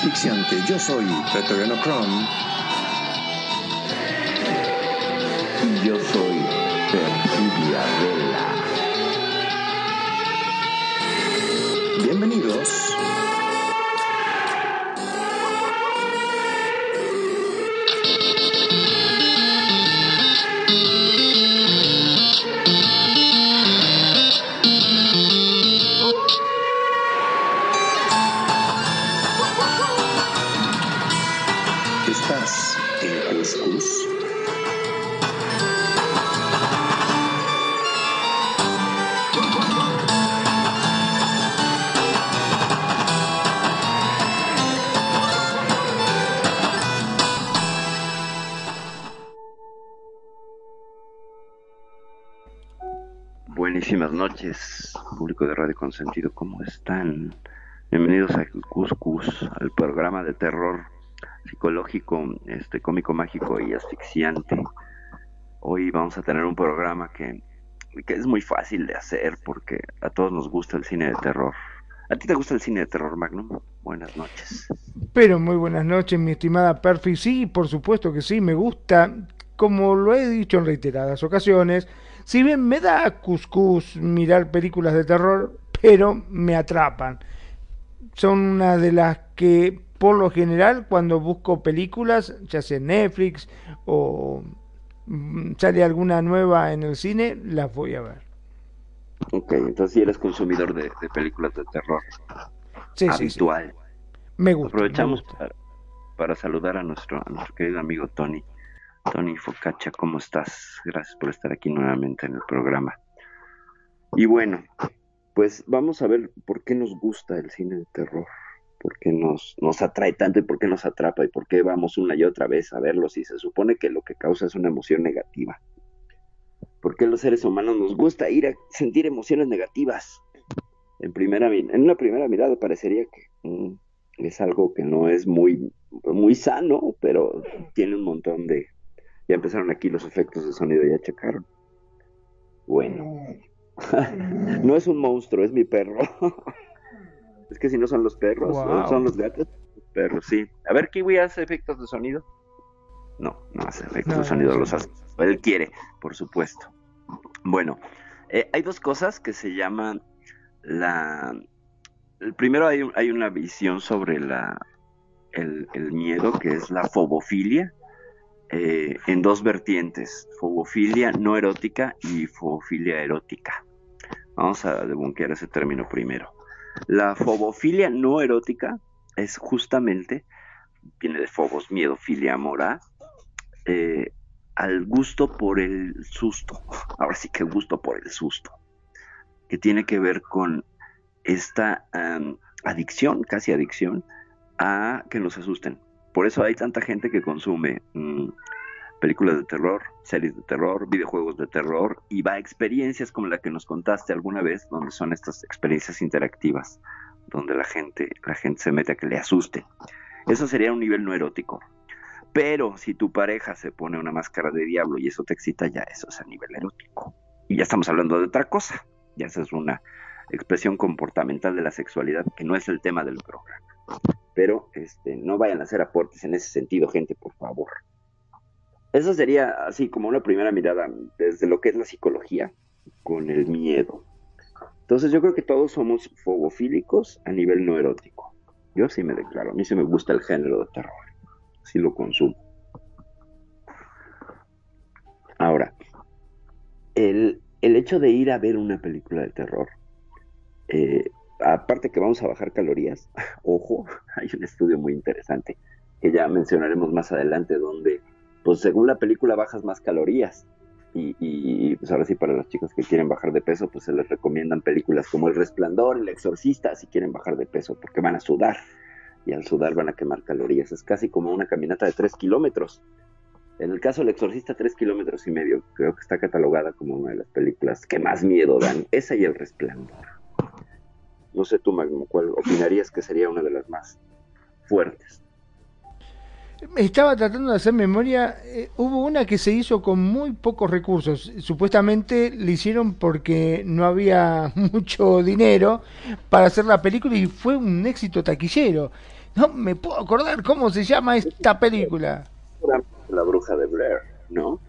asfixiante. Yo soy Pretoriano Chrome. Consentido, ¿cómo están? Bienvenidos a Cuscus, al programa de terror psicológico, este cómico mágico y asfixiante. Hoy vamos a tener un programa que, que es muy fácil de hacer porque a todos nos gusta el cine de terror. ¿A ti te gusta el cine de terror, Magnum? Buenas noches. Pero muy buenas noches, mi estimada Perfi. Sí, por supuesto que sí, me gusta. Como lo he dicho en reiteradas ocasiones, si bien me da cuscús mirar películas de terror, pero me atrapan. Son una de las que, por lo general, cuando busco películas, ya sea en Netflix o mm, sale alguna nueva en el cine, las voy a ver. Ok, entonces si eres consumidor de, de películas de terror Sí, sí, sí. habitual. Me gusta. Aprovechamos me gusta. para, para saludar a nuestro, a nuestro querido amigo Tony. Tony Focaccia, ¿cómo estás? Gracias por estar aquí nuevamente en el programa. Y bueno, pues vamos a ver por qué nos gusta el cine de terror, por qué nos, nos atrae tanto y por qué nos atrapa y por qué vamos una y otra vez a verlo si se supone que lo que causa es una emoción negativa. ¿Por qué los seres humanos nos gusta ir a sentir emociones negativas? En, primera, en una primera mirada parecería que mm, es algo que no es muy, muy sano, pero tiene un montón de... Ya empezaron aquí los efectos de sonido, ya checaron. Bueno, no es un monstruo, es mi perro. es que si no son los perros, Wow. son los gatos, perros, sí. A ver, Kiwi hace efectos de sonido. No, no hace efectos No, de sonido, no, los hace. Él quiere, por supuesto. Bueno, eh, hay dos cosas que se llaman la... el primero hay, hay una visión sobre la, el, el miedo, que es la fobofilia, eh, en dos vertientes, fobofilia no erótica y fobofilia erótica. Vamos a debunquear ese término primero. La fobofilia no erótica es justamente, viene de fobos, miedo, filia, amor, eh, al gusto por el susto. Ahora sí que gusto por el susto. Que tiene que ver con esta adicción, casi adicción, a que nos asusten. Por eso hay tanta gente que consume mm, películas de terror, series de terror, videojuegos de terror y va a experiencias como la que nos contaste alguna vez, donde son estas experiencias interactivas, donde la gente, la gente se mete a que le asuste. Eso sería un nivel no erótico. Pero si tu pareja se pone una máscara de diablo y eso te excita, ya eso es a nivel erótico. Y ya estamos hablando de otra cosa. Ya esa es una expresión comportamental de la sexualidad que no es el tema del programa. Pero este, no vayan a hacer aportes en ese sentido, gente, por favor. Eso sería así como una primera mirada desde lo que es la psicología con el miedo. Entonces yo creo que todos somos fogofílicos a nivel no erótico. Yo sí me declaro, a mí sí me gusta el género de terror, sí lo consumo. Ahora, el, el hecho de ir a ver una película de terror, eh, aparte que vamos a bajar calorías, ojo, hay un estudio muy interesante que ya mencionaremos más adelante donde, pues según la película bajas más calorías. Y, pues ahora sí para los chicos que quieren bajar de peso, pues se les recomiendan películas como El Resplandor, El Exorcista, si quieren bajar de peso, porque van a sudar. Y al sudar van a quemar calorías. Es casi como una caminata de 3 kilómetros. En el caso del Exorcista, 3 kilómetros y medio. Creo que está catalogada como una de las películas que más miedo dan. Esa y El Resplandor. No sé tú, Magno, ¿cuál opinarías que sería una de las más fuertes? Estaba tratando de hacer memoria. eh, hubo una que se hizo con muy pocos recursos. Supuestamente le hicieron porque no había mucho dinero para hacer la película y fue un éxito taquillero. No me puedo acordar cómo se llama esta película. La bruja de Blair, ¿no?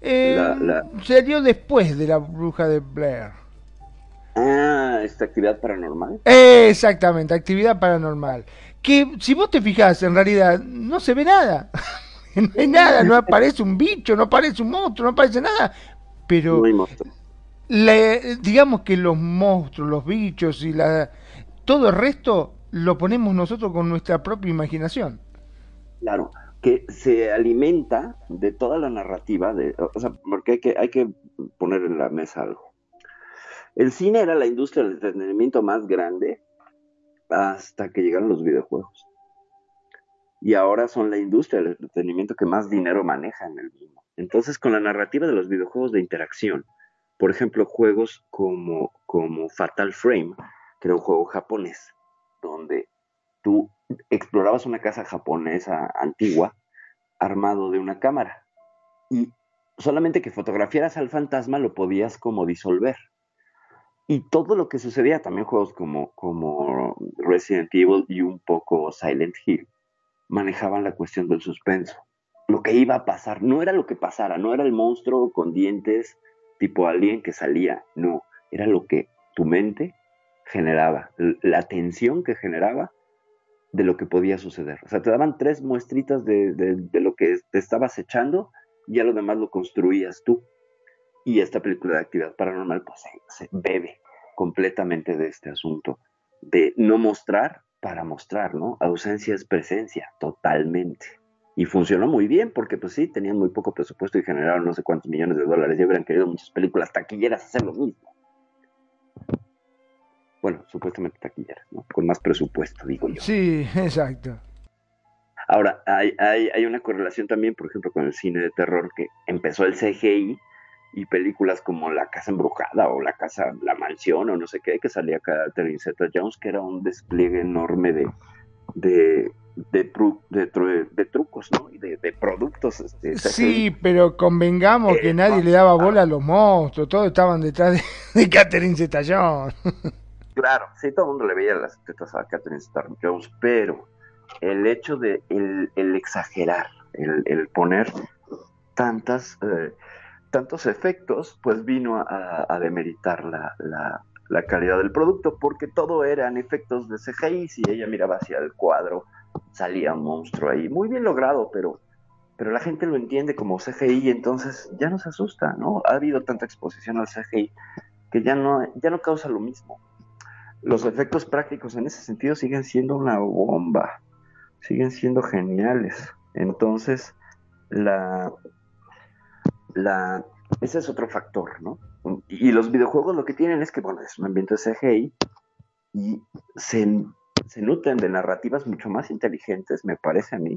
Eh, La- la- Salió después de la bruja de Blair. Ah, esta actividad paranormal. Exactamente, actividad paranormal. Que si vos te fijás, en realidad no se ve nada. no hay nada, no aparece un bicho, no aparece un monstruo, no aparece nada. Pero No la- digamos que los monstruos, los bichos y la, todo el resto lo ponemos nosotros con nuestra propia imaginación. Claro, que se alimenta de toda la narrativa, de, o sea, porque hay que, hay que poner en la mesa algo. El cine era la industria del entretenimiento más grande hasta que llegaron los videojuegos. Y ahora son la industria del entretenimiento que más dinero maneja en el mundo. Entonces, con la narrativa de los videojuegos de interacción, por ejemplo, juegos como, como Fatal Frame, que era un juego japonés, donde tú explorabas una casa japonesa antigua armado de una cámara y solamente que fotografiaras al fantasma lo podías como disolver. Y todo lo que sucedía, también juegos como, como Resident Evil y un poco Silent Hill, manejaban la cuestión del suspenso. Lo que iba a pasar, no era lo que pasara, no era el monstruo con dientes tipo alien que salía, no, era lo que tu mente generaba, la tensión que generaba de lo que podía suceder. O sea, te daban tres muestritas de, de- de lo que te estabas echando y ya lo demás lo construías tú. Y esta película de actividad paranormal pues se, se bebe completamente de este asunto, de no mostrar para mostrar, ¿no? Ausencia es presencia, totalmente. Y funcionó muy bien porque pues sí, tenían muy poco presupuesto y generaron no sé cuántos millones de dólares. Ya hubieran querido muchas películas taquilleras hacer lo mismo. Bueno, supuestamente taquilleras, ¿no? Con más presupuesto, digo yo. Sí, exacto. Ahora, hay, hay, hay una correlación también, por ejemplo, con el cine de terror que empezó el CGI y películas como La Casa Embrujada o La Casa, La Mansión o no sé qué, que salía Catherine Zeta Jones, que era un despliegue enorme de, de, de, tru- de tru- de trucos, ¿no? Y de, de productos. Este. Sí, pero convengamos que nadie le daba bola a los monstruos, todos estaban detrás de, de Catherine Zeta-Jones. Claro, sí, todo el mundo le veía las tetas a Catherine Zeta Jones, pero el hecho de el, el exagerar, el, el poner tantas, eh, tantos efectos, pues vino a, demeritar la, calidad del producto, porque todo eran efectos de CGI, si ella miraba hacia el cuadro, salía un monstruo ahí, muy bien logrado, pero, pero la gente lo entiende como CGI entonces ya no se asusta, ¿no? Ha habido tanta exposición al CGI que ya no, ya no causa lo mismo los efectos prácticos en ese sentido siguen siendo una bomba, siguen siendo geniales. Entonces, la, la, ese es otro factor, ¿no? Y los videojuegos lo que tienen es que, bueno, es un ambiente CGI y se, se nutren de narrativas mucho más inteligentes, me parece a mí,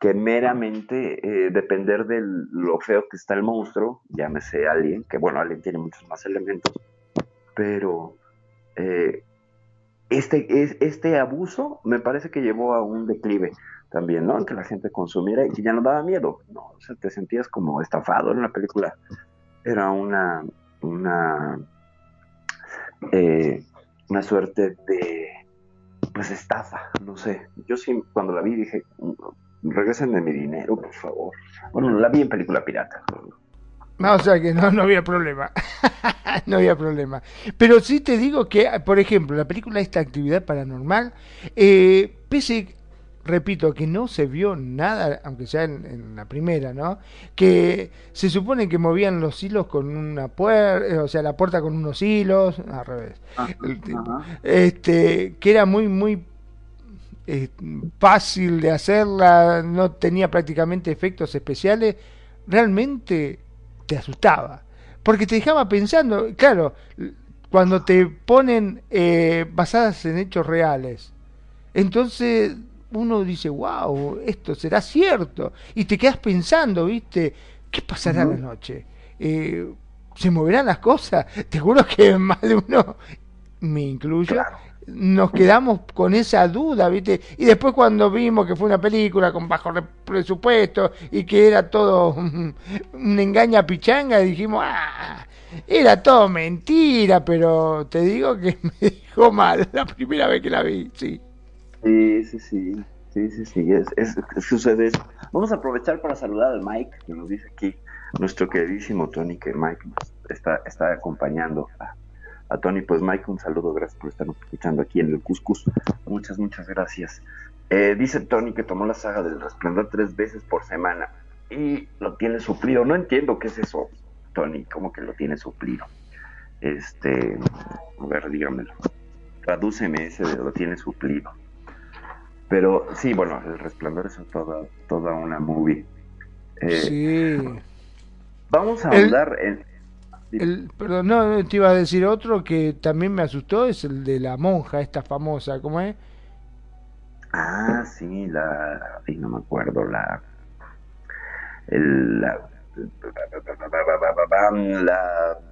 que meramente eh, depender de lo feo que está el monstruo, llámese Alien, que bueno, Alien tiene muchos más elementos, pero eh, este, es- este abuso me parece que llevó a un declive también, ¿no? Que la gente consumiera y que ya no daba miedo, ¿no? O sea, te sentías como estafado en la película. Era una, una, eh, una suerte de, pues, estafa, no sé. Yo sí, cuando la vi dije, regresenme mi dinero, por favor. Bueno, la vi en película pirata. No, o sea que no, no había problema. no había problema. Pero sí te digo que, por ejemplo, la película Esta Actividad Paranormal, eh, pese, repito, que no se vio nada, aunque sea en, en la primera, ¿no? Que se supone que movían los hilos con una puerta, o sea, la puerta con unos hilos, al revés. Ajá. este que era muy muy eh, fácil de hacerla no tenía prácticamente efectos especiales realmente te asustaba porque te dejaba pensando claro cuando te ponen eh, basadas en hechos reales entonces uno dice wow esto será cierto y te quedas pensando viste qué pasará la noche Eh, se moverán las cosas te juro que más de uno me incluyo Claro. nos quedamos con esa duda, ¿viste? Y después cuando vimos que fue una película con bajo presupuesto y que era todo un engaña pichanga, dijimos, ah, era todo mentira, pero te digo que me dejó mal la primera vez que la vi, sí. Sí, sí, sí. Sí, sí, sí, es, es, sucede eso. Vamos a aprovechar para saludar al Mike, que nos dice aquí, nuestro queridísimo Tony, que Mike está, está acompañando a, a Tony. Pues Mike, un saludo, gracias por estarnos escuchando aquí en el Cuscus. Muchas, muchas gracias. Eh, dice Tony que tomó la saga del resplandor tres veces por semana y lo tiene suplido. No entiendo qué es eso, Tony, cómo que lo tiene suplido. Este, a ver, dígamelo. Tradúceme ese de lo tiene suplido. Pero sí, bueno, el resplandor es toda, toda una movie. Eh, sí. Vamos a hablar en, el, perdón, no, te iba a decir otro que también me asustó, es el de la monja, esta famosa, ¿cómo es? Ah, sí, la. no me acuerdo, la. El, la,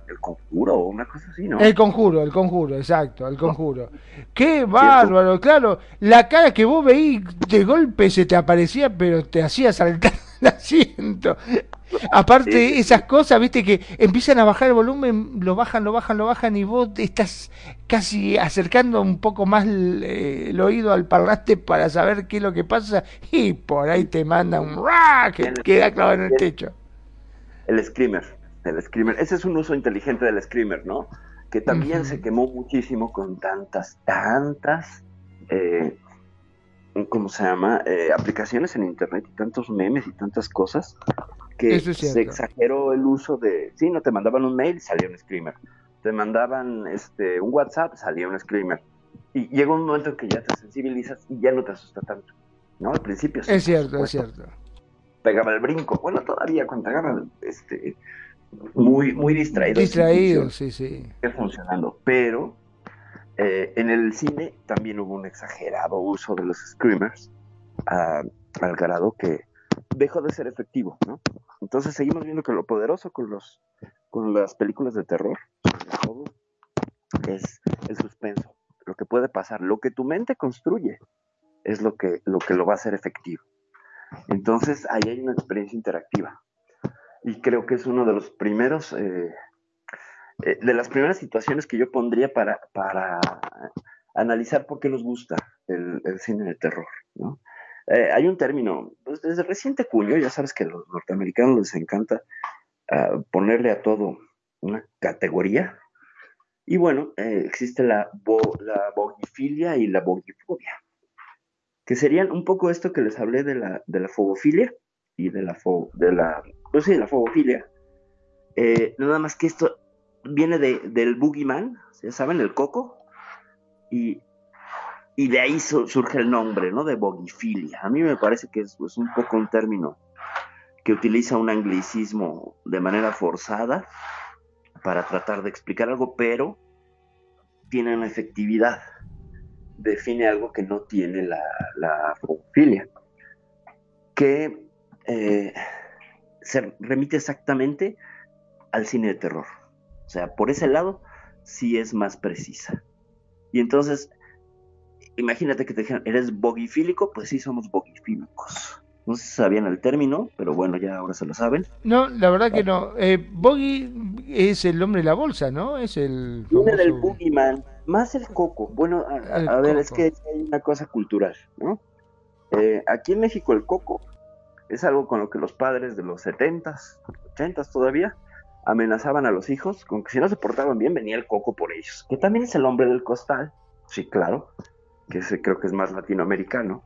el conjuro, una cosa así, ¿no? El conjuro, el conjuro, exacto, el conjuro. Qué bárbaro, claro. La cara que vos veís de golpe se te aparecía, pero te hacía saltar el asiento. Aparte, esas cosas, viste, que empiezan a bajar el volumen, lo bajan, lo bajan, lo bajan, y vos estás casi acercando un poco más el, oído al parlante para saber qué es lo que pasa, y por ahí te manda un ra que queda clavado en el techo. El screamer, el screamer. Ese es un uso inteligente del screamer, ¿no? Que también se quemó muchísimo con tantas, tantas. Eh, ¿cómo se llama? Eh, aplicaciones en internet y tantos memes y tantas cosas que se exageró el uso de, sí, no te mandaban un mail, salía un screamer, te mandaban este un WhatsApp, salía un screamer. Y llega un momento en que ya te sensibilizas y ya no te asusta tanto, ¿no? Al principio Es cierto, es cierto. Pegaba el brinco. Bueno, todavía cuando te este muy muy distraído. Distraído, sí, sí. funcionando, pero eh, en el cine también hubo un exagerado uso de los screamers ah, al grado que dejó de ser efectivo, ¿no? Entonces seguimos viendo que lo poderoso con los con las películas de terror, es el suspenso, lo que puede pasar, lo que tu mente construye es lo que lo que lo va a hacer efectivo. Entonces ahí hay una experiencia interactiva y creo que es uno de los primeros eh, eh, de las primeras situaciones que yo pondría para para analizar por qué nos gusta el, cine de terror, ¿no? Eh, hay un término, pues desde reciente cuño, ya sabes que a los norteamericanos les encanta ah, ponerle a todo una categoría. Y bueno, eh, existe la, la bogifilia y la bogifobia, que serían un poco esto que les hablé de la, de la fobofilia y de la, de la, pues sí, de la fobofilia. Eh, nada más que esto viene de, del boogeyman, ya saben, el coco, y y de ahí surge el nombre, ¿no? De bogifilia. A mí me parece que es pues, un poco un término que utiliza un anglicismo de manera forzada para tratar de explicar algo, pero tiene una efectividad. Define algo que no tiene la, la que eh, se remite exactamente al cine de terror. O sea, por ese lado sí es más precisa. Y entonces imagínate que te dijeran, ¿eres bogifílico? Pues sí, somos bogifílicos. No sé si sabían el término, pero bueno, ya ahora se lo saben. No, la verdad que no. Eh, Boggy es el hombre de la bolsa, ¿no? Es el. Viene del boogeyman, más el coco. Bueno, a, ver, es que hay una cosa cultural, ¿no? Eh, aquí en México el coco es algo con lo que los padres de los 70s, 80s todavía, amenazaban a los hijos con que si no se portaban bien venía el coco por ellos. Que también es el hombre del costal, sí, claro que ese creo que es más latinoamericano.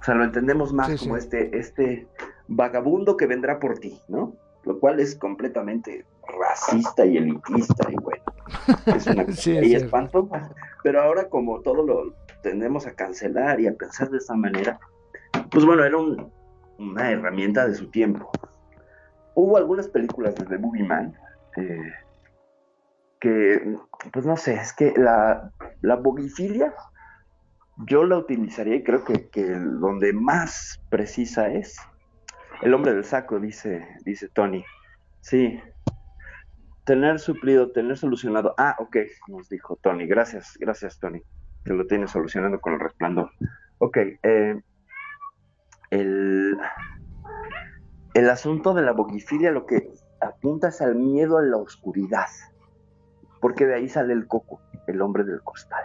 O sea, lo entendemos más como este, este vagabundo que vendrá por ti, ¿no? Lo cual es completamente racista y elitista y bueno, es una y espantosa. Pero ahora como todo lo tendemos a cancelar y a pensar de esa manera, pues bueno, era una herramienta de su tiempo. Hubo algunas películas de The Movie Man eh, que, pues no sé, es que la, la bogifilia yo la utilizaría y creo que, que donde más precisa es el hombre del saco, dice, dice Tony. Sí. Tener suplido, tener solucionado. Ah, ok, nos dijo Tony. Gracias, gracias, Tony. que lo tiene solucionando con el resplandor. Ok, eh, el, el asunto de la boquifilia lo que apunta es al miedo a la oscuridad, porque de ahí sale el coco, el hombre del costal.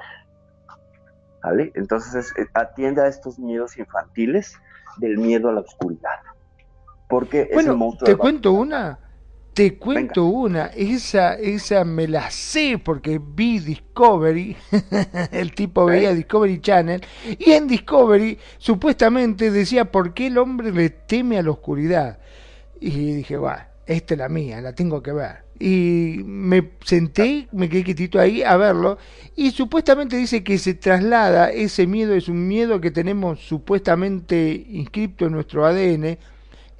¿Vale? Entonces eh, atiende a estos miedos infantiles del miedo a la oscuridad. Porque bueno, es el monstruo te cuento una, te cuento una, esa, esa me la sé porque vi Discovery, el tipo veía Discovery Channel, y en Discovery supuestamente decía por qué el hombre le teme a la oscuridad. Y dije, va, esta es la mía, la tengo que ver. Y me senté, me quedé quietito ahí a verlo, y supuestamente dice que se traslada, ese miedo es un miedo que tenemos supuestamente inscrito en nuestro ADN,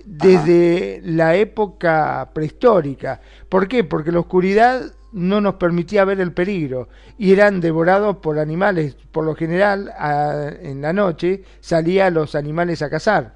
desde la época prehistórica. ¿Por qué? Porque la oscuridad no nos permitía ver el peligro y eran devorados por animales. Por lo general, a, en la noche salían los animales a cazar.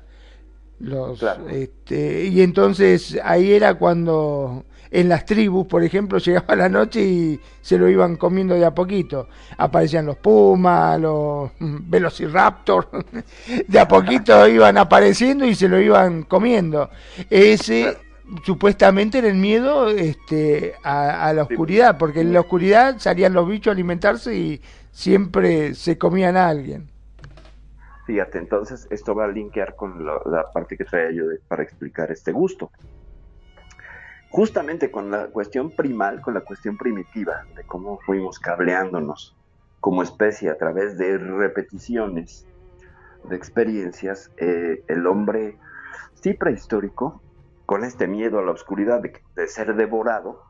Los, Claro. este, y entonces ahí era cuando en las tribus, por ejemplo, llegaba la noche y se lo iban comiendo de a poquito. Aparecían los pumas, los mm, velociraptor, de a poquito iban apareciendo y se lo iban comiendo. Ese supuestamente era el miedo este, a, a la oscuridad, porque en la oscuridad salían los bichos a alimentarse y siempre se comían a alguien. Fíjate, entonces esto va a linkear con la, la parte que traía yo de- para explicar este gusto. Justamente con la cuestión primal, con la cuestión primitiva, de cómo fuimos cableándonos como especie a través de repeticiones, de experiencias, eh, el hombre, sí prehistórico, con este miedo a la oscuridad de, de ser devorado,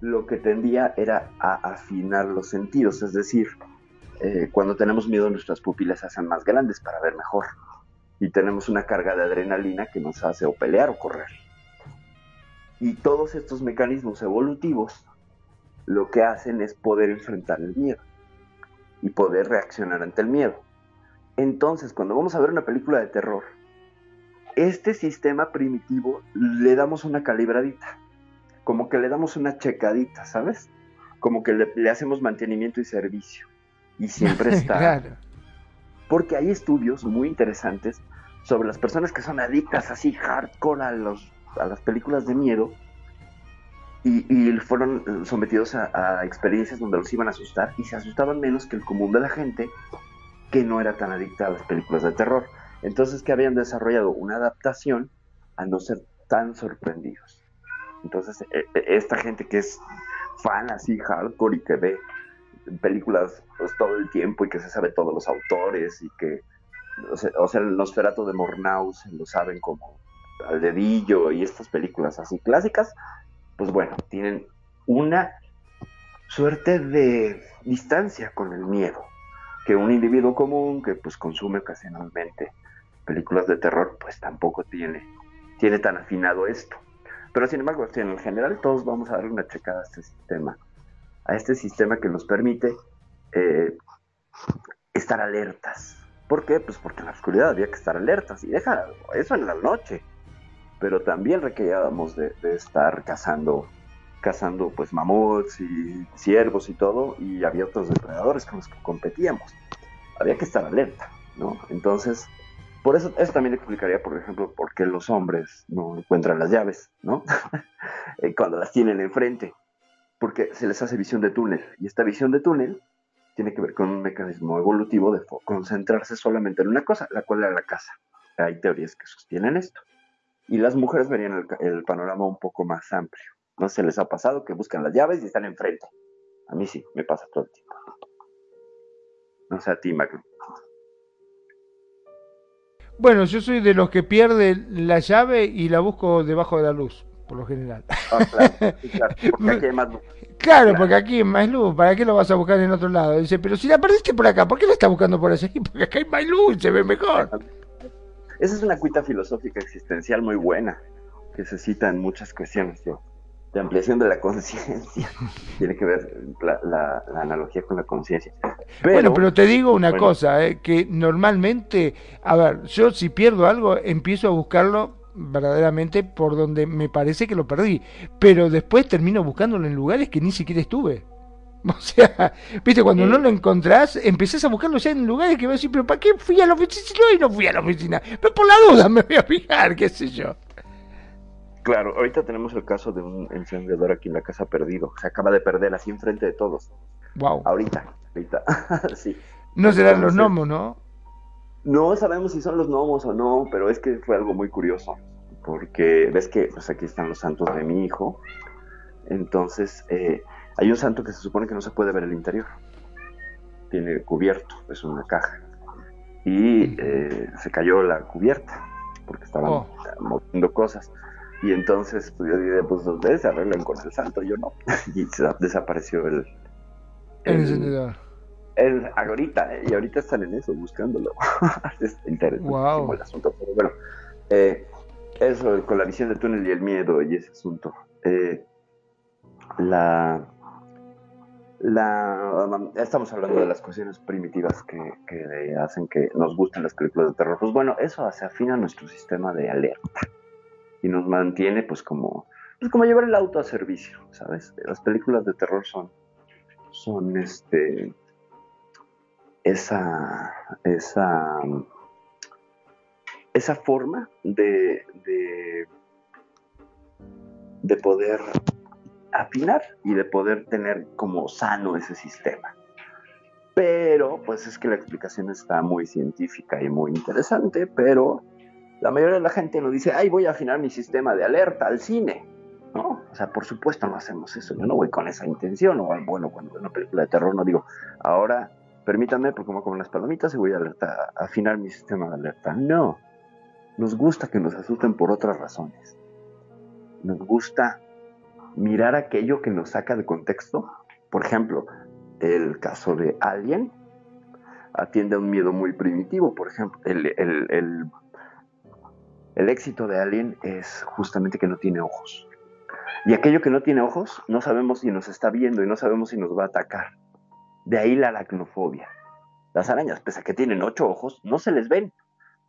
lo que tendía era a afinar los sentidos, es decir, eh, cuando tenemos miedo nuestras pupilas se hacen más grandes para ver mejor y tenemos una carga de adrenalina que nos hace o pelear o correr. Y todos estos mecanismos evolutivos lo que hacen es poder enfrentar el miedo y poder reaccionar ante el miedo. Entonces, cuando vamos a ver una película de terror, este sistema primitivo le damos una calibradita, como que le damos una checadita, ¿sabes? Como que le, le hacemos mantenimiento y servicio. Y siempre está claro. porque hay estudios muy interesantes sobre las personas que son adictas así hardcore a, los, a las películas de miedo y, y fueron sometidos a, experiencias donde los iban a asustar y se asustaban menos que el común de la gente que no era tan adicta a las películas de terror. Entonces que habían desarrollado una adaptación a no ser tan sorprendidos. Entonces e- e- esta gente que es fan así hardcore y que ve películas pues, todo el tiempo y que se sabe todos los autores y que, o sea, el Nosferatu de Mornau se lo saben como al dedillo y estas películas así clásicas, pues bueno, tienen una suerte de distancia con el miedo que un individuo común que pues consume ocasionalmente películas de terror pues tampoco tiene, tiene tan afinado esto. Pero sin embargo, sí, en general todos vamos a darle una checada a este sistema a este sistema que nos permite eh, estar alertas. ¿Por qué? Pues porque en la oscuridad había que estar alertas y deja eso en la noche. Pero también requeríamos de, de estar cazando, cazando pues mamuts y ciervos y todo, y había otros depredadores con los que competíamos. Había que estar alerta, ¿no? Entonces, por eso, eso también explicaría, por ejemplo, por qué los hombres no encuentran las llaves, ¿no? Eh, Cuando las tienen enfrente porque se les hace visión de túnel. Y esta visión de túnel tiene que ver con un mecanismo evolutivo de concentrarse solamente en una cosa, la cual era la casa. Hay teorías que sostienen esto. Y las mujeres verían el, panorama un poco más amplio. No se les ha pasado que buscan las llaves y están enfrente. A mí sí, me pasa todo el tiempo. No sé a ti, Magno. Bueno, yo soy de los que pierde la llave y la busco debajo de la luz, por lo general. Ah, claro, sí, claro, porque aquí hay más luz. Claro, Claro. porque aquí hay más luz, ¿para qué lo vas a buscar en otro lado? Dice, pero si la perdiste por acá, ¿por qué la estás buscando por allá? Porque acá hay más luz, se ve mejor. Esa es una cuita filosófica existencial muy buena, que se cita en muchas cuestiones de, de ampliación de la conciencia. Tiene que ver la, la- la analogía con la conciencia. bueno, pero te digo una bueno. cosa, eh, que normalmente, a ver, yo si pierdo algo, empiezo a buscarlo verdaderamente por donde me parece que lo perdí, pero después termino buscándolo en lugares que ni siquiera estuve. O sea, viste, cuando no lo encontrás, empezás a buscarlo ya en lugares que vas a decir, pero ¿para qué fui a la oficina? Si no, y no fui a la oficina. Pero por la duda me voy a fijar, qué sé yo. Claro, ahorita tenemos el caso de un encendedor aquí en la casa perdido. Se acaba de perder así enfrente de todos. Wow. Ahorita, ahorita. sí. No serán los gnomos, ¿no? No sabemos si son los gnomos o no, pero es que fue algo muy curioso. Porque ves que pues aquí están los santos de mi hijo. Entonces, eh, hay un santo que se supone que no se puede ver el interior. Tiene cubierto, es una caja. Y eh, se cayó la cubierta, porque estaban Oh. moviendo cosas. Y entonces pues, yo dije, pues ustedes se arreglan con el santo, yo no. y se desapareció el... El el- encendedor. el- ahorita, eh, y ahorita están en eso, buscándolo. es interesante Wow. el asunto, pero bueno. eh, eso, con la visión del túnel y el miedo y ese asunto. Eh, la, la, estamos hablando de las cuestiones primitivas que, hacen que nos gusten las películas de terror. Pues bueno, eso hace afina nuestro sistema de alerta y nos mantiene pues como, pues como llevar el auto a servicio, ¿sabes? Las películas de terror son, son este, esa, esa, esa forma de, de poder afinar y de poder tener como sano ese sistema. Pero, pues es que la explicación está muy científica y muy interesante, pero la mayoría de la gente no dice, ay, voy a afinar mi sistema de alerta al cine. ¿No? O sea, por supuesto no hacemos eso. Yo no voy con esa intención. O bueno, cuando veo una película de terror no digo, ahora permítanme porque como las palomitas y voy a, alerta- a afinar mi sistema de alerta. No. Nos gusta que nos asusten por otras razones. Nos gusta mirar aquello que nos saca de contexto. Por ejemplo, el caso de Alien atiende a un miedo muy primitivo. Por ejemplo, el, el- el- el éxito de Alien es justamente que no tiene ojos. Y aquello que no tiene ojos, no sabemos si nos está viendo y no sabemos si nos va a atacar. De ahí la aracnofobia. Las arañas, pese a que tienen ocho ojos, no se les ven.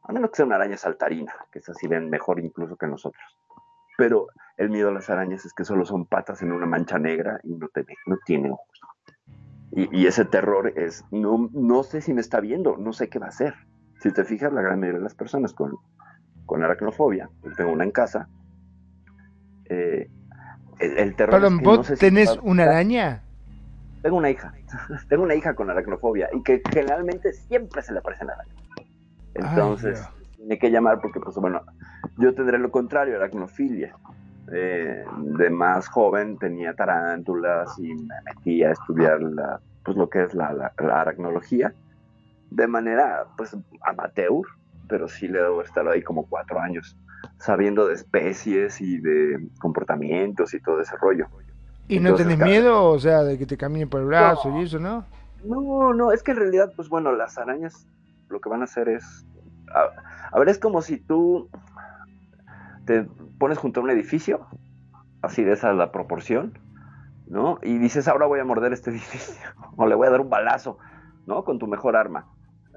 A menos que sea una araña saltarina, que esas sí ven mejor incluso que nosotros. Pero el miedo a las arañas es que solo son patas en una mancha negra y no, te ve, no tiene ojos. Y, y ese terror es, no, no sé si me está viendo, no sé qué va a hacer. Si te fijas, la gran mayoría de las personas con, con aracnofobia, yo tengo una en casa, eh, el, el terror Perdón, es que ¿vos no sé si tenés a una araña? Tengo una hija, tengo una hija con aracnofobia y que generalmente siempre se le aparecen arañas. Entonces, Dios. tiene que llamar porque, pues bueno, yo tendré lo contrario, aracnofilia. Eh, de más joven tenía tarántulas y me metí a estudiar la, pues lo que es la, la, la aracnología de manera, pues, amateur, pero sí le debo estar ahí como cuatro años sabiendo de especies y de comportamientos y todo ese rollo. ¿Y no tenés miedo, o sea, de que te caminen por el brazo No. y eso, no? No, no, es que en realidad, pues bueno, las arañas lo que van a hacer es. A, a ver, es como si tú te pones junto a un edificio, así de esa es la proporción, ¿no? Y dices, ahora voy a morder este edificio, o le voy a dar un balazo, ¿no? Con tu mejor arma.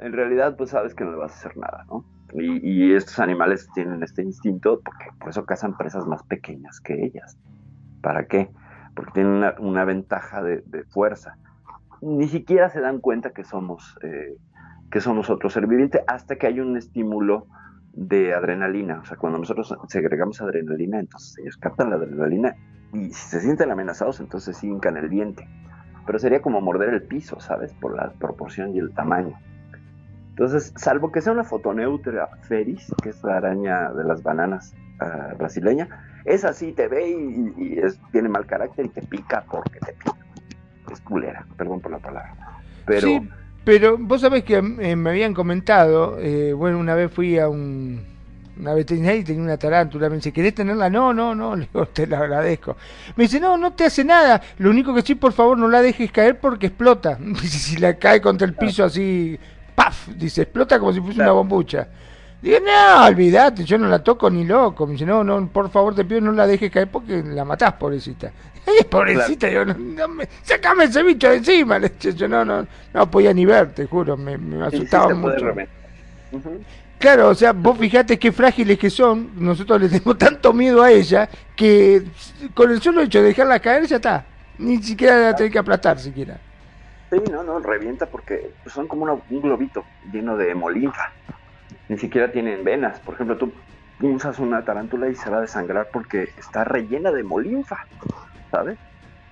En realidad, pues sabes que no le vas a hacer nada, ¿no? Y, y estos animales tienen este instinto, porque por eso cazan presas más pequeñas que ellas. ¿Para qué? Porque tienen una, una ventaja de, de fuerza ni siquiera se dan cuenta que somos, eh, que somos otro ser viviente hasta que hay un estímulo de adrenalina. O sea, cuando nosotros segregamos adrenalina, entonces ellos captan la adrenalina y si se sienten amenazados, entonces sí hincan el diente. Pero sería como morder el piso, ¿sabes? Por la proporción y el tamaño. Entonces, salvo que sea una fotoneutra feris, que es la araña de las bananas uh, brasileña, es así, te ve y, tiene mal carácter y te pica porque te pica es culera, perdón por la palabra. Pero, Sí, pero vos sabés que eh, me habían comentado, eh, bueno, una vez fui a un, una veterinaria y tenía una tarántula, me dice, ¿querés tenerla? No, no, no, le digo, te la agradezco. Me dice, no, no te hace nada, lo único que sí, por favor, no la dejes caer porque explota. Dice, si la cae contra el piso así, ¡paf! Dice, explota como si fuese Claro. una bombucha. Digo, no, olvídate, yo no la toco ni loco. Me dice, no, no, por favor, te pido no la dejes caer porque la matás, pobrecita. Ay, pobrecita, yo no, no me, sacame ese bicho de encima. Le dije, yo no, no, no podía ni ver, te juro, me, me sí, sí asustaba puede mucho. Claro, o sea, vos fijate qué frágiles que son, nosotros le tenemos tanto miedo a ella que con el solo hecho de dejarla caer ya está. Ni siquiera la tenés que aplastar, siquiera. Sí, no, no, revienta porque son como una- un globito lleno de molinfa. Ni siquiera tienen venas. Por ejemplo, tú usas una tarántula y se va a desangrar porque está rellena de molinfa, ¿sabes?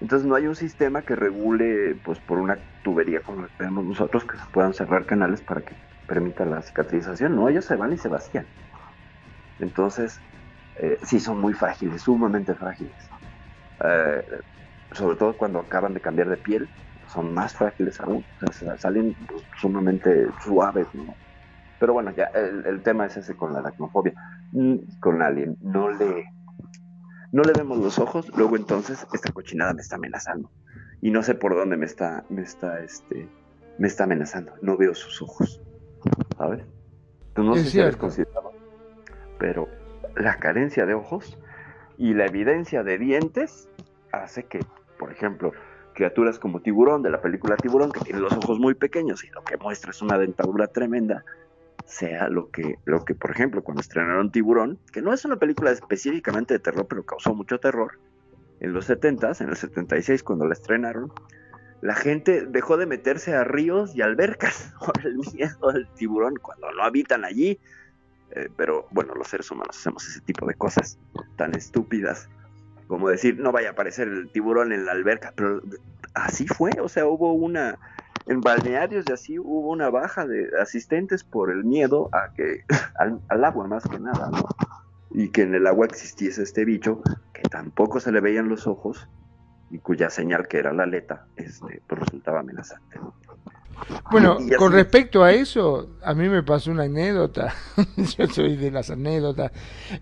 Entonces no hay un sistema que regule, pues por una tubería como la tenemos nosotros, que se puedan cerrar canales para que permita la cicatrización. No, ellos se van y se vacían. Entonces, eh, sí son muy frágiles, sumamente frágiles. Eh, sobre todo cuando acaban de cambiar de piel, son más frágiles aún, o sea, se- salen pues, sumamente suaves, ¿no? Pero bueno, ya el, el tema es ese con la aracnofobia. Mm, Con Alien, no le, no le vemos los ojos, luego entonces esta cochinada me está amenazando. Y no sé por dónde me está, me está, este, me está amenazando. No veo sus ojos, ¿sabes? No Es sé si cierto. considerado, pero la carencia de ojos y la evidencia de dientes hace que, por ejemplo, criaturas como Tiburón de la película Tiburón, que tiene los ojos muy pequeños y lo que muestra es una dentadura tremenda, sea lo que, lo que, por ejemplo, cuando estrenaron Tiburón, que no es una película específicamente de terror, pero causó mucho terror, en los 70s, en el 76, cuando la estrenaron, la gente dejó de meterse a ríos y albercas por el miedo del tiburón cuando no habitan allí. Eh, pero bueno, los seres humanos hacemos ese tipo de cosas tan estúpidas como decir no vaya a aparecer el tiburón en la alberca, pero así fue, o sea, hubo una en balnearios y así hubo una baja de asistentes por el miedo a que al, al agua más que nada, ¿no? Y que en el agua existiese este bicho que tampoco se le veían los ojos y cuya señal que era la aleta este, pues resultaba amenazante. ¿no? Bueno, con respecto a eso, a mí me pasó una anécdota. Yo soy de las anécdotas.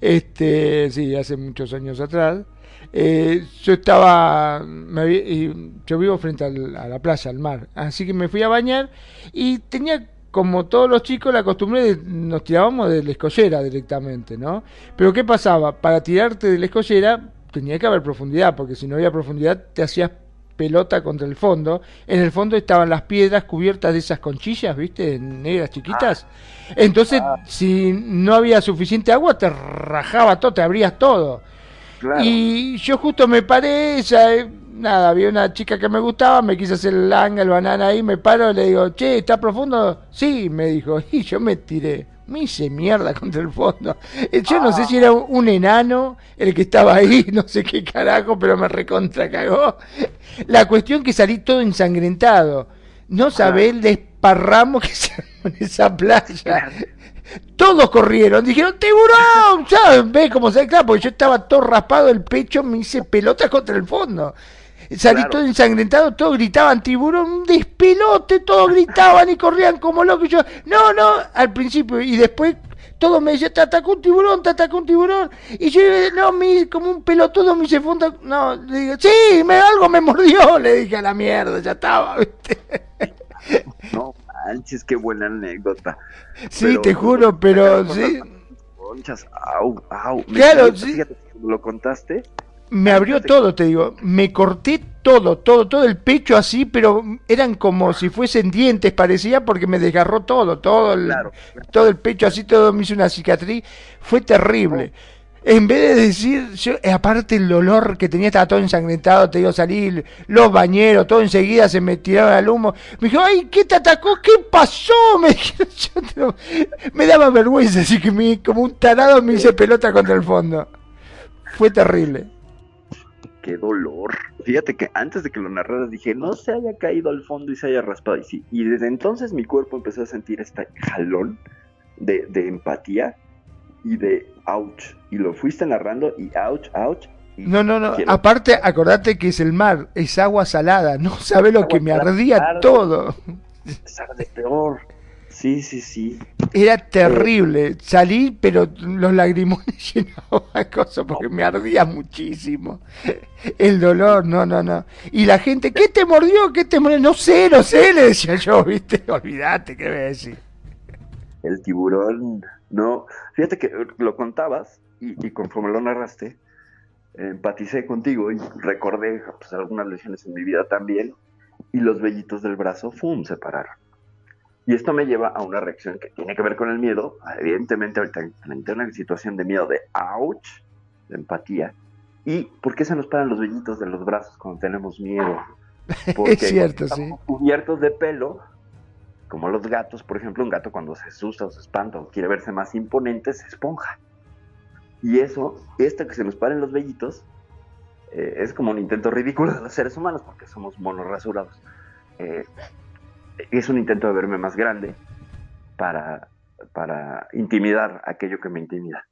Este, sí, hace muchos años atrás. Eh, yo estaba, me yo vivo frente al- a la playa, al mar, así que me fui a bañar y tenía, como todos los chicos, la costumbre de nos tirábamos de la escollera directamente, ¿no? Pero ¿qué pasaba? Para tirarte de la escollera tenía que haber profundidad, porque si no había profundidad te hacías pelota contra el fondo. En el fondo estaban las piedras cubiertas de esas conchillas, ¿viste? Negras chiquitas. Entonces, si no había suficiente agua, te rajaba todo, te abrías todo. Claro. Y yo justo me paré, eh, nada, había una chica que me gustaba, me quise hacer el langa, el banana ahí, me paro, le digo, che, ¿está profundo? Sí, me dijo, y yo me tiré, me hice mierda contra el fondo. Eh, Yo no sé si era un, enano el que estaba ahí, no sé qué carajo, pero me recontra cagó. La cuestión que salí todo ensangrentado. No sabés el desparramo que se en esa playa. Todos corrieron, dijeron, tiburón, ya ves cómo se claro, porque yo estaba todo raspado el pecho, me hice pelota contra el fondo. Salí Claro. todo ensangrentado, todos gritaban tiburón, un despelote, todos gritaban y corrían como locos. Y yo, no, no, al principio, y después todos me decían, te atacó un tiburón, te atacó un tiburón. Y yo, no, me, como un pelotudo me hice fondo. No, le digo, sí, me, algo me mordió, le dije a la mierda, ya estaba, ¿viste? No manches, qué buena anécdota. Sí, Pero- te juro, pero sí. Conchas, au, au. Me Claro, encanta, sí. Fíjate, lo contaste, Me abrió todo, te digo. Me corté todo, todo, todo el pecho así, pero eran como si fuesen dientes, parecía, porque me desgarró todo, todo el, Claro. todo el pecho así, todo me hizo una cicatriz. Fue terrible. En vez de decir, yo, eh, aparte el dolor que tenía, estaba todo ensangrentado, te digo, salí, los bañeros, todo enseguida se me tiraron al humo. Me dijo, ay, ¿qué te atacó? ¿Qué pasó? Me, dijeron, yo me daba vergüenza, así que me, como un tarado me hice pelota contra el fondo. Fue terrible. qué dolor. Fíjate que antes de que lo narraras dije, no se haya caído al fondo y se haya raspado. Y, sí, y desde entonces mi cuerpo empezó a sentir este jalón de empatía y de ouch. Y lo fuiste narrando y ouch, ouch. y No, no, no. quiero- Aparte, acordate que es el mar, es agua salada. No sabe lo que me ardía claro. todo. de peor. Sí, sí, sí. Era terrible. Salí, pero los lagrimones llenaban cosas porque me ardía muchísimo. El dolor, no, no, no. Y la gente, ¿qué te mordió? ¿Qué te mordió? No sé, no sé, le decía yo, ¿viste? Olvídate, ¿qué voy a decir? El tiburón, no. Fíjate que eh, lo contabas y, y conforme lo narraste, empaticé contigo y recordé pues, algunas lesiones en mi vida también. Y los vellitos del brazo, ¡fum! se pararon. Y esto me lleva a una reacción que tiene que ver con el miedo. Evidentemente, ahorita frente a una situación de miedo, de ouch, de empatía, ¿Y por qué se nos paran los vellitos de los brazos cuando tenemos miedo? es cierto, sí. cubiertos de pelo, como los gatos, por ejemplo, un gato cuando se asusta o se espanta o quiere verse más imponente, se esponja. Y eso, esto que se nos paren los vellitos, eh, es como un intento ridículo de los seres humanos, porque somos monos rasurados. Eh, es un intento de verme más grande para, para intimidar aquello que me intimida.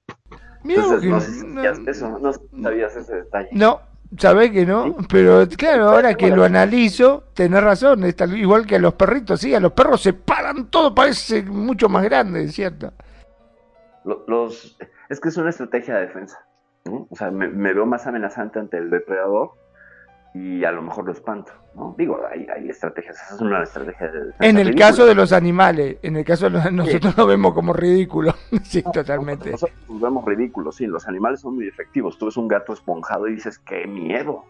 Mira Entonces, no sé si no- sabías eso, no sé si sabías ese detalle. No, sabés que no, pero claro, ahora que lo analizo, tenés razón, está igual que a los perritos, sí, a los perros se paran todo, parece mucho más grande, ¿cierto? Lo- Los, es que es una estrategia de defensa. ¿no? O sea, me, me veo más amenazante ante el depredador y a lo mejor lo espanto. ¿no? Digo, hay, hay estrategias, esa es una estrategia de defensa. En el ridícula. caso de los animales, en el caso de los, nosotros lo vemos como ridículo, sí, totalmente. Nosotros nos vemos ridículos, sí, los animales son muy efectivos. Tú ves un gato esponjado y dices, qué miedo,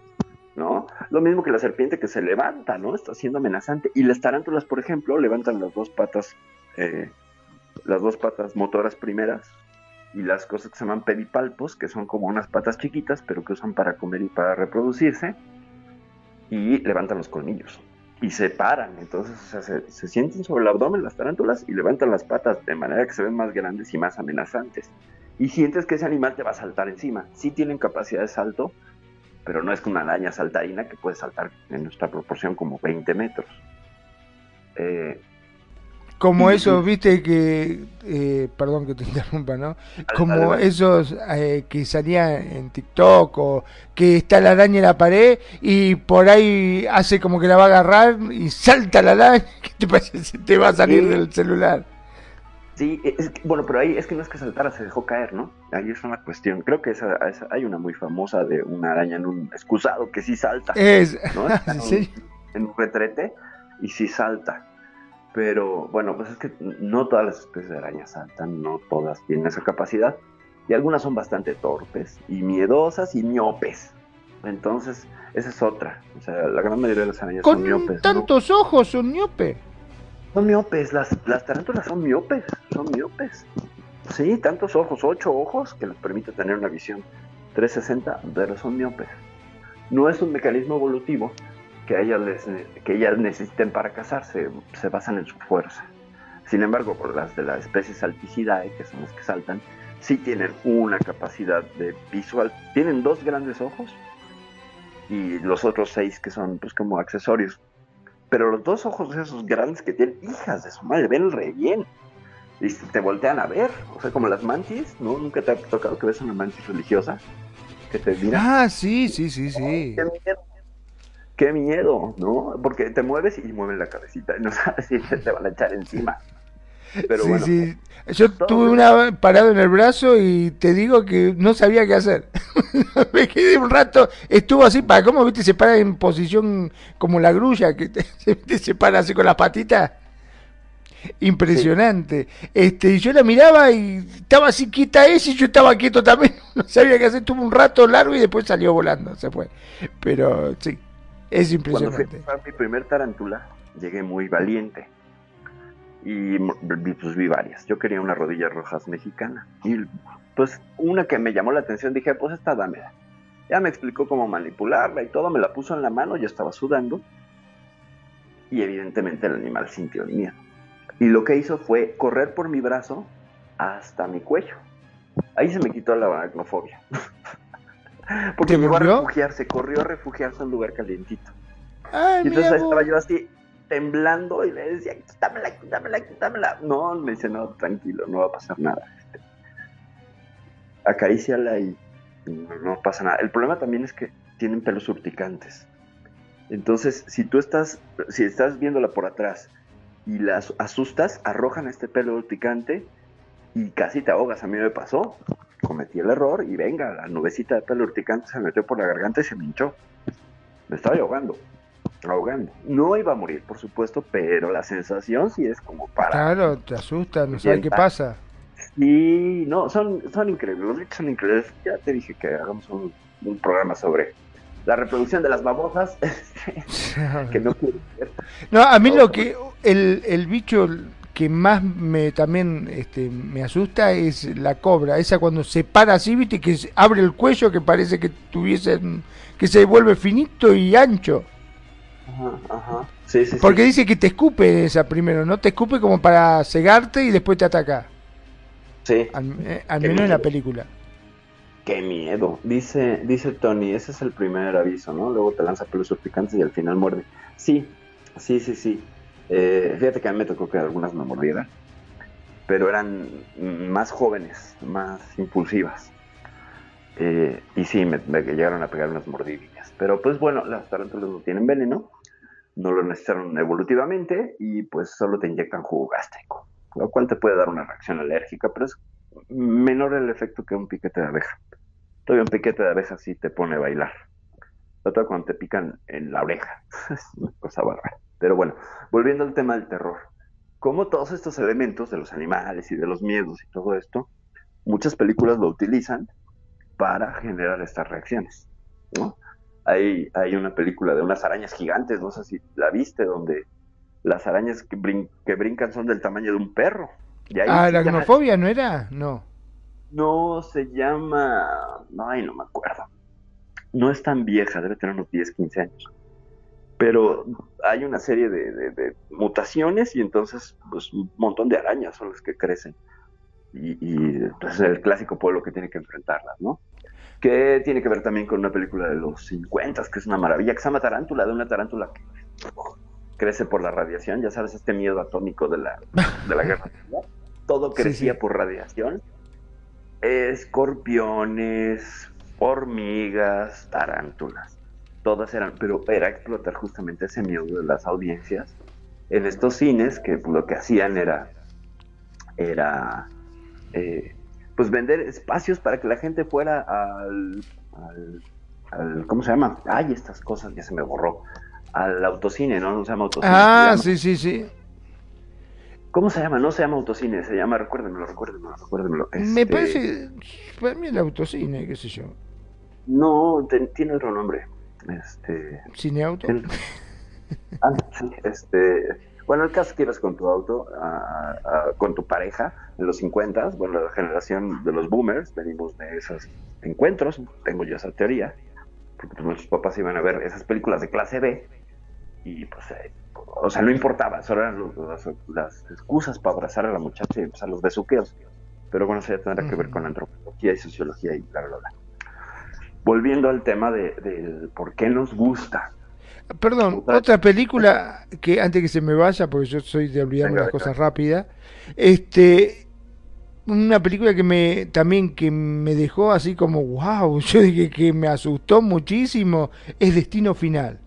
¿no? Lo mismo que la serpiente que se levanta, ¿no? Está siendo amenazante. Y las tarántulas, por ejemplo, levantan las dos patas, eh, las dos patas motoras primeras y las cosas que se llaman pedipalpos, que son como unas patas chiquitas, pero que usan para comer y para reproducirse, y levantan los colmillos. Y se paran, entonces se, se sienten sobre el abdomen las tarántulas y levantan las patas de manera que se ven más grandes y más amenazantes. Y sientes que ese animal te va a saltar encima. Sí tienen capacidad de salto, pero no es que una araña saltarina que puede saltar en nuestra proporción como 20 metros. Eh, Como esos, viste, que, eh, perdón que te interrumpa, ¿no? Como esos eh, que salían en TikTok o que está la araña en la pared y por ahí hace como que la va a agarrar y salta la araña, ¿qué te parece? Te va a salir Sí. del celular. Sí, es que- bueno, pero ahí es que no es que saltara, se dejó caer, ¿no? Ahí es una cuestión. Creo que esa, esa- hay una muy famosa de una araña en un excusado que sí salta, Es, ¿no? En, un, en un retrete y sí salta. Pero bueno, pues es que no todas las especies de arañas saltan, no todas tienen esa capacidad. Y algunas son bastante torpes y miedosas y miopes. Entonces, esa es otra. O sea, la gran mayoría de las arañas son Con miopes. ¿no? tantos ojos, son miope. Son miopes, las, las tarántulas son miopes, son miopes. Sí, tantos ojos, ocho ojos que les permite tener una visión 360, pero son miopes. No es un mecanismo evolutivo que ellas, les- que ellas necesiten para cazarse, se basan en su fuerza. Sin embargo, por las de la especie Salticidae, que son las que saltan, sí tienen una capacidad de visual. Tienen dos grandes ojos y los otros seis que son pues como accesorios. Pero los dos ojos esos grandes que tienen, hijas de su madre, ven re bien. Y te voltean a ver, o sea, como las mantis, ¿no? Nunca te ha tocado que ves una mantis religiosa que te mira. Ah, sí, sí, sí, sí. ¡Qué miedo! ¡Qué miedo! ¿No? Porque te mueves y mueven la cabecita no sabes si te van a echar encima. Pero sí, bueno, sí. Yo todo tuve una parado en el brazo y te digo que no sabía qué hacer. Me quedé un rato, estuvo así, para cómo viste, se para en posición como la grulla, que te- se, viste, se para así con las patitas. Impresionante. Este, y yo la miraba y estaba así quieta ella y yo estaba quieto también. No sabía qué hacer, tuvo un rato largo y después salió volando, se fue. Pero sí, es Cuando fui a impresionante. mi primer tarántula, llegué muy valiente. Y pues vi varias. Yo quería unas rodillas rojas mexicanas. Y pues una que me llamó la atención, dije, pues esta dámela. Ya me explicó cómo manipularla y todo, me la puso en la mano, yo estaba sudando. Y evidentemente el animal sintió el miedo. Y lo que hizo fue correr por mi brazo hasta mi cuello. Ahí se me quitó la aracnofobia. Porque ¿Te llegó a volvió? refugiarse, corrió a refugiarse a un lugar calientito. Ay, Y entonces ahí estaba yo así, temblando, y le decía, quítamela, quítamela, quítamela. No, me dice, no, tranquilo, no va a pasar nada. Este, acaríciala y no, no pasa nada. El problema también es que tienen pelos urticantes. Entonces, si tú estás, si estás viéndola por atrás y la as- asustas, arrojan este pelo urticante y casi te ahogas. A mí me pasó. Cometí el error y venga, la nubecita de pelo urticante se me metió por la garganta y se me hinchó. Me estaba ahogando ahogando. No iba a morir, por supuesto, pero la sensación sí es como para. Claro, te asusta, no sabes qué pasa. Sí, no, son, son increíbles, los bichos son increíbles. Ya te dije que hagamos un, un programa sobre la reproducción de las babosas, que no quiero. No, a mí lo que el, el bicho que más me también este, me asusta es la cobra, esa cuando se para así, viste, que abre el cuello que parece que tuviese, que se vuelve finito y ancho. Ajá, ajá. Sí, sí, sí. Porque dice que te escupe esa primero, ¿no? Te escupe como para cegarte y después te ataca. Sí. Al, eh, al menos en la película. Qué miedo. Dice, dice Tony, ese es el primer aviso, ¿no? Luego te lanza pelos picantes y al final muerde. Sí, sí, sí, sí. Eh, fíjate que a mí me tocó que algunas me mordieran, pero eran más jóvenes, más impulsivas. Eh, y sí, me, llegaron a pegar unas mordidillas. Pero pues bueno, las tarántulas no tienen veneno, no lo necesitaron evolutivamente y pues solo te inyectan jugo gástrico, lo cual te puede dar una reacción alérgica, pero es menor el efecto que un piquete de abeja. Todavía un piquete de abeja sí te pone a bailar. Otra cuando te pican en la oreja. es una cosa bárbara. Pero bueno, volviendo al tema del terror. Como todos estos elementos de los animales y de los miedos y todo esto, muchas películas lo utilizan para generar estas reacciones. ¿no? Hay, hay una película de unas arañas gigantes, no sé si la viste, donde las arañas que, brin- que brincan son del tamaño de un perro. Y ahí Ah, sí ya- ¿aracnofobia no era? No. no, se llama. Ay, no me acuerdo. No es tan vieja, debe tener unos 10, 15 años. Pero hay una serie de, de- de mutaciones y entonces, pues, un montón de arañas son las que crecen. Y, y pues, el clásico pueblo que tiene que enfrentarlas, ¿no? Que tiene que ver también con una película de los 50, que es una maravilla, que se llama Tarántula, de una tarántula que crece por la radiación. Ya sabes, este miedo atómico de la, de la guerra. Todo Sí, crecía sí. por radiación escorpiones, hormigas, tarántulas. Todas eran, pero era explotar justamente ese miedo de las audiencias en estos cines que lo que hacían era, era eh, pues vender espacios para que la gente fuera al, al, al- ¿cómo se llama? Ay, estas cosas ya se me borró. Al autocine, ¿no? No se llama autocine. Ah, llama- sí, sí, sí. ¿Cómo se llama? No se llama autocine, se llama, recuérdenmelo, recuérdenmelo, recuérdenmelo. Me Este, parece, para mí el autocine, qué sé yo. No, te- tiene otro nombre. Este. Cineauto. el- ah, sí, este. Bueno, el caso es que ibas con tu auto, a- a- con tu pareja, en los 50, bueno, la generación de los boomers, venimos de esos encuentros, tengo yo esa teoría, porque pues, nuestros papás iban a ver esas películas de clase B, y pues, eh, o sea, no importaba, solo eran los- las, las excusas para abrazar a la muchacha y empezar los besuqueos. Pero bueno, eso ya tendrá que ver con antropología y sociología y bla, bla, bla. Volviendo al tema de, del por qué nos gusta. Perdón, Otra- película que antes que se me vaya, porque yo soy de olvidarme las cosas rápidas, este, una película que me también que me dejó así como wow, yo dije que me asustó muchísimo, es Destino Final.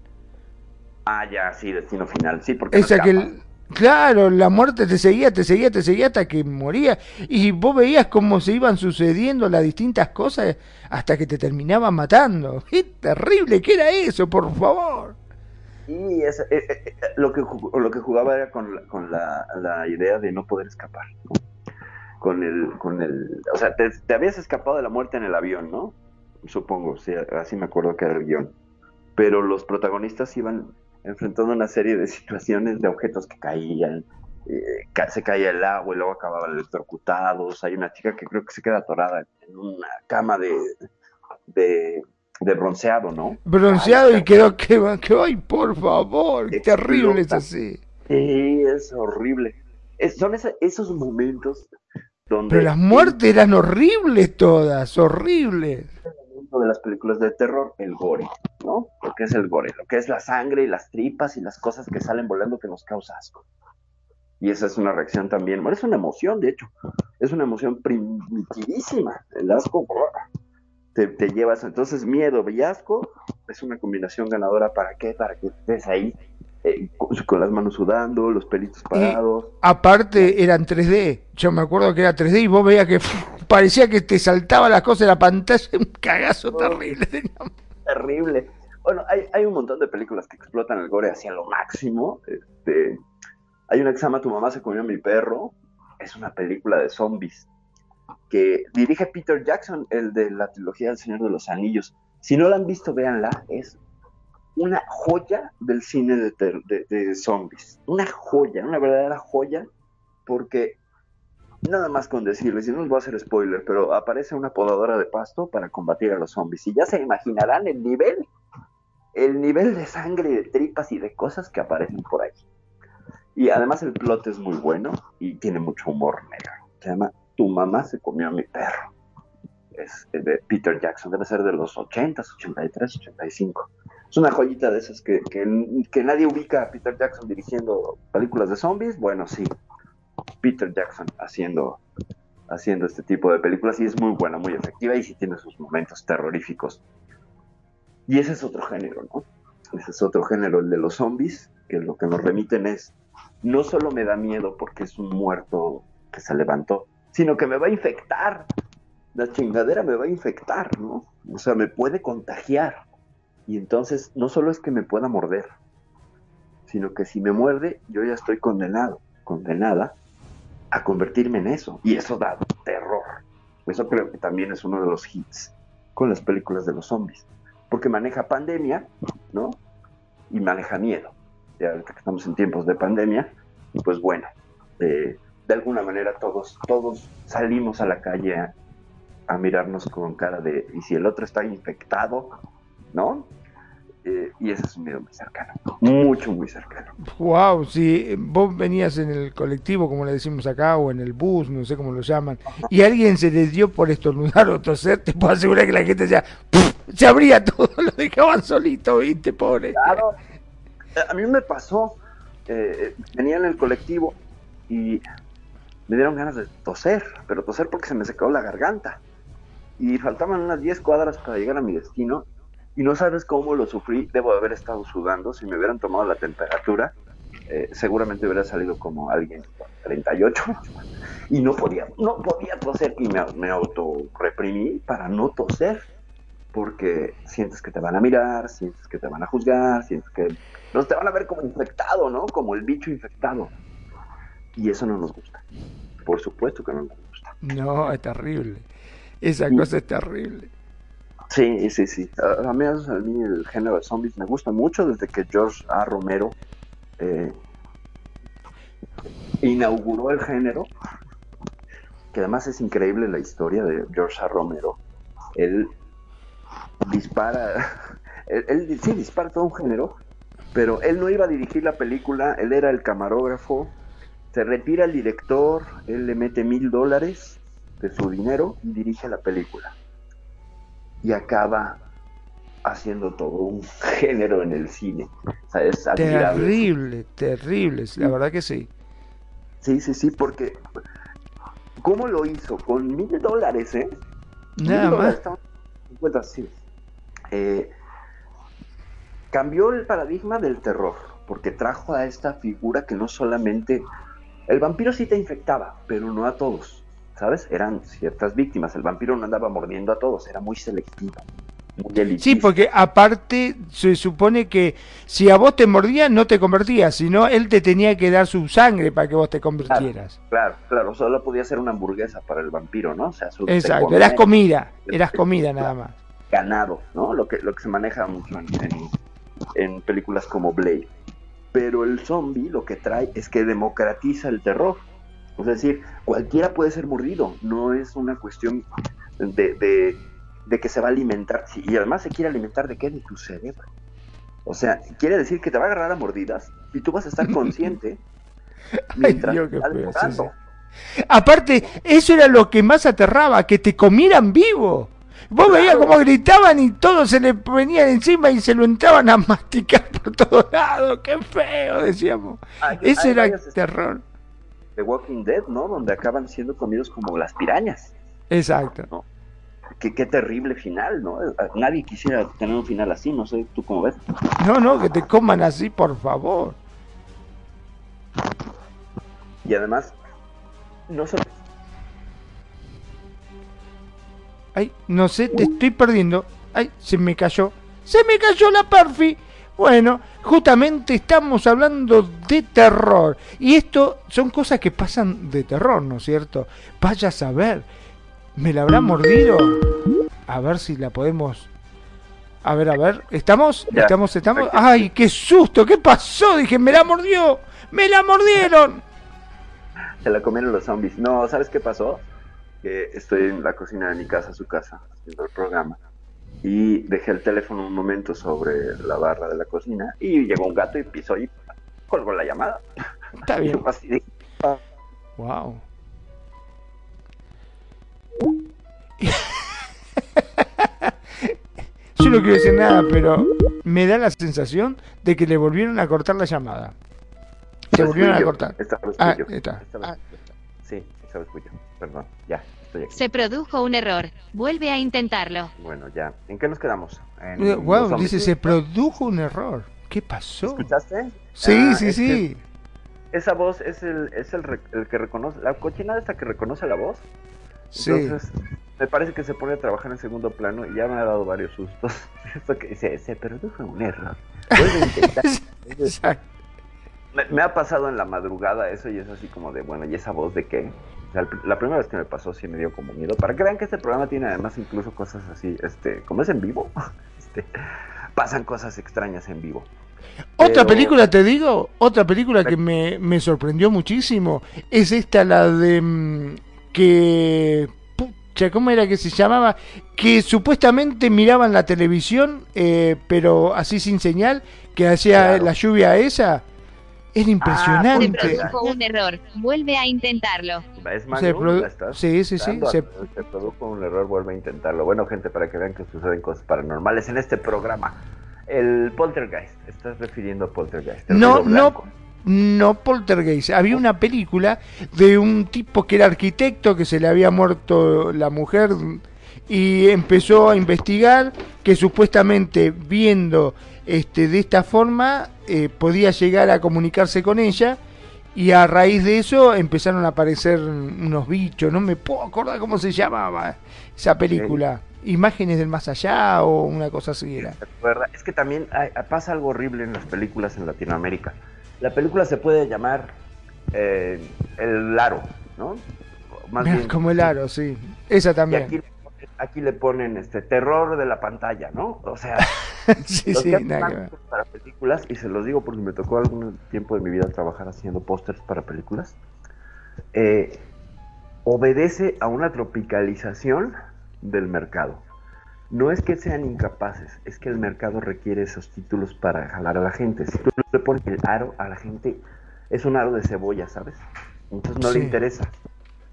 Ah, ya, sí, destino final. Sí, porque no Esa que, escapa. el- claro, la muerte te seguía, te seguía, te seguía hasta que moría. Y vos veías cómo se iban sucediendo las distintas cosas hasta que te terminaban matando. ¡Qué terrible! ¿Qué era eso, por favor? Y esa- eh, eh, eh, lo, que, lo que jugaba era con, la, con la, la idea de no poder escapar. Con el, con el, o sea, te, te habías escapado de la muerte en el avión, ¿no? Supongo, sí, así me acuerdo que era el guion. Pero los protagonistas iban enfrentando una serie de situaciones de objetos que caían, eh, se caía el agua y luego acababan electrocutados. Hay una chica que creo que se queda atorada en una cama de, de, de bronceado, ¿no? Bronceado Ay, y quedó que, que ay, por favor, qué terrible es así. Sí, es horrible. Es- son esa- esos momentos donde Pero las muertes eran horribles todas, horribles. De las películas de terror, el gore, ¿no? Lo que es el gore, lo que es la sangre y las tripas y las cosas que salen volando que nos causa asco. Y esa es una reacción también, bueno, es una emoción, de hecho, es una emoción primitivísima. El asco te, te llevas, entonces miedo y asco es una combinación ganadora para qué, para que estés ahí eh, con, con las manos sudando, los pelitos parados. Aparte eran 3D, yo me acuerdo que era 3D y vos veías que parecía que te saltaba las cosas de la pantalla, un cagazo Oh. terrible. terrible. Bueno, hay, hay un montón de películas que explotan el gore hacia lo máximo. Este, hay una que se llama Tu mamá se comió a mi perro. Es una película de zombies que dirige Peter Jackson, el de la trilogía del Señor de los Anillos. Si no la han visto, véanla. Es una joya del cine de, de- de zombies. Una joya, una verdadera joya porque nada más con decirles, y no les voy a hacer spoiler, pero aparece una podadora de pasto para combatir a los zombies. Y ya se imaginarán el nivel, el nivel de sangre, de tripas y de cosas que aparecen por ahí. Y además el plot es muy bueno y tiene mucho humor negro. Se llama Tu mamá se comió a mi perro. Es de Peter Jackson, debe ser de los 80, 83, 85. Es una joyita de esas que, que, que nadie ubica a Peter Jackson dirigiendo películas de zombies. Bueno, sí, Peter Jackson haciendo, haciendo este tipo de películas y es muy buena, muy efectiva y sí tiene sus momentos terroríficos. Y ese es otro género, ¿no? Ese es otro género, el de los zombies, que lo que nos remiten es, no solo me da miedo porque es un muerto que se levantó, sino que me va a infectar. La chingadera me va a infectar, ¿no? O sea, me puede contagiar. Y entonces no solo es que me pueda morder, sino que si me muerde, yo ya estoy condenado, condenada a convertirme en eso. Y eso da terror. Eso creo que también es uno de los hits con las películas de los zombies. Porque maneja pandemia, ¿no? Y maneja miedo. Ya que estamos en tiempos de pandemia, pues bueno, eh, de alguna manera todos, todos salimos a la calle a, a mirarnos con cara de, ¿y si el otro está infectado? ¿No? Eh, y ese es un miedo muy cercano, mucho, muy cercano. Wow, si vos venías en el colectivo, como le decimos acá, o en el bus, no sé cómo lo llaman, y alguien se les dio por estornudar o toser, te puedo asegurar que la gente ya se abría todo, lo dejaban solito, ¿viste? Pobre. Claro, a mí me pasó, eh, venía en el colectivo y me dieron ganas de toser, pero toser porque se me secó la garganta. Y faltaban unas 10 cuadras para llegar a mi destino y no sabes cómo lo sufrí. Debo haber estado sudando. Si me hubieran tomado la temperatura, eh, seguramente hubiera salido como alguien 38 y no podía, no podía toser y me, me auto reprimí para no toser porque sientes que te van a mirar, sientes que te van a juzgar, sientes que te van a ver como infectado, ¿no? Como el bicho infectado. Y eso no nos gusta. Por supuesto que no nos gusta. No, es terrible. Esa cosa es terrible. Sí, sí, sí. A, mí, el género de zombies me gusta mucho desde que George A. Romero eh, inauguró el género, que además es increíble la historia de George A. Romero. Él dispara, él sí dispara todo un género, pero él no iba a dirigir la película, él era el camarógrafo, se retira el director, él le mete mil dólares de su dinero y dirige la película y acaba haciendo todo un género en el cine. O sea, es terrible, terrible, la verdad que sí. Sí, sí, sí, porque ¿cómo lo hizo? Con mil dólares, ¿eh? Nada más. Dólares, sí. eh, cambió el paradigma del terror, porque trajo a esta figura que no solamente... El vampiro sí te infectaba, pero no a todos. ¿Sabes? Eran ciertas víctimas. El vampiro no andaba mordiendo a todos, era muy selectivo. Muy sí, porque aparte se supone que si a vos te mordía no te convertías, sino él te tenía que dar su sangre para que vos te convirtieras. Claro, claro, claro. solo podía ser una hamburguesa para el vampiro, ¿no? O sea, su, Exacto, eras comida, eras comida nada más. Ganado, ¿no? Lo que, lo que se maneja mucho en, en, en películas como Blade. Pero el zombie lo que trae es que democratiza el terror. Es decir, cualquiera puede ser mordido, no es una cuestión de, de, de, que se va a alimentar, y además se quiere alimentar de qué, de tu cerebro. O sea, quiere decir que te va a agarrar a mordidas y tú vas a estar consciente mientras Ay, Dios, estás sí, sí. Aparte, eso era lo que más aterraba, que te comieran vivo. Vos claro. veías cómo gritaban y todos se le venían encima y se lo entraban a masticar por todos lados. ¡Qué feo! Decíamos. Ay, Eso era terror. The Walking Dead, ¿no? Donde acaban siendo comidos como las pirañas. Exacto. ¿no? Qué, qué, terrible final, ¿no? Nadie quisiera tener un final así, no sé, ¿tú cómo ves? No, no, que te coman así, por favor. Y además, no solo... Ay, no sé, te estoy perdiendo. Ay, se me cayó. Se me cayó la perfi. Bueno, justamente estamos hablando de terror. Y esto son cosas que pasan de terror, ¿no es cierto? Vaya a saber. ¿Me la habrá mordido? A ver si la podemos... A ver, a ver. ¿Estamos? ¿Estamos? ¿Estamos? ¡Ay, qué susto! ¿Qué pasó? Dije, me la mordió. ¡Me la mordieron! Se la comieron los zombies. No, ¿sabes qué pasó? Que estoy en la cocina de mi casa, su casa, haciendo el programa. Y dejé el teléfono un momento sobre la barra de la cocina y llegó un gato y pisó y colgó la llamada. Está bien. Así de- ah, Wow. Yo no quiero decir nada, pero me da la sensación de que le volvieron a cortar la llamada. Se volvieron a cortar. Esta vez Ah, está. Esta vez- Sí, esta vez fui yo. Perdón, ya, estoy aquí. Se produjo un error. Vuelve a intentarlo. Bueno, ya. ¿En qué nos quedamos? En Eh, Wow, dice, se produjo un error. ¿Qué pasó? ¿Escuchaste? Sí, Ah, sí, es sí. Esa voz es el, es el, que reconoce, la cochinada esta que reconoce la voz. Sí. Entonces, me parece que se pone a trabajar en segundo plano y ya me ha dado varios sustos. Esto que dice, se produjo un error. Vuelve a intentar. Exacto. me, me ha pasado en la madrugada eso y es así como de, bueno, ¿y esa voz de qué? Sea, la primera vez que me pasó sí me dio como miedo. Para que vean que este programa tiene además incluso cosas así, este, como es en vivo, este, pasan cosas extrañas en vivo. Otra Pero- película, te digo, otra película que me, me sorprendió muchísimo es esta, la de mm, que... Pucha, ¿cómo era que se llamaba? Que supuestamente miraban la televisión, eh, pero así sin señal, que hacía Claro. la lluvia esa. Era Se impresionante. produjo un error. Vuelve a intentarlo. ¿Es Se ¿La estás sí, sí, sí, se- Se produjo un error, vuelve a intentarlo. Bueno, gente, para que vean que suceden cosas paranormales en este programa. El Poltergeist, estás refiriendo a Poltergeist. el No, no, no Poltergeist. Había una película de un tipo que era arquitecto, que se le había muerto la mujer y empezó a investigar que supuestamente viendo este de esta forma eh, podía llegar a comunicarse con ella y a raíz de eso empezaron a aparecer unos bichos, no me puedo acordar cómo se llamaba esa película. Imágenes del más allá o una cosa así era. Es que también hay- pasa algo horrible en las películas en Latinoamérica. La película se puede llamar eh, El Aro, ¿no? Más bien, Como el aro, sí. Esa Y también. aquí, aquí le ponen este terror de la pantalla, ¿no? O sea, sí, los sí, nada para películas, y se los digo porque me tocó algún tiempo de mi vida trabajar haciendo pósters para películas, eh, obedece a una tropicalización del mercado. No es que sean incapaces, es que el mercado requiere esos títulos para jalar a la gente. Si tú le pones el aro a la gente, es un aro de cebolla, ¿sabes? Entonces no Sí. le interesa,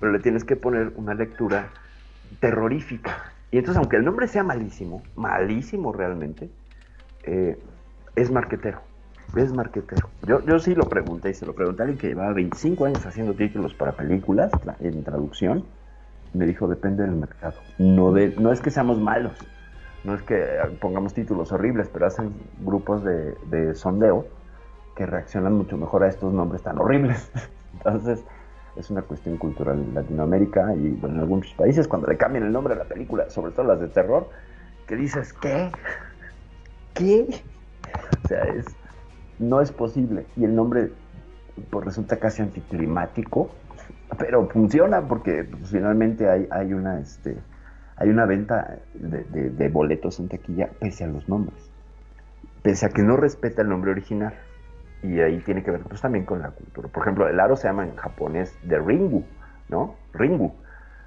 pero le tienes que poner una lectura terrorífica. Y entonces, aunque el nombre sea malísimo, malísimo realmente, eh, es marquetero. Es marquetero. Yo, yo sí lo pregunté y se lo pregunté a alguien que llevaba 25 años haciendo títulos para películas en traducción. Me dijo, depende del mercado. No, de, no es que seamos malos, no es que eh, pongamos títulos horribles, pero hacen grupos de, de sondeo que reaccionan mucho mejor a estos nombres tan horribles. Entonces, es una cuestión cultural en Latinoamérica y bueno, en algunos países cuando le cambian el nombre a la película, sobre todo las de terror, que dices, ¿qué? ¿Qué? O sea, es, no es posible. Y el nombre pues, resulta casi anticlimático, pero funciona porque pues, finalmente hay, hay una este hay una venta de, boletos en taquilla pese a los nombres, pese a que no respeta el nombre original. Y ahí tiene que ver pues también con la cultura. Por ejemplo, el aro se llama en japonés de Ringu, ¿no? Ringu.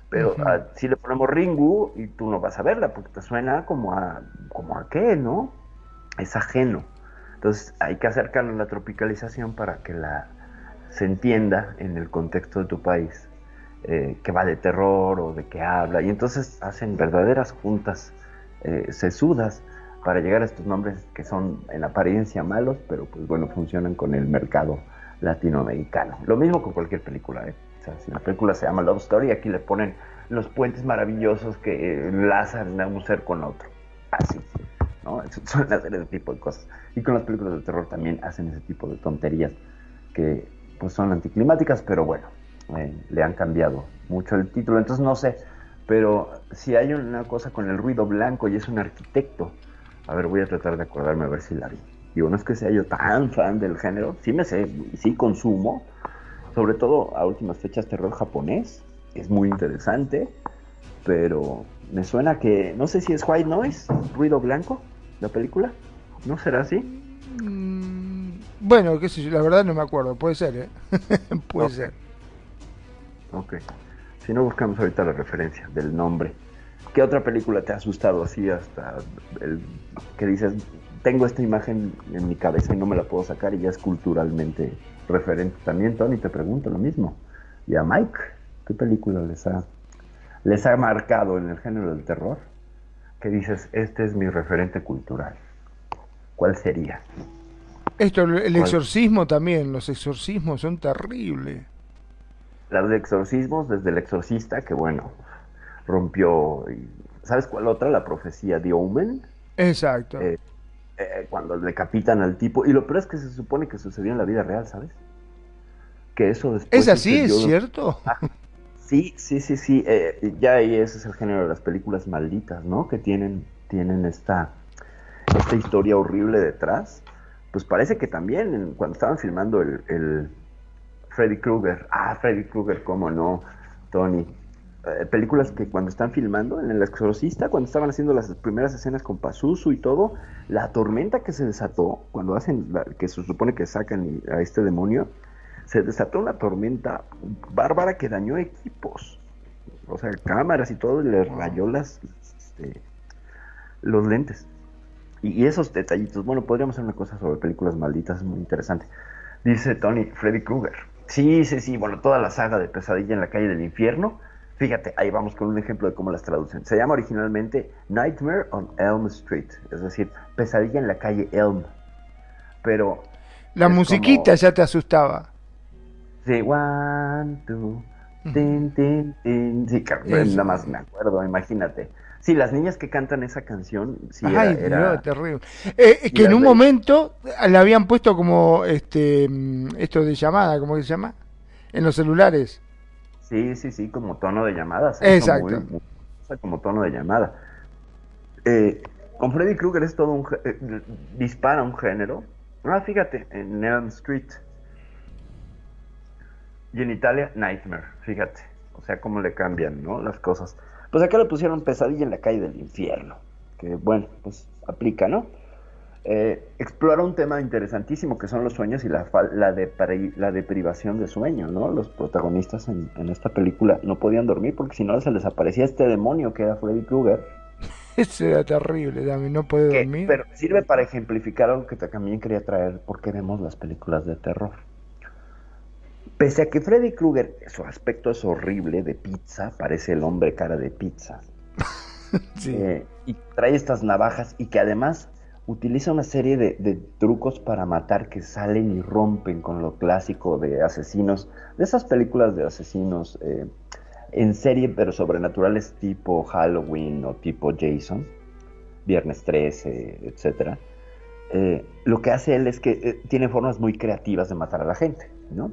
Pero Ujú. ah, si le ponemos Ringu y tú no vas a verla porque te suena como a, como a qué, ¿no? Es ajeno. Entonces hay que acercarlo a la tropicalización para que la se entienda en el contexto de tu país eh, que va de terror o de qué habla. Y entonces hacen verdaderas juntas eh, sesudas para llegar a estos nombres que son en apariencia malos, pero pues bueno, funcionan con el mercado latinoamericano. Lo mismo con cualquier película, ¿eh? O sea, si la película se llama Love Story, aquí le ponen los puentes maravillosos que enlazan a un ser con otro. Así, ¿no? Suelen hacer ese tipo de cosas. Y con las películas de terror también hacen ese tipo de tonterías que pues son anticlimáticas, pero bueno, eh, le han cambiado mucho el título. Entonces no sé, pero si hay una cosa con el ruido blanco y es un arquitecto, a ver, voy a tratar de acordarme a ver si la vi. Digo, no es que sea yo tan fan del género, sí me sé, sí consumo, sobre todo a últimas fechas terror japonés, es muy interesante, pero me suena que, no sé si es White Noise, ruido blanco, la película, ¿no será así? Mm, Bueno, qué sé yo, la verdad no me acuerdo, puede ser, ¿eh? puede ser. Ok. Si no buscamos ahorita la referencia del nombre. ¿Qué otra película te ha asustado así hasta el que dices, tengo esta imagen en mi cabeza y no me la puedo sacar y ya es culturalmente referente? También, Tony, te pregunto lo mismo. Y a Mike, ¿qué película les ha, les ha marcado en el género del terror? Que dices, este es mi referente cultural. ¿Cuál sería? Esto, el exorcismo también, los exorcismos son terribles. Las de exorcismos, desde el exorcista, que bueno, rompió. ¿Sabes cuál otra? La profecía de Omen. Exacto. Eh, eh, cuando decapitan al tipo. Y lo peor es que se supone que sucedió en la vida real, ¿sabes? Que eso después. ¿Es así? ¿Es cierto? Ah, sí, sí, sí, sí. Eh, ya ahí ese es el género de las películas malditas, ¿no? Que tienen, tienen esta, esta historia horrible detrás. Pues parece que también cuando estaban filmando el, el Freddy Krueger. Ah, Freddy Krueger, cómo no, Tony. Eh, películas que cuando están filmando, en El Exorcista, cuando estaban haciendo las primeras escenas con Pazuzu y todo, la tormenta que se desató, cuando hacen, que se supone que sacan a este demonio, se desató una tormenta bárbara que dañó equipos, o sea, cámaras y todo, y le rayó las, este, los lentes. Y, y, esos detallitos, bueno, podríamos hacer una cosa sobre películas malditas, es muy interesante. Dice Tony, Freddy Krueger. Sí, sí, sí, bueno, toda la saga de Pesadilla en la calle del infierno, Fíjate, ahí vamos con un ejemplo de cómo las traducen. Se llama originalmente Nightmare on Elm Street, es decir, pesadilla en la calle Elm. Pero. La musiquita ya te asustaba. Sí, one, two, tin, tin, tin. Sí, nada más me acuerdo, imagínate. Sí, las niñas que cantan esa canción, sí, Ay, era, Dios, terrible. Eh, que en un momento la habían puesto como este esto de llamada, ¿cómo se llama? En los celulares. Sí, sí, sí, como tono de llamada. Exacto. como tono de llamada. Eh, con Freddy Krueger es todo un... Eh, dispara un género. Ah, fíjate, en Elm Street. Y en Italia, Nightmare, fíjate. O sea, cómo le cambian, ¿no? Las cosas. Pues acá le pusieron pesadilla en la calle del infierno. Que bueno, pues aplica, ¿no? Eh, explora un tema interesantísimo que son los sueños y la, la, de, la deprivación de sueño, ¿no? Los protagonistas en, en, esta película no podían dormir porque si no se les aparecía este demonio que era Freddy Krueger. Ese era terrible, Dami, no puede que, dormir. Pero sirve para ejemplificar algo que también quería traer porque vemos las películas de terror. Pese a que Freddy Krueger, su aspecto es horrible de pizza, parece el hombre cara de pizza. sí. eh, y trae estas navajas y que además utiliza una serie de, trucos para matar que salen y rompen con lo clásico de asesinos, de esas películas de asesinos eh, en serie pero sobrenaturales tipo Halloween o tipo Jason, Viernes 13, etc. Eh, lo que hace él es que eh, tiene formas muy creativas de matar a la gente, ¿no?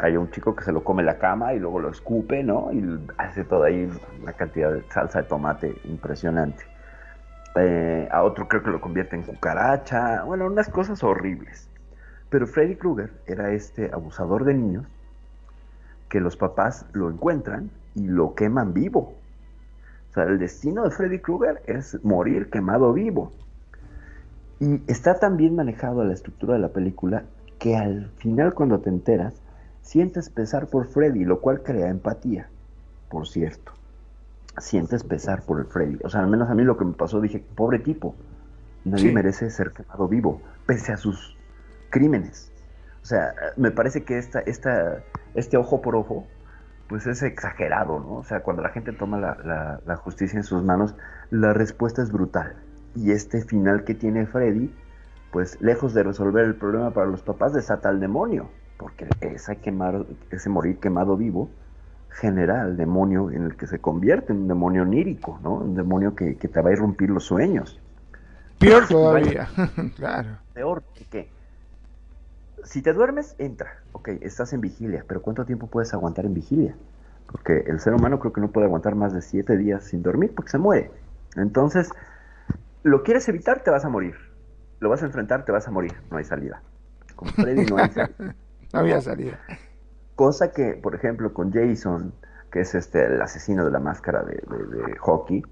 Hay un chico que se lo come la cama y luego lo escupe, ¿no? Y hace toda ahí una cantidad de salsa de tomate impresionante. Eh, a otro creo que lo convierte en cucaracha, bueno, unas cosas horribles. Pero Freddy Krueger era este abusador de niños que los papás lo encuentran y lo queman vivo. O sea, el destino de Freddy Krueger es morir quemado vivo. Y está tan bien manejado la estructura de la película que al final cuando te enteras, sientes pesar por Freddy, lo cual crea empatía, por cierto sientes pesar por el Freddy. O sea, al menos a mí lo que me pasó, dije, pobre tipo, nadie sí. merece ser quemado vivo, pese a sus crímenes. O sea, me parece que esta, esta, este ojo por ojo, pues es exagerado, ¿no? O sea, cuando la gente toma la, la, la justicia en sus manos, la respuesta es brutal. Y este final que tiene Freddy, pues lejos de resolver el problema para los papás, desata al demonio, porque ese, quemar, ese morir quemado vivo, genera al demonio en el que se convierte en un demonio onírico, ¿no? Un demonio que, que te va a irrumpir los sueños. Peor todavía, claro. Peor, porque si te duermes, entra. Ok, estás en vigilia, pero ¿cuánto tiempo puedes aguantar en vigilia? Porque el ser humano creo que no puede aguantar más de siete días sin dormir porque se muere. Entonces, lo quieres evitar, te vas a morir. Lo vas a enfrentar, te vas a morir. No hay salida. Con Freddy no hay salida. no había salida. Cosa que, por ejemplo, con Jason, que es este el asesino de la máscara de, de, de hockey,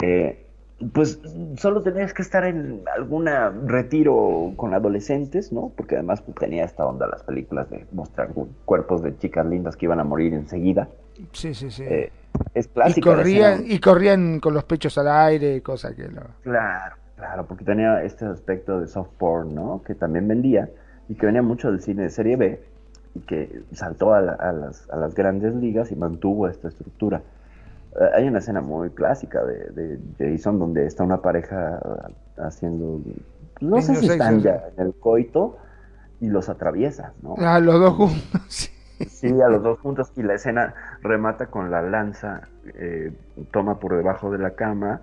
eh, pues solo tenías que estar en alguna retiro con adolescentes, ¿no? Porque además pues, tenía esta onda las películas de mostrar cuerpos de chicas lindas que iban a morir enseguida. Sí, sí, sí. Eh, es y, clásico. corrían, y corrían con los pechos al aire, cosa que no. Claro, claro, porque tenía este aspecto de soft porn, ¿no? Que también vendía y que venía mucho del cine de serie B y que saltó a, la- a las, a las grandes ligas y mantuvo esta estructura. Eh, hay una escena muy clásica de, de Jason donde está una pareja eh, haciendo, no sé si están ya en el coito y los atraviesa, ¿no? Ah, los dos juntos. sí. Sí, a los dos juntos y la escena remata con la lanza, eh, toma por debajo de la cama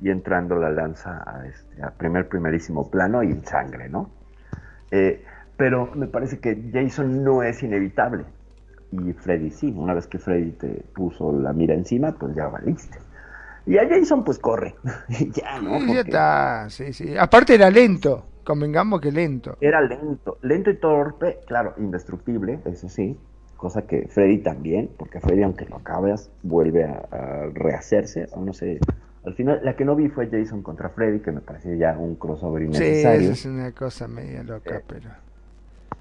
y entrando la lanza a, este, a primer, primerísimo plano y sangre, ¿no? Eh, pero me parece que Jason no es inevitable y Freddy sí, una vez que Freddy te puso la mira encima, pues ya valiste. Y a Jason pues corre, y ya, ¿no? Ya está, sí, sí. Aparte era lento, convengamos que lento. Era lento, lento y torpe, claro, indestructible, eso sí, cosa que Freddy también, porque Freddy aunque lo acabas, vuelve a, a rehacerse, o no sé, al final la que no vi fue Jason contra Freddy, que me pareció ya un crossover Sí, innecesario. eso es una cosa media loca, Eh, pero...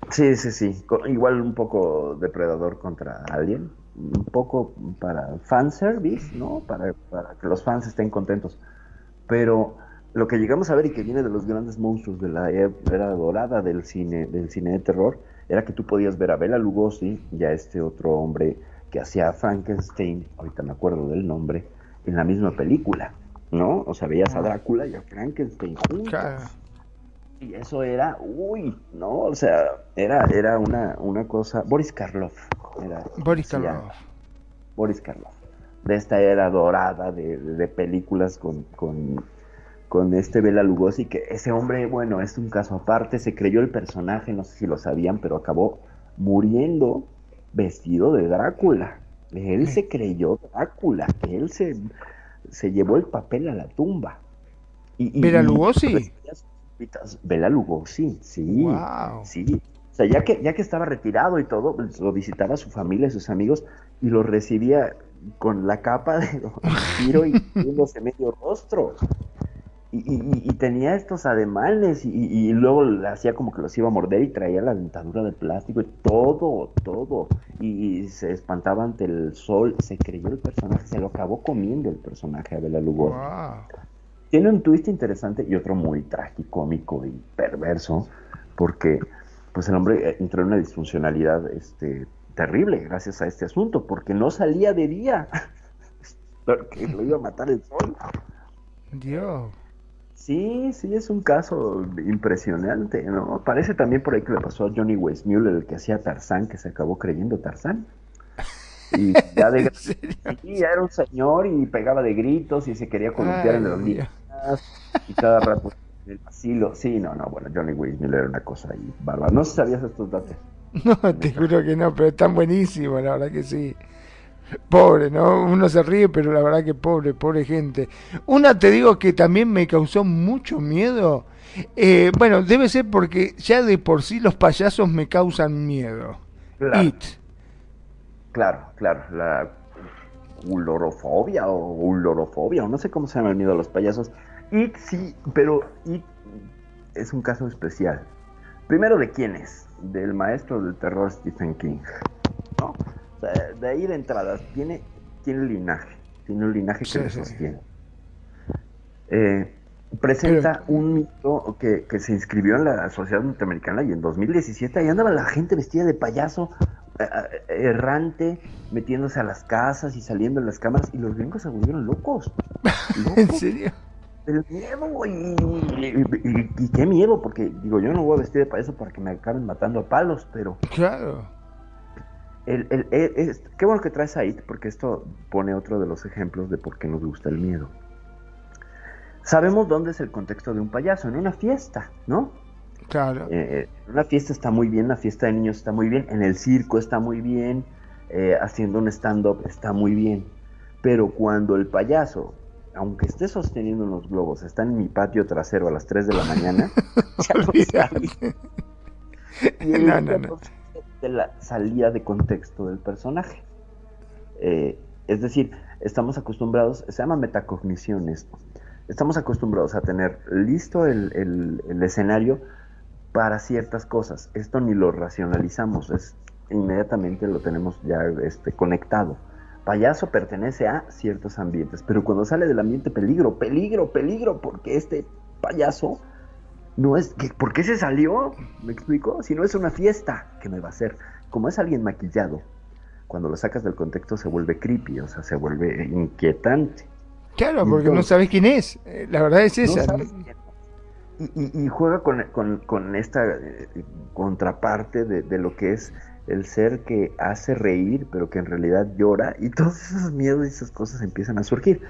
Sí, sí, sí, igual un poco depredador contra Alien, un poco para fanservice, ¿no? Para, para que los fans estén contentos, pero lo que llegamos a ver y que viene de los grandes monstruos de la e- era dorada del cine, del cine de terror, era que tú podías ver a Bela Lugosi y a este otro hombre que hacía Frankenstein, ahorita me acuerdo del nombre, en la misma película, ¿no? O sea, veías a Drácula y a Frankenstein juntos. Y eso era, uy, ¿no? O sea, era, era una, una cosa. Boris Karloff. Era, Boris. Karloff. Boris Karloff. De esta era dorada de, de películas con, con, con este Bela Lugosi, que ese hombre, bueno, es un caso aparte, se creyó el personaje, no sé si lo sabían, pero acabó muriendo vestido de Drácula. Él se creyó Drácula, él se, se llevó el papel a la tumba. Y, y- ¿Bela Lugosi? Sus visitas. Bela Lugosi, sí. Wow. Sí, o sea, ya que, ya que estaba retirado y todo, pues, lo visitaba su familia, sus amigos, y lo recibía con la capa de tiro y cubriéndose medio rostro. Y, y- y- tenía estos ademanes, y, y luego le hacía como que los iba a morder y traía la dentadura de plástico, y todo, todo. Y, se espantaba ante el sol, se creyó el personaje, se lo acabó comiendo el personaje a Bela Lugosi. Wow. Tiene un twist interesante y otro muy tragicómico y perverso, porque pues el hombre eh, entró en una disfuncionalidad este, terrible gracias a este asunto, porque no salía de día, porque lo iba a matar el sol. Dios. Sí, sí, es un caso impresionante, ¿no? Parece también por ahí que le pasó a Johnny Weissmuller, el que hacía Tarzán, que se acabó creyendo Tarzán. Y ya de. Sí, ya era un señor y pegaba de gritos y se quería columpiar en los días y cada rato en el asilo. Sí, no, no, bueno, Johnny Weissmuller era una cosa ahí bárbara. No sabías estos datos. No, te juro que no, pero están buenísimos, la verdad que sí. Pobre, ¿no? Uno se ríe, pero la verdad que pobre, pobre gente. Una te digo que también me causó mucho miedo. Eh, bueno, debe ser porque ya de por sí los payasos me causan miedo. Claro, It. Claro, claro. La ulorofobia o ulorofobia, o no sé cómo se llama el miedo a los payasos. It sí, pero It es un caso especial. Primero, ¿de quién es? Del maestro del terror Stephen King. ¿no? O sea, de ahí de entradas, tiene, tiene linaje. Tiene un linaje que Sí, le sí. sostiene. Eh, presenta un mito que, que se inscribió en la Sociedad Norteamericana y en 2017 ahí andaba la gente vestida de payaso errante, metiéndose a las casas y saliendo en las cámaras y los gringos se volvieron locos. ¿En serio? el miedo y, y- y- y qué miedo, porque digo, yo no voy a vestir de payaso para que me acaben matando a palos, pero Claro. el, el- el- es- qué bueno que traes ahí, porque esto pone otro de los ejemplos de por qué nos gusta el miedo. Sabemos dónde es el contexto de un payaso, en una fiesta, ¿no? Claro. Eh, una fiesta está muy bien, la fiesta de niños está muy bien, en el circo está muy bien, eh, haciendo un stand-up está muy bien, pero cuando el payaso, aunque esté sosteniendo unos globos, está en mi patio trasero a las 3 de la mañana, ya Olvídate. sabe. Y No, ya no, no. de la salida de contexto del personaje. Eh, es decir, estamos acostumbrados, se llama metacognición esto. estamos acostumbrados a tener listo el, el- el escenario para ciertas cosas. Esto ni lo racionalizamos, es inmediatamente lo tenemos ya este, conectado. Payaso pertenece a ciertos ambientes, pero cuando sale del ambiente peligro, peligro, peligro, porque este payaso no es, ¿qué- ¿por qué se salió? ¿Me explico? Si no es una fiesta, ¿qué me va a hacer? Como es alguien maquillado, cuando lo sacas del contexto se vuelve creepy, o sea, se vuelve inquietante. Claro, porque no sabes quién es. Eh, La verdad es esa. Y, y- juega con, esta eh, contraparte de, de lo que es el ser que hace reír, pero que en realidad llora, y todos esos miedos y esas cosas empiezan a surgir.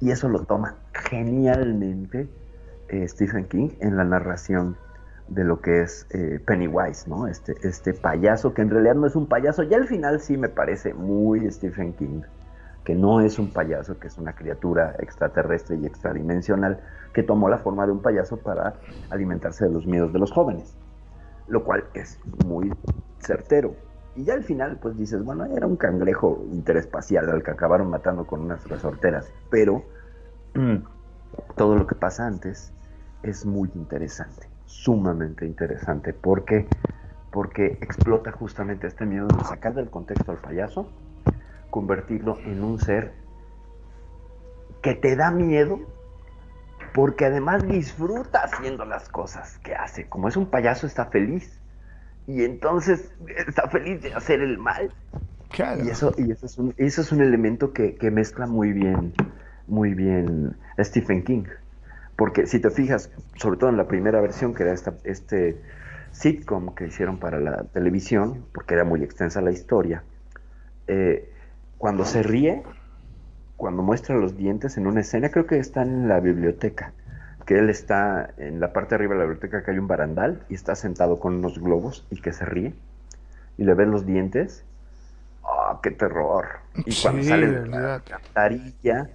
Y eso lo toma genialmente eh, Stephen King en la narración de lo que es eh, Pennywise, ¿no? Este, este payaso que en realidad no es un payaso. Ya al final sí me parece muy Stephen King, que no es un payaso, que es una criatura extraterrestre y extradimensional que tomó la forma de un payaso para alimentarse de los miedos de los jóvenes, lo cual es muy certero. Y ya al final, pues dices, bueno, era un cangrejo interespacial al que acabaron matando con unas resorteras, pero mm, todo lo que pasa antes es muy interesante, sumamente interesante, porque porque explota justamente este miedo de sacar del contexto al payaso, convertirlo en un ser que te da miedo, porque además disfruta haciendo las cosas que hace. Como es un payaso, está feliz. Y entonces está feliz de hacer el mal. Claro. Y eso, y eso es un, eso es un elemento que, que mezcla muy bien, muy bien Stephen King. Porque si te fijas, sobre todo en la primera versión, que era esta, este sitcom que hicieron para la televisión, porque era muy extensa la historia, eh, cuando se ríe, cuando muestra los dientes en una escena, creo que está en la biblioteca, que él está en la parte de arriba de la biblioteca, que hay un barandal, y está sentado con unos globos y que se ríe, y le ven los dientes, ¡ah, qué terror! Y cuando sale de la alcantarilla,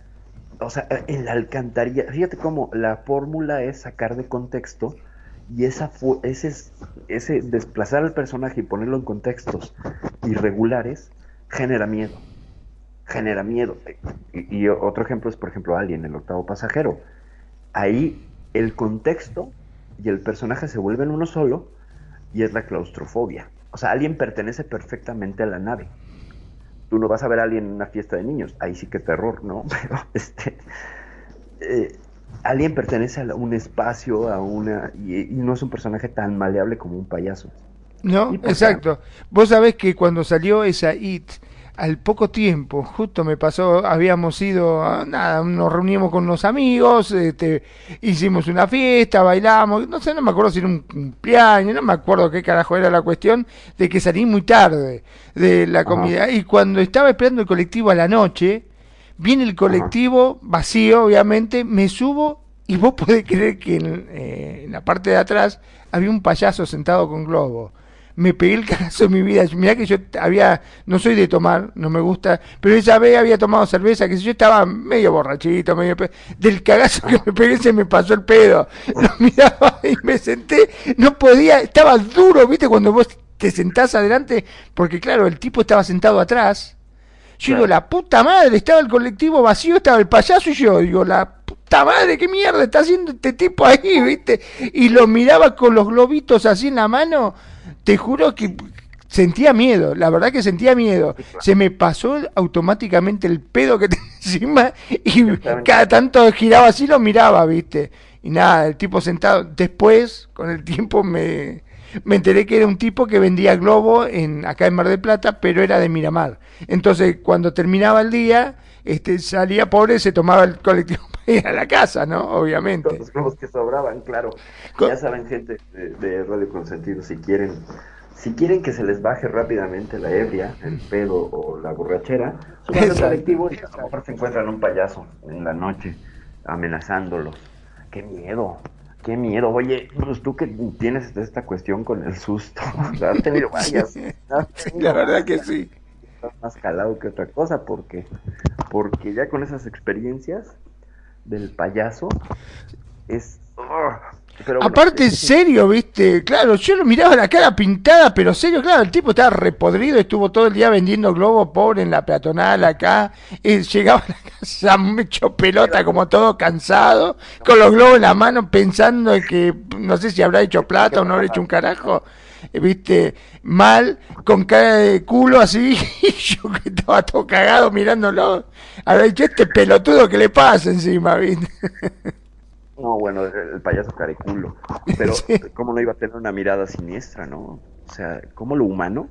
o sea, en la alcantarilla, fíjate cómo la fórmula es sacar de contexto y esa fu- ese, es- ese desplazar al personaje y ponerlo en contextos irregulares genera miedo. Genera miedo. Y, y otro ejemplo es, por ejemplo, Alien, el octavo pasajero. Ahí el contexto y el personaje se vuelven uno solo y es la claustrofobia. O sea, Alien pertenece perfectamente a la nave. Tú no vas a ver a Alien en una fiesta de niños, ahí sí que terror, ¿no? Pero este. eh, Alien pertenece a un espacio, a una. Y, y no es un personaje tan maleable como un payaso. No, ¿Y por qué? exacto. Vos sabés que cuando salió esa IT, al poco tiempo, justo me pasó, habíamos ido, a- nada, nos reunimos con unos amigos, este, hicimos una fiesta, bailamos, no sé, no me acuerdo si era un cumpleaños, no me acuerdo qué carajo era la cuestión, de que salí muy tarde de la comida. Y cuando estaba esperando el colectivo a la noche, viene el colectivo vacío, obviamente, me subo y vos podés creer que en, eh, en la parte de atrás había un payaso sentado con globo. Me pegué el cagazo de mi vida. Mirá que yo había, no soy de tomar, no me gusta, pero esa vez había tomado cerveza, que si yo estaba medio borrachito, medio pe- del cagazo que me pegué se me pasó el pedo. Lo miraba y me senté, no podía, estaba duro, viste, cuando vos te sentás adelante, porque claro, el tipo estaba sentado atrás. Yo digo, la puta madre, estaba el colectivo vacío, estaba el payaso y yo digo, la puta madre, qué mierda está haciendo este tipo ahí, viste? Y lo miraba con los globitos así en la mano, te juro que sentía miedo, la verdad que sentía miedo. Se me pasó automáticamente el pedo que tenía encima y cada tanto giraba así lo miraba, viste. Y nada, el tipo sentado. Después, con el tiempo me, me enteré que era un tipo que vendía globo en, acá en Mar del Plata, pero era de Miramar. Entonces, cuando terminaba el día, este, salía pobre, se tomaba el colectivo para ir a la casa, ¿no? Obviamente. Los globos que sobraban, claro. Ya saben, gente de, de Radio Consentido, si quieren, si quieren que se les baje rápidamente la ebria, el pedo o la borrachera, suban al colectivo y a lo mejor se encuentran un payaso en la noche amenazándolos. ¡Qué miedo! ¡Qué miedo! Oye, pues tú que tienes esta cuestión con el susto, has tenido varias. Sí, la verdad que sí. Estás más calado que otra cosa porque porque ya con esas experiencias del payaso es ugh, Pero bueno, Aparte, eh, serio, viste, claro, yo lo miraba la cara pintada, pero serio, claro, el tipo estaba repodrido, estuvo todo el día vendiendo globos, pobre, en la peatonal acá, y llegaba a la casa hecho pelota, como todo cansado, con los globos en la mano, pensando en que, no sé si habrá hecho plata o no habrá hecho un carajo, viste, mal, con cara de culo así, y yo que estaba todo cagado mirándolo, habrá dicho, este pelotudo que le pasa encima, viste. No, bueno, el, payaso careculo. Pero, Sí. ¿cómo no iba a tener una mirada siniestra, no? O sea, ¿cómo lo humano,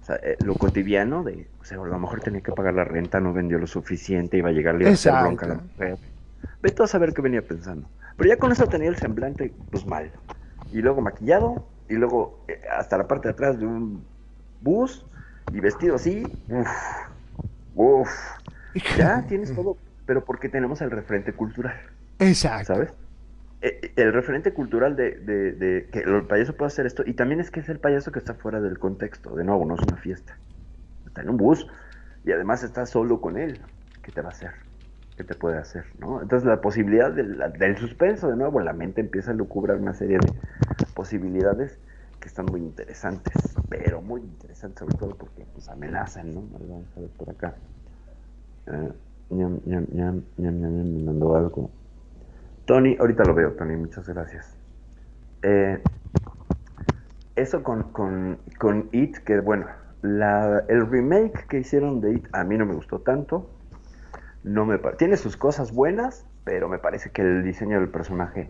o sea, eh, lo cotidiano de, o sea, a lo mejor tenía que pagar la renta, no vendió lo suficiente, iba a llegar, le iba a hacer bronca a la mujer. Vete a saber qué venía pensando. Pero ya con eso tenía el semblante, pues mal. Y luego maquillado, y luego eh, hasta la parte de atrás de un bus, y vestido así, uff, uff. Ya tienes todo, pero porque tenemos el referente cultural. Exacto. ¿sabes? Eh, eh, El referente cultural de, de- de que el payaso puede hacer esto, y también es que es el payaso que está fuera del contexto, de nuevo, no es una fiesta. Está en un bus, y además está solo con él. ¿Qué te va a hacer? ¿Qué te puede hacer? ¿no? Entonces la posibilidad del, del suspenso, de nuevo, la mente empieza a lucubrar una serie de posibilidades que están muy interesantes, pero muy interesantes sobre todo porque pues amenazan, ¿no? Vamos a ver por acá. Eh, ñam, ñam, ñam, me mandó algo. Tony, ahorita lo veo, Tony, muchas gracias. Eh, eso con, con, con It, que bueno, la, el remake que hicieron de It a mí no me gustó tanto. No me Tiene sus cosas buenas, pero me parece que el diseño del personaje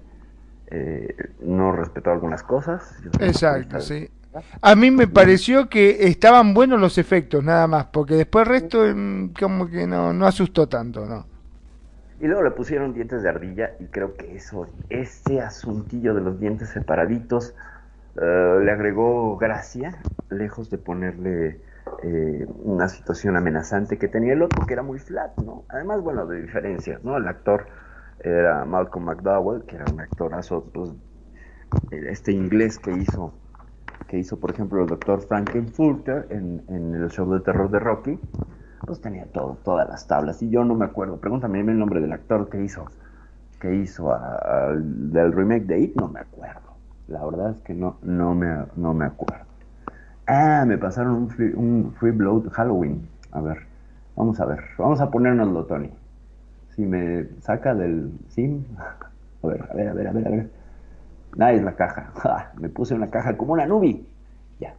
eh, no respetó algunas cosas. Exacto, sí. A mí me pareció que estaban buenos los efectos, nada más, porque después el resto mm, como que no, no asustó tanto, ¿no? Y luego le pusieron dientes de ardilla y creo que eso, ese asuntillo de los dientes separaditos, eh, le agregó gracia, lejos de ponerle eh, una situación amenazante que tenía el otro, que era muy flat, ¿no? Además, bueno, de diferencias, ¿no? El actor era Malcolm McDowell, que era un actorazo, pues, este inglés que hizo, que hizo, por ejemplo, el doctor Frankenfurter en, en el show de terror de Rocky, pues tenía todo, todas las tablas, y yo no me acuerdo, pregúntame el nombre del actor que hizo, que hizo a- del remake de It, no me acuerdo. La verdad es que no, no me, no me acuerdo. Ah, me pasaron un free, un free bloat Halloween. A ver, vamos a ver, vamos a ponérnoslo, Tony. Si me saca del sim, a ver, a ver, a ver, a ver, a ver. Nah, es la caja. Ja, me puse una caja como una nubi. Ya,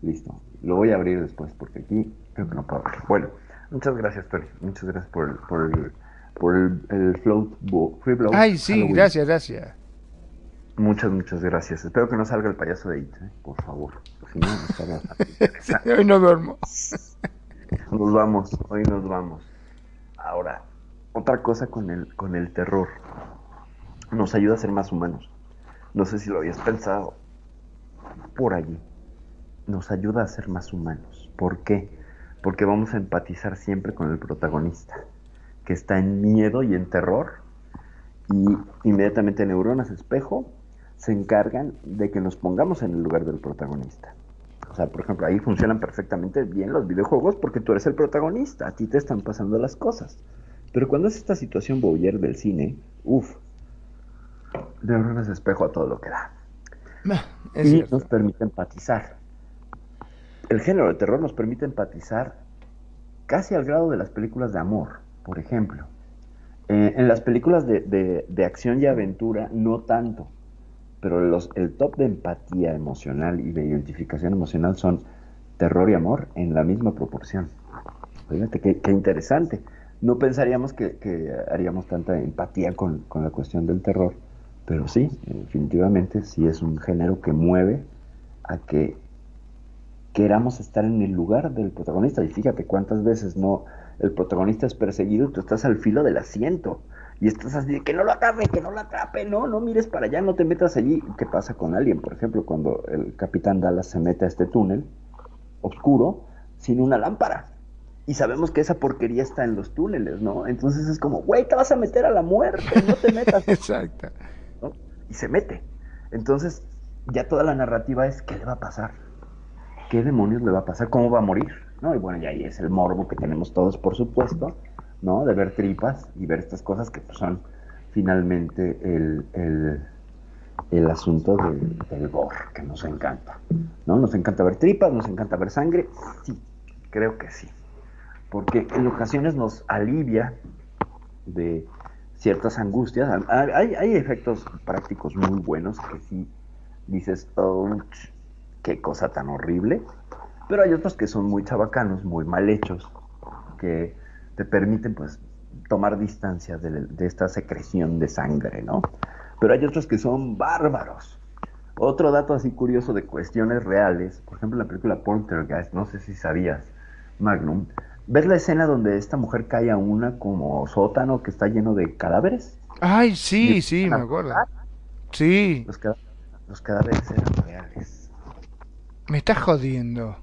listo. Lo voy a abrir después porque aquí creo que no puedo abrir. Bueno, muchas gracias, Tony. Muchas gracias por el, por el, por el, el float, free bloat. Ay, sí, Halloween. gracias, gracias. Muchas, muchas gracias. Espero que no salga el payaso de It, ¿eh? por favor. No. Hoy no duermo. Nos vamos, hoy nos vamos. Ahora, otra cosa con el, con el terror. Nos ayuda a ser más humanos. No sé si lo habías pensado. Por allí. Nos ayuda a ser más humanos. ¿Por qué? Porque vamos a empatizar siempre con el protagonista, que está en miedo y en terror. Y inmediatamente neuronas espejo se encargan de que nos pongamos en el lugar del protagonista. O sea, por ejemplo, ahí funcionan perfectamente bien los videojuegos porque tú eres el protagonista, a ti te están pasando las cosas. Pero cuando es esta situación Bowyer del cine, uff, neuronas espejo a todo lo que da. Es y cierto. nos permite empatizar. El género de terror nos permite empatizar casi al grado de las películas de amor, por ejemplo. Eh, en las películas de, de- de acción y aventura, no tanto. Pero los, el top de empatía emocional y de identificación emocional son terror y amor en la misma proporción. Fíjate qué, interesante. No pensaríamos que, que haríamos tanta empatía con, con la cuestión del terror, pero sí, definitivamente sí es un género que mueve a que queramos estar en el lugar del protagonista. Y fíjate cuántas veces no el protagonista es perseguido y tú estás al filo del asiento. Y estás así de que no lo agarre, que no lo atrape, no, no mires para allá, no te metas allí. ¿Qué pasa con alguien? Por ejemplo, cuando el capitán Dallas se mete a este túnel oscuro sin una lámpara. Y sabemos que esa porquería está en los túneles, ¿no? Entonces es como, güey, te vas a meter a la muerte, no te metas. Exacto. ¿no? Y se mete. Entonces, ya toda la narrativa es qué le va a pasar. ¿Qué demonios le va a pasar? ¿Cómo va a morir? ¿No? Y bueno, ya ahí es el morbo que tenemos todos, por supuesto, ¿no? De ver tripas y ver estas cosas que son finalmente el, el, el asunto del, del gore, que nos encanta. ¿No? Nos encanta ver tripas, nos encanta ver sangre. Sí, creo que sí. Porque en ocasiones nos alivia de ciertas angustias. Hay, hay efectos prácticos muy buenos que sí dices, oh, qué cosa tan horrible. Pero hay otros que son muy chabacanos, muy mal hechos, que te permiten pues tomar distancia de, de esta secreción de sangre, ¿no? Pero hay otros que son bárbaros. Otro dato así curioso de cuestiones reales, por ejemplo, la película Poltergeist, no sé si sabías, Magnum, ¿ves la escena donde esta mujer cae a una como sótano que está lleno de cadáveres? Ay, sí, sí, me acuerdo. Sí. Los, los cadáveres eran reales. Me estás jodiendo.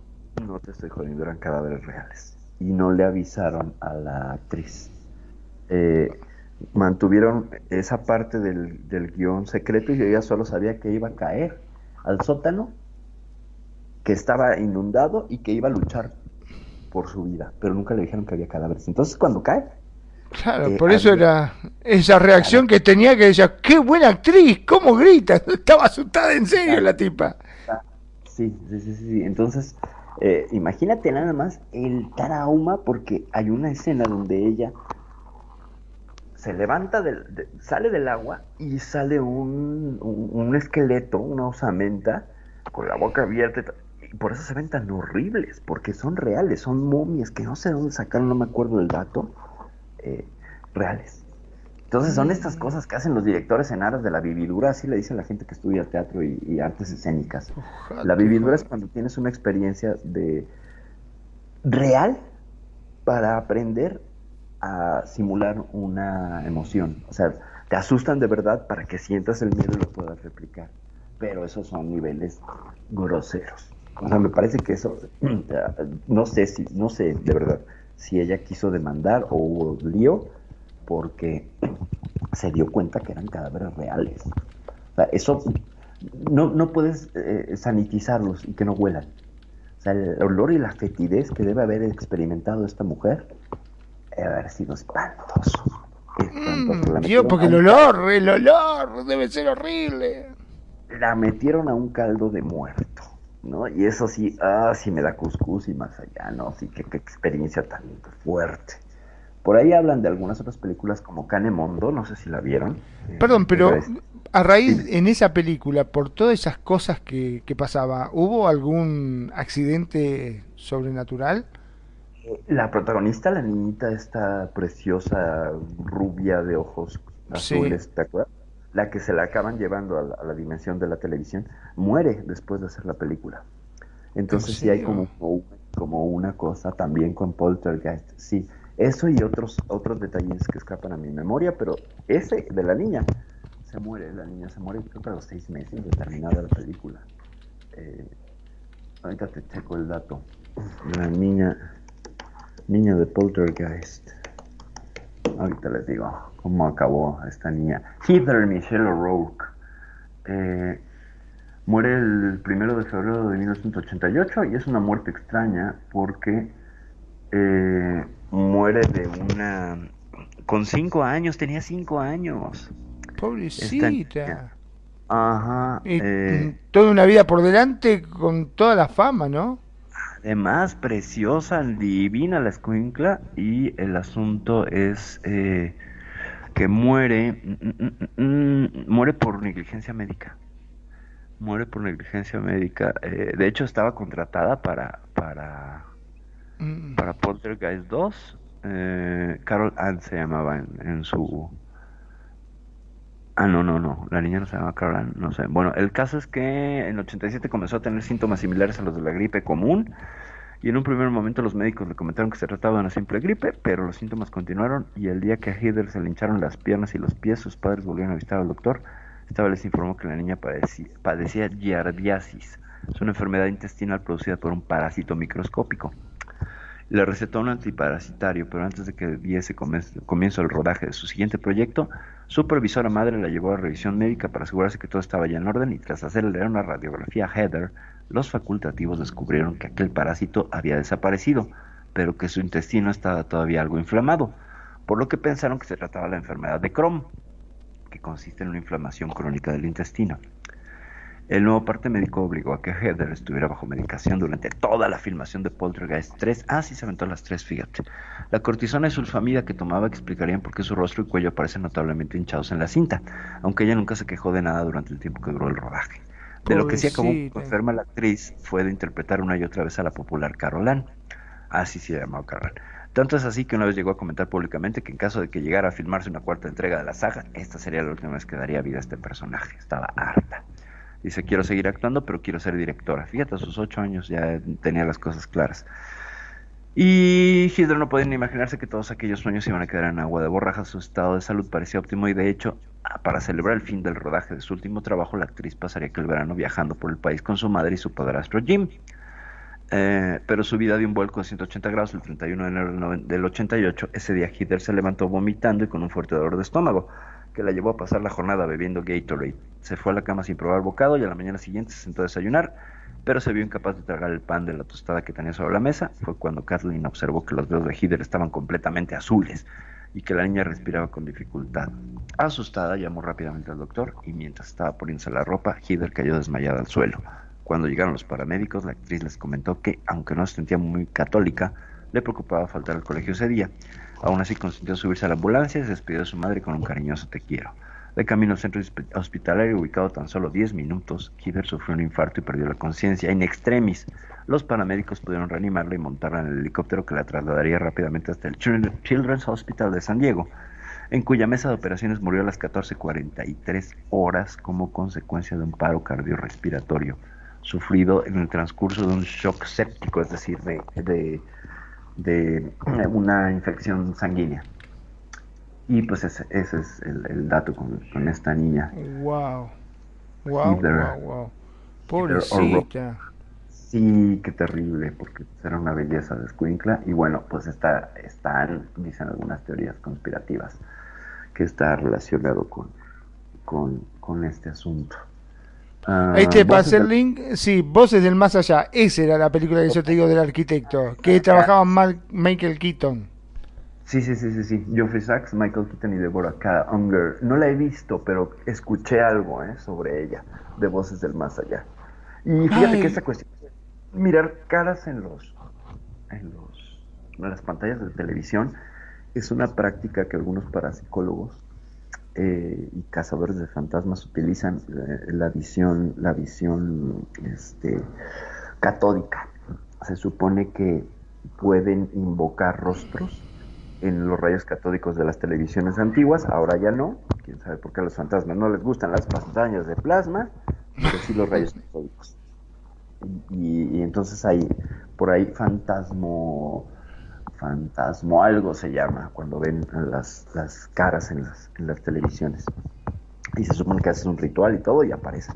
No te estoy jodiendo, eran cadáveres reales. Y no le avisaron a la actriz. Eh, mantuvieron esa parte del, del guion secreto y ella solo sabía que iba a caer al sótano, que estaba inundado y que iba a luchar por su vida, pero nunca le dijeron que había cadáveres. Entonces cuando cae... Claro, eh, por eso era esa reacción que tenía que decía, qué buena actriz, cómo grita, estaba asustada en serio la tipa. Sí, sí, sí, sí. Entonces, eh, imagínate nada más el trauma porque hay una escena donde ella se levanta, del, sale del agua y sale un, un, esqueleto, una osamenta, con la boca abierta. Y por eso se ven tan horribles, porque son reales, son momias que no sé dónde sacaron, no me acuerdo del dato, eh, reales. Entonces son estas cosas que hacen los directores en aras de la vividura, así le dice la gente que estudia teatro y, artes escénicas. la vividura es cuando tienes una experiencia de real para aprender a simular una emoción. O sea, te asustan de verdad para que sientas el miedo y lo puedas replicar. Pero esos son niveles groseros. O sea, me parece que eso, no sé si, no sé de verdad si ella quiso demandar o hubo lío porque se dio cuenta que eran cadáveres reales. O sea, eso no, no puedes eh, sanitizarlos y que no huelan. O sea, el olor y la fetidez que debe haber experimentado esta mujer debe haber sido espantoso. Mm, Dios, porque el olor, el olor debe ser horrible. La metieron a un caldo de muerto, ¿no? Y eso sí, ah, sí me da cuscús y más allá, ¿no? Sí, qué, qué experiencia tan fuerte. Por ahí hablan de algunas otras películas como Canemondo, no sé si la vieron. Perdón, pero a raíz en esa película, por todas esas cosas que, que pasaba, ¿hubo algún accidente sobrenatural? La protagonista, la niñita esta preciosa, rubia de ojos azules, ¿te acuerdas? La que se la acaban llevando a la, dimensión de la televisión, muere después de hacer la película. Entonces sí hay como, como una cosa también con Poltergeist, sí. Eso y otros, otros detalles que escapan a mi memoria, pero ese de la niña se muere, la niña se muere creo que a los seis meses de terminada la película. Eh, ahorita te checo el dato. La niña Niña de Poltergeist. Ahorita les digo cómo acabó esta niña. Heather Michelle O'Rourke. Eh, muere el primero de febrero de 1988 y es una muerte extraña porque eh, muere de una... Con cinco años, tenía cinco años. Pobrecita. Ajá. Eh, toda una vida por delante con toda la fama, ¿no? Además, preciosa, divina la escuincla y el asunto es eh, que muere, mm, mm, mm, muere por negligencia médica. Muere por negligencia médica. Eh, de hecho, estaba contratada para para para Poltergeist 2. Eh, Carol Ann se llamaba en su Ah, no, no, no. La niña no se llama Caroline, no sé. Bueno, el caso es que en el 87 comenzó a tener síntomas similares a los de la gripe común. Y en un primer momento los médicos le comentaron que se trataba de una simple gripe, pero los síntomas continuaron y el día que a Heather se le hincharon las piernas y los pies, sus padres volvieron a visitar al doctor. Esta vez les informó que la niña padecía, padecía giardiasis. Es una enfermedad intestinal producida por un parásito microscópico. Le recetó un antiparasitario, pero antes de que diese comienzo el rodaje de su siguiente proyecto, su supervisora madre la llevó a revisión médica para asegurarse que todo estaba ya en orden y tras hacerle una radiografía a Heather, los facultativos descubrieron que aquel parásito había desaparecido, pero que su intestino estaba todavía algo inflamado, por lo que pensaron que se trataba de la enfermedad de Crohn. que consiste en una inflamación crónica del intestino. El nuevo parte médico obligó a que Heather estuviera bajo medicación durante toda la filmación de Poltergeist 3. Ah, sí, se aventó las tres, fíjate. La cortisona y sulfamida que tomaba explicarían por qué su rostro y cuello aparecen notablemente hinchados en la cinta, aunque ella nunca se quejó de nada durante el tiempo que duró el rodaje. De lo que sí acabó enferma la actriz fue de interpretar una y otra vez a la popular Carol Ann. Así se llamaba Carol Ann. Tanto es así que una vez llegó a comentar públicamente que en caso de que llegara a filmarse una cuarta entrega de la saga, esta sería la última vez que daría vida a este personaje. Estaba harta. Dice, quiero seguir actuando, pero quiero ser directora. Fíjate, a sus ocho años ya tenía las cosas claras. Y Heather no podía ni imaginarse que todos aquellos sueños iban a quedar en agua de borrajas. Su estado de salud parecía óptimo y de hecho, para celebrar el fin del rodaje de su último trabajo, la actriz pasaría aquel verano viajando por el país con su madre y su padrastro Jim. Eh, pero su vida dio un vuelco de 180 grados el 31 de enero del noven- del 88. Ese día Heather se levantó vomitando y con un fuerte dolor de estómago, que la llevó a pasar la jornada bebiendo Gatorade. Se fue a la cama sin probar bocado y a la mañana siguiente se sentó a desayunar, pero se vio incapaz de tragar el pan de la tostada que tenía sobre la mesa. Fue cuando Kathleen observó que los dedos de Heather estaban completamente azules y que la niña respiraba con dificultad. Asustada, llamó rápidamente al doctor y mientras estaba poniéndose la ropa, Heather cayó desmayada al suelo. Cuando llegaron los paramédicos, la actriz les comentó que, aunque no se sentía muy católica, le preocupaba faltar al colegio ese día. Aún así consintió subirse a la ambulancia y se despidió de su madre con un cariñoso te quiero. De camino al centro hospi- hospitalario, ubicado tan solo 10 minutos, Heather sufrió un infarto y perdió la conciencia in extremis. Los paramédicos pudieron reanimarla y montarla en el helicóptero que la trasladaría rápidamente hasta el Children- Children's Hospital de San Diego, en cuya mesa de operaciones murió a las 14.43 horas como consecuencia de un paro cardiorrespiratorio sufrido en el transcurso de un shock séptico, es decir, de, de, de una infección sanguínea. Y pues ese, ese es el, el dato con, con esta niña. Wow. Wow, Heather. wow, wow. Pobrecita. Sí, qué terrible, porque era una belleza de escuincla. Y bueno, pues está, están, dicen algunas teorías conspirativas, que está relacionado con, con, con este asunto. Ah, Ahí te pasé el link. Sí, Voces del Más Allá. Esa era la película que yo te digo del arquitecto. Que trabajaba Mal- Michael Keaton. Sí, sí, sí, sí, sí. Geoffrey Sachs, Michael Keaton y Deborah K. Unger. No la he visto, pero escuché algo ¿eh? sobre ella, de Voces del Más Allá. Y fíjate Ay. que esta cuestión mirar caras en los, en los, en las pantallas de televisión es una práctica que algunos parapsicólogos eh, y cazadores de fantasmas utilizan eh, la visión, la visión, este, catódica. Se supone que pueden invocar rostros en los rayos catódicos de las televisiones antiguas, ahora ya no, quién sabe por qué a los fantasmas no les gustan las pantallas de plasma, pero sí los rayos catódicos. Y, y- y entonces hay por ahí fantasmo, fantasmo algo se llama, cuando ven las, las caras en las, en las televisiones. Y se supone que haces un ritual y todo y aparecen,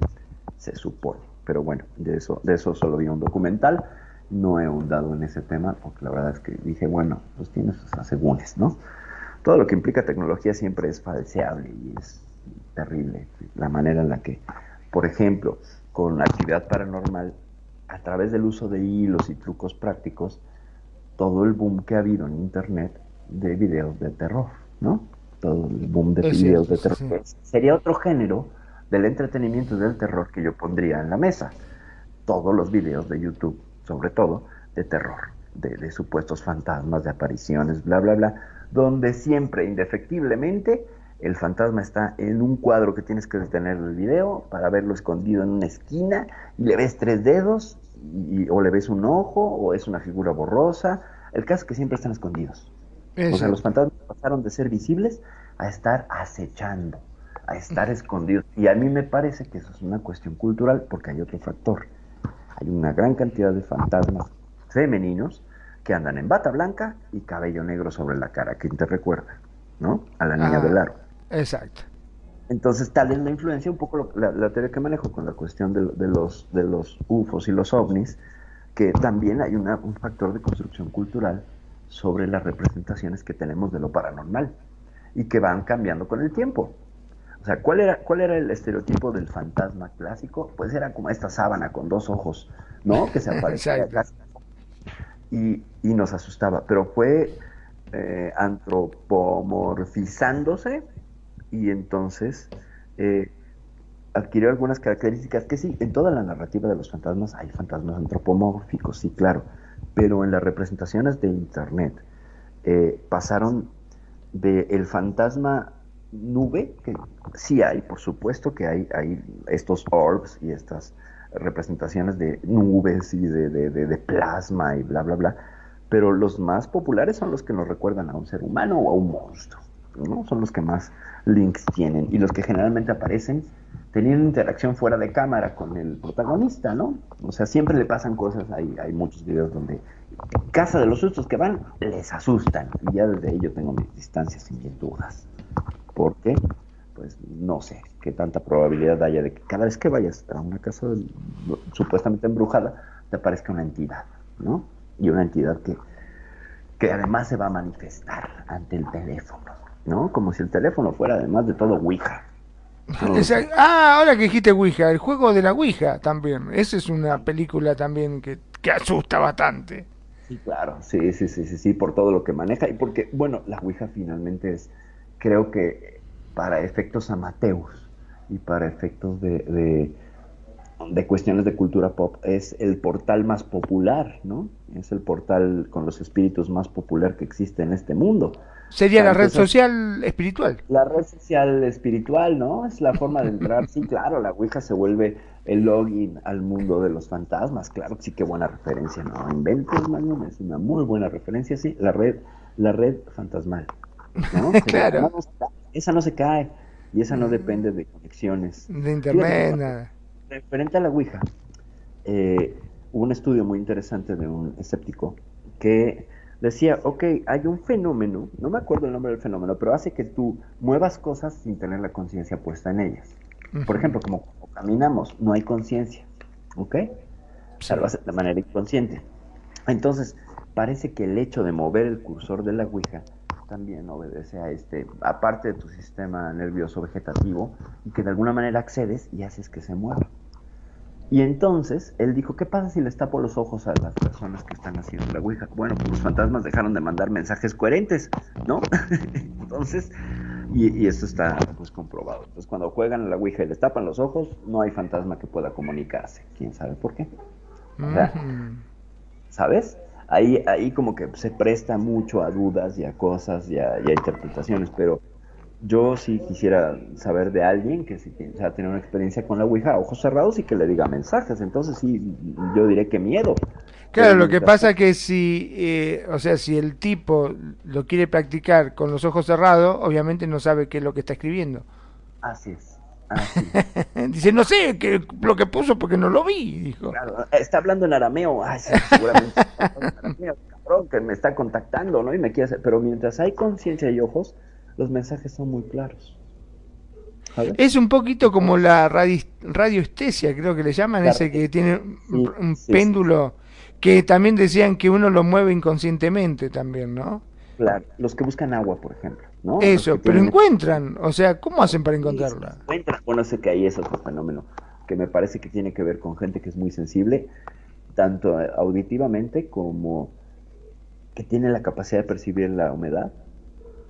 se supone. Pero bueno, de eso, de eso solo vi un documental, no he ahondado en ese tema, porque la verdad es que dije, bueno, pues tiene sus asegúnes, ¿no? Todo lo que implica tecnología siempre es falseable y es terrible. La manera en la que, por ejemplo, con actividad paranormal, a través del uso de hilos y trucos prácticos, todo el boom que ha habido en Internet de videos de terror, ¿no? Todo el boom de Es videos cierto, de sí, terror. Sería otro género del entretenimiento y del terror que yo pondría en la mesa. Todos los videos de YouTube, sobre todo, de terror, de, de supuestos fantasmas, de apariciones, bla, bla, bla, donde siempre, indefectiblemente, el fantasma está en un cuadro que tienes que detener el video para verlo escondido en una esquina y le ves tres dedos y- o le ves un ojo o es una figura borrosa. El caso es que siempre están escondidos. Es O sea, los fantasmas pasaron de ser visibles a estar acechando, a estar escondidos. Y a mí me parece que eso es una cuestión cultural porque hay otro factor. Hay una gran cantidad de fantasmas femeninos que andan en bata blanca y cabello negro sobre la cara. ¿Quién te recuerda? ¿No? A la niña Ah. del aro. Exacto. Entonces, tal es la influencia, un poco lo- la, la teoría que manejo con la cuestión de, de los, de los UFOs y los ovnis, que también hay una- un factor de construcción cultural sobre las representaciones que tenemos de lo paranormal y que van cambiando con el tiempo. O sea, ¿cuál era, cuál era el estereotipo del fantasma clásico? Pues era como esta sábana con dos ojos, ¿no? Que se aparecía y, y nos asustaba, pero fue eh, antropomorfizándose y entonces eh, adquirió algunas características que sí, en toda la narrativa de los fantasmas hay fantasmas antropomórficos, sí, claro, pero en las representaciones de Internet eh, pasaron de el fantasma nube, que sí hay, por supuesto que hay, hay estos orbs y estas representaciones de nubes y de, de, de, de plasma y bla, bla, bla, pero los más populares son los que nos recuerdan a un ser humano o a un monstruo, ¿no? Son los que más links tienen y los que generalmente aparecen teniendo interacción fuera de cámara con el protagonista, ¿no? O sea, siempre le pasan cosas, hay, hay muchos videos donde en casa de los sustos que van, les asustan. Y ya desde ahí yo tengo mis distancias y mis dudas. ¿Por qué? Pues no sé qué tanta probabilidad haya de que cada vez que vayas a una casa supuestamente embrujada, te aparezca una entidad, ¿no? Y una entidad que, que además se va a manifestar ante el teléfono, ¿no? Como si el teléfono fuera además de todo Ouija. Ah, ahora que dijiste Ouija, el juego de la Ouija también. Esa es una película también que, que asusta bastante. Sí, claro, sí, sí, sí, sí, sí, por todo lo que maneja y porque, bueno, la Ouija finalmente es, creo que para efectos amateus y para efectos de, de, de cuestiones de cultura pop, es el portal más popular, ¿no? Es el portal con los espíritus más popular que existe en este mundo. Sería la red social espiritual. La red social espiritual, ¿no? Es la forma de entrar. Sí, claro, la Ouija se vuelve el login al mundo de los fantasmas. Claro, sí, qué buena referencia, ¿no? Inventes, Magnum, es una muy buena referencia, sí. La red, la red fantasmal, ¿no? claro. No, esa no se cae y esa no depende de conexiones. De internet, nada. Referente a la Ouija, eh, hubo un estudio muy interesante de un escéptico que decía, ok, hay un fenómeno, no me acuerdo el nombre del fenómeno, pero hace que tú muevas cosas sin tener la conciencia puesta en ellas. Por ejemplo, como, como caminamos, no hay conciencia, ¿ok? Sí. Lo de manera inconsciente. Entonces, parece que el hecho de mover el cursor de la Ouija también obedece a este, aparte de tu sistema nervioso vegetativo, y que de alguna manera accedes y haces que se mueva. Y entonces él dijo, ¿qué pasa si les tapo los ojos a las personas que están haciendo la Ouija? Bueno, pues los fantasmas dejaron de mandar mensajes coherentes, ¿no? entonces, y, y, esto está pues comprobado. Entonces cuando juegan a la Ouija y les tapan los ojos, no hay fantasma que pueda comunicarse. ¿Quién sabe por qué? O sea. ¿Sabes? Ahí, ahí como que se presta mucho a dudas y a cosas y a, y a interpretaciones, pero yo sí quisiera saber de alguien que o sea, tener una experiencia con la Ouija a ojos cerrados y que le diga mensajes. Entonces sí, yo diré que miedo. Claro, lo que pasa es que si, eh, o sea, si el tipo lo quiere practicar con los ojos cerrados, obviamente no sabe qué es lo que está escribiendo. Así es. Así. Dice, no sé qué, lo que puso porque no lo vi, dijo. Claro, está hablando en arameo. Ay, sí, seguramente está hablando en arameo, cabrón, que me está contactando, ¿no? Y me quiere hacer... Pero mientras hay conciencia y ojos, los mensajes son muy claros. Es un poquito como la radio, radioestesia, creo que le llaman, claro. ese que tiene sí, un sí, péndulo sí. que también decían que uno lo mueve inconscientemente también, ¿no? Claro, los que buscan agua, por ejemplo, ¿no? Eso, pero tienen... encuentran, o sea, ¿cómo hacen para encontrarla? Encuentran. Bueno, sé que ahí es otro fenómeno que me parece que tiene que ver con gente que es muy sensible, tanto auditivamente como que tiene la capacidad de percibir la humedad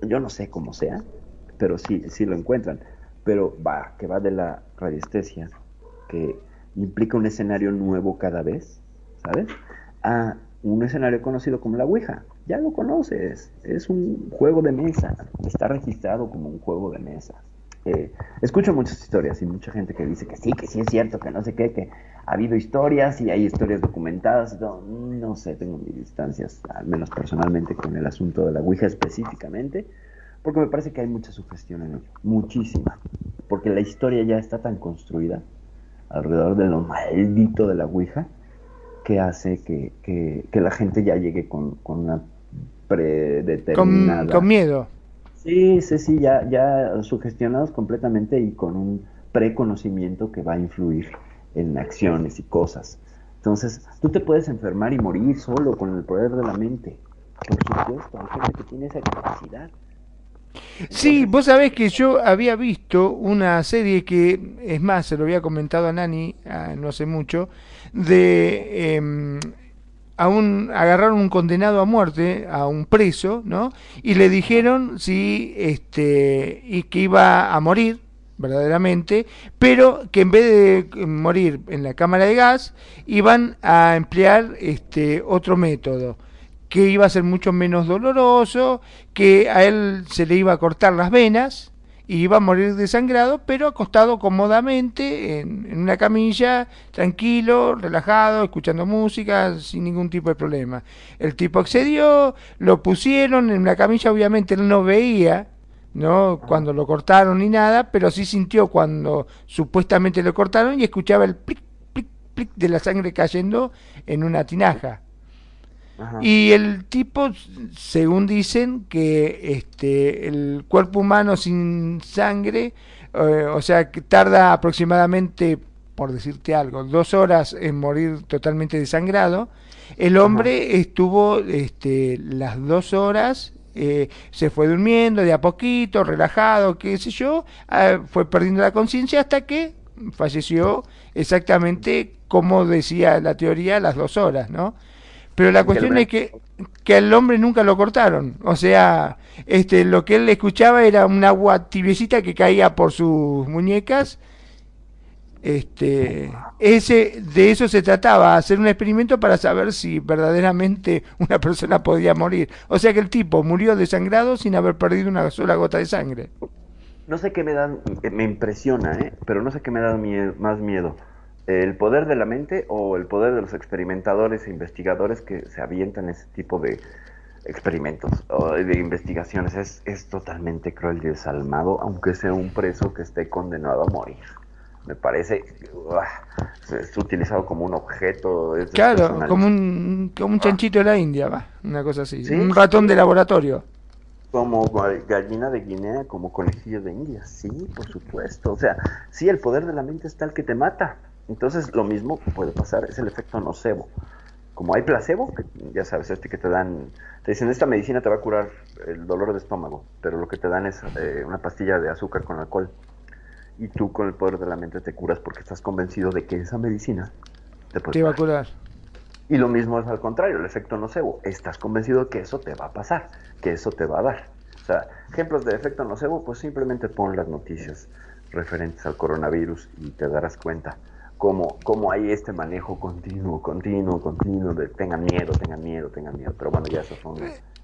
yo no sé cómo sea, pero sí, sí lo encuentran. Pero va, que va de la radiestesia, que implica un escenario nuevo cada vez, ¿sabes? A un escenario conocido como la Ouija. Ya lo conoces, es un juego de mesa, está registrado como un juego de mesa. Eh, escucho muchas historias y mucha gente que dice que sí, que sí es cierto, que no sé qué, que ha habido historias y hay historias documentadas. No, no sé, tengo mis distancias, al menos personalmente, con el asunto de la Ouija específicamente, porque me parece que hay mucha sugestión en ello, muchísima, porque la historia ya está tan construida alrededor de lo maldito de la Ouija que hace que, que, que la gente ya llegue con, con una predeterminada... Con, con miedo. Sí, sí, sí, ya, ya sugestionados completamente y con un preconocimiento que va a influir en acciones y cosas. Entonces, tú te puedes enfermar y morir solo con el poder de la mente. Por supuesto, hay gente que tiene esa capacidad. Sí, vos sabés que yo había visto una serie que, es más, se lo había comentado a Nani ah, no hace mucho, de eh, a un agarraron un condenado a muerte, a un preso, ¿no? Y le dijeron si este y que iba a morir verdaderamente, pero que en vez de morir en la cámara de gas iban a emplear este otro método que iba a ser mucho menos doloroso, que a él se le iba a cortar las venas y iba a morir desangrado, pero acostado cómodamente en, una camilla, tranquilo, relajado, escuchando música, sin ningún tipo de problema. El tipo accedió, lo pusieron en una camilla, obviamente él no veía, ¿no? Cuando lo cortaron ni nada, pero sí sintió cuando supuestamente lo cortaron y escuchaba el plic, plic, plic de la sangre cayendo en una tinaja. Ajá. Y el tipo, según dicen, que este el cuerpo humano sin sangre, eh, o sea, que tarda aproximadamente, por decirte algo, dos horas en morir totalmente desangrado. El hombre Ajá. estuvo este, las dos horas eh, se fue durmiendo de a poquito, relajado, qué sé yo, eh, fue perdiendo la conciencia hasta que falleció exactamente como decía la teoría, las dos horas, ¿no? Pero la cuestión es que, que al hombre nunca lo cortaron. O sea, este, lo que él escuchaba era un agua tibiecita que caía por sus muñecas. Este, ese, de eso se trataba, hacer un experimento para saber si verdaderamente una persona podía morir. O sea que el tipo murió desangrado sin haber perdido una sola gota de sangre. No sé qué me da, me impresiona, ¿eh? pero no sé qué me da miedo, más miedo el poder de la mente o el poder de los experimentadores e investigadores que se avientan ese tipo de experimentos o de investigaciones. Es, es totalmente cruel y desalmado, aunque sea un preso que esté condenado a morir. Me parece uh, es utilizado como un objeto. Es claro, como un, como un chanchito de la India, va, una cosa así. ¿Sí? Un ratón de laboratorio. Como gallina de Guinea, como conejillo de India. Sí, por supuesto. O sea, sí, el poder de la mente es tal que te mata. Entonces, lo mismo puede pasar es el efecto nocebo. Como hay placebo, que ya sabes, este que te dan, te dicen, esta medicina te va a curar el dolor de estómago, pero lo que te dan es eh, una pastilla de azúcar con alcohol. Y tú con el poder de la mente te curas porque estás convencido de que esa medicina te, puede te va a curar. Y lo mismo es al contrario, el efecto nocebo. Estás convencido que eso te va a pasar, que eso te va a dar. O sea, ejemplos de efecto nocebo, pues simplemente pon las noticias referentes al coronavirus y te darás cuenta cómo, cómo hay este manejo continuo, continuo, continuo, de tengan miedo, tengan miedo, tengan miedo. Pero bueno, ya eso son...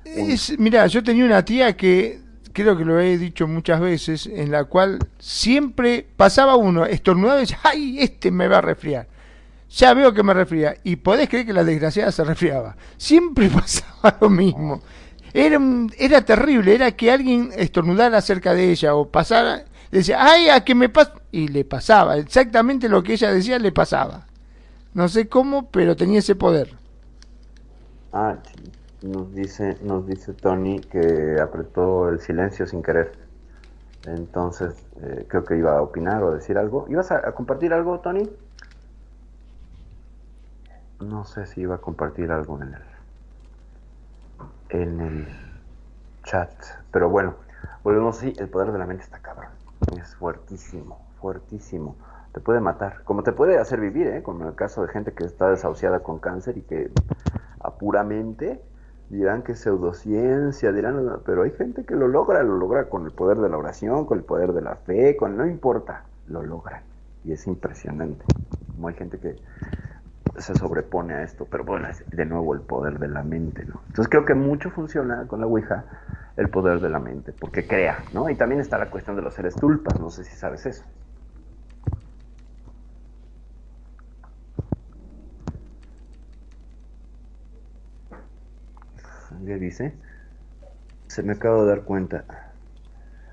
Es, mira, yo tenía una tía que creo que lo he dicho muchas veces, en la cual siempre pasaba uno, estornudaba y decía, ¡ay, este me va a resfriar! Ya veo que me resfría. Y podés creer que la desgraciada se resfriaba. Siempre pasaba lo mismo. Era, era terrible, era que alguien estornudara cerca de ella o pasara decía, ay, a que me pasa. Y le pasaba, exactamente lo que ella decía le pasaba. No sé cómo, pero tenía ese poder. Ah. Nos dice, nos dice Tony que apretó el silencio sin querer. Entonces, eh, creo que iba a opinar o decir algo. ¿Ibas a, a, compartir algo, Tony? No sé si iba a compartir algo en el, en el chat. Pero bueno, volvemos sí, el poder de la mente está cabrón es fuertísimo, fuertísimo. Te puede matar, como te puede hacer vivir, ¿eh? como en el caso de gente que está desahuciada con cáncer y que apuramente dirán que es pseudociencia, dirán, pero hay gente que lo logra, lo logra con el poder de la oración, con el poder de la fe, con no importa, lo logran. Y es impresionante. Como hay gente que se sobrepone a esto, pero bueno, es de nuevo el poder de la mente, ¿no? Entonces creo que mucho funciona con la Ouija el poder de la mente, porque crea, ¿no? Y también está la cuestión de los seres tulpas, no sé si sabes eso. ¿Qué dice? Se me acabo de dar cuenta.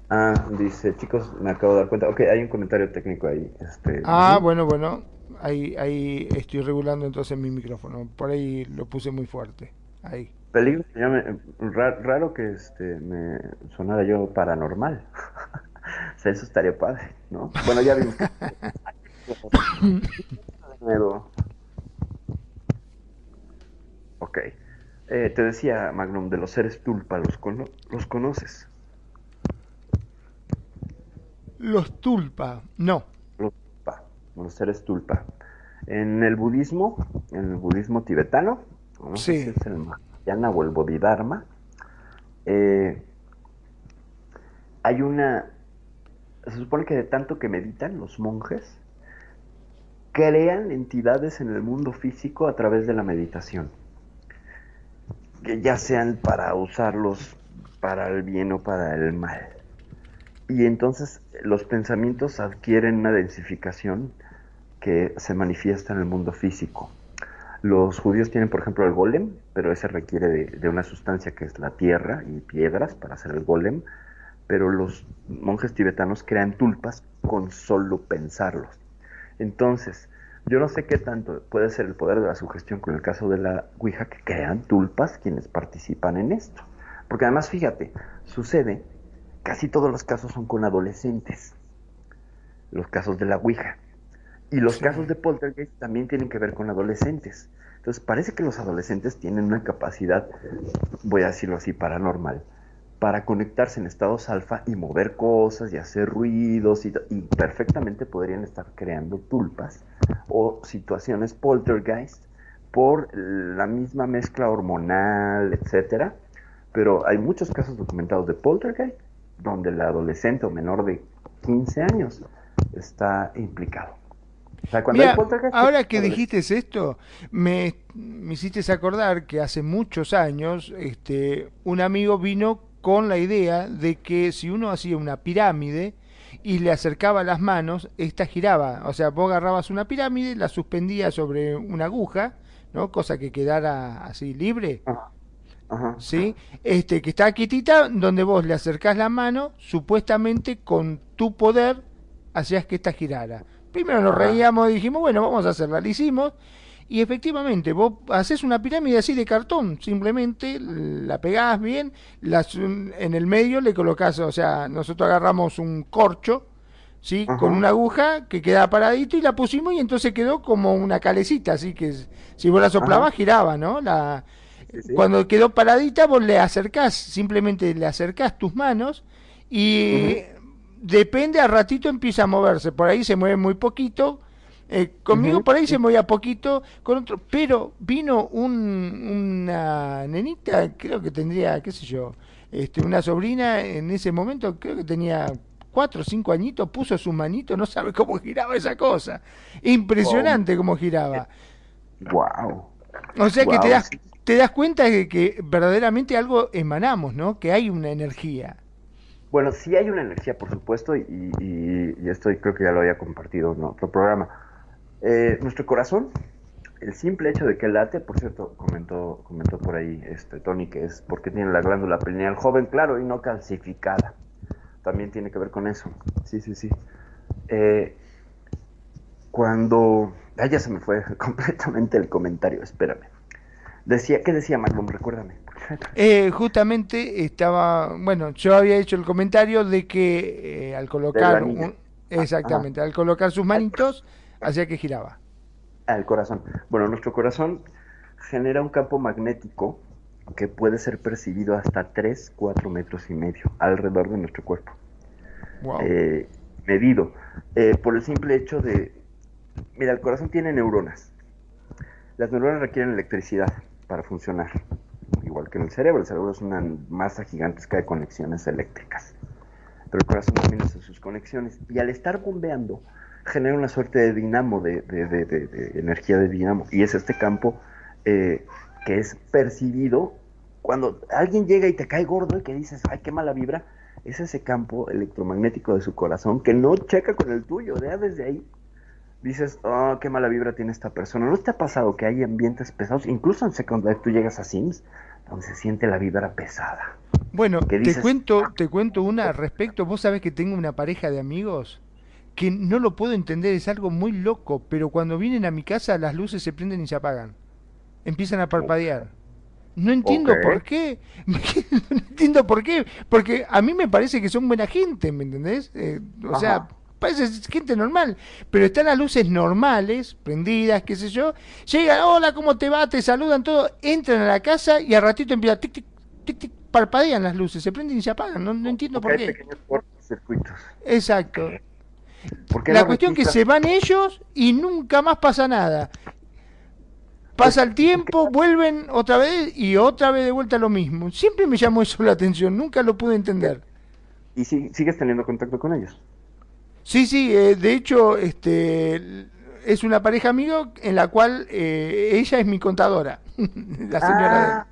Ah, dice, chicos, me acabo de dar cuenta. Ok, hay un comentario técnico ahí. Este, ah, ¿sí? bueno, bueno. Ahí, ahí estoy regulando entonces mi micrófono. Por ahí lo puse muy fuerte. Ahí. Peligro, ya me, raro, raro, que este, me sonara yo paranormal. o sea, eso estaría padre, ¿no? Bueno, ya vimos. ok. Eh, te decía, Magnum, de los seres tulpa, ¿los, cono ¿los conoces? Los tulpa, no. Los seres tulpa. En el budismo, en el budismo tibetano, no Sí. sé si es el Mahayana o el Bodhidharma, eh, hay una, se supone que de tanto que meditan los monjes, crean entidades en el mundo físico a través de la meditación, que ya sean para usarlos para el bien o para el mal. Y entonces los pensamientos adquieren una densificación que se manifiesta en el mundo físico. Los judíos tienen, por ejemplo, el golem, pero ese requiere de, una sustancia que es la tierra y piedras para hacer el golem, pero los monjes tibetanos crean tulpas con solo pensarlos. Entonces, yo no sé qué tanto puede ser el poder de la sugestión con el caso de la Ouija que crean tulpas quienes participan en esto. Porque además, fíjate, sucede, casi todos los casos son con adolescentes, los casos de la Ouija. Y los Sí. casos de poltergeist también tienen que ver con adolescentes. Entonces parece que los adolescentes tienen una capacidad, voy a decirlo así, paranormal, para conectarse en estados alfa y mover cosas y hacer ruidos y, y perfectamente podrían estar creando tulpas o situaciones poltergeist por la misma mezcla hormonal, etcétera. Pero hay muchos casos documentados de poltergeist donde el adolescente o menor de 15 años está implicado. O sea, cuando Mira, hay poltergeist, ahora que dijiste esto, me, me hiciste acordar que hace muchos años este, un amigo vino con la idea de que si uno hacía una pirámide y le acercaba las manos, esta giraba. O sea, vos agarrabas una pirámide, la suspendías sobre una aguja, ¿no? Cosa que quedara así libre. Ajá. Ajá. ¿sí? Este, que está quietita, donde vos le acercás la mano, supuestamente con tu poder hacías que esta girara. Primero nos Ajá. reíamos y dijimos, bueno, vamos a hacerla, la hicimos, y efectivamente, vos haces una pirámide así de cartón, simplemente la pegás bien, las, en el medio le colocás, o sea, nosotros agarramos un corcho, ¿sí? Con una aguja que quedaba paradito y la pusimos y entonces quedó como una calecita, así que si vos la soplabas giraba, ¿no? La, Sí, sí. cuando quedó paradita, vos le acercás, simplemente le acercás tus manos y depende, a ratito empieza a moverse. Por ahí se mueve muy poquito. eh, conmigo por ahí se movía poquito, con otro, pero vino un, una nenita, creo que tendría, qué sé yo, este, una sobrina en ese momento, creo que tenía cuatro o cinco añitos, puso su manito, no sabe cómo giraba esa cosa. Impresionante cómo giraba. Wow. O sea que te das, te das cuenta de que verdaderamente algo emanamos, ¿no? Que hay una energía. Bueno, sí hay una energía, por supuesto, y, y- esto creo que ya lo había compartido en otro programa. Eh, nuestro corazón, el simple hecho de que late, por cierto, comentó, comentó por ahí este Tony que es porque tiene la glándula pineal joven, claro, y no calcificada. También tiene que ver con eso. Sí, sí, sí. Eh, cuando... Ah, ya se me fue completamente el comentario, espérame. Decía, ¿qué decía Malcolm? Recuérdame. Eh, justamente estaba, bueno, yo había hecho el comentario de que eh, al colocar, un- exactamente, al colocar sus manitos, hacía que giraba. Al corazón. Bueno, nuestro corazón genera un campo magnético que puede ser percibido hasta 3, 4 metros y medio alrededor de nuestro cuerpo. Wow. Eh, medido. eh, por el simple hecho de... Mira, el corazón tiene neuronas. Las neuronas requieren electricidad para funcionar. Igual que en el cerebro. El cerebro es una masa gigantesca de conexiones eléctricas. Pero el corazón también hace sus conexiones. Y al estar bombeando, genera una suerte de dinamo, de, de- de- de- energía de dinamo. Y es este campo eh, que es percibido cuando alguien llega y te cae gordo y que dices, ay, qué mala vibra. Es ese campo electromagnético de su corazón que no checa con el tuyo. Ya desde ahí dices, oh, qué mala vibra tiene esta persona. ¿No te ha pasado que hay ambientes pesados? Incluso en Second Life tú llegas a Sims, donde se siente la vibra pesada. Bueno, ¿qué te cuento, te cuento una al respecto. Vos sabés que tengo una pareja de amigos que no lo puedo entender, es algo muy loco, pero cuando vienen a mi casa las luces se prenden y se apagan. Empiezan a parpadear. No entiendo por qué. no entiendo por qué. Porque a mí me parece que son buena gente, ¿me entendés? Eh, o sea. Parece gente normal. Pero están las luces normales, prendidas, qué sé yo. Llegan, hola, ¿cómo te va? Te saludan todo. Entran a la casa y al ratito empieza tic, tic, tic, tic. Parpadean las luces, se prenden y se apagan. No, no entiendo por Porque hay qué. pequeños cortocircuitos. Exacto. ¿Por La cuestión que registras- se van ellos y nunca más pasa nada. Pasa el tiempo, vuelven otra vez y otra vez de vuelta lo mismo. Siempre me llamó eso la atención, nunca lo pude entender. ¿Y si, sigues teniendo contacto con ellos? Sí, sí, eh, de hecho, este es una pareja amiga en la cual eh, ella es mi contadora, la señora. Ah.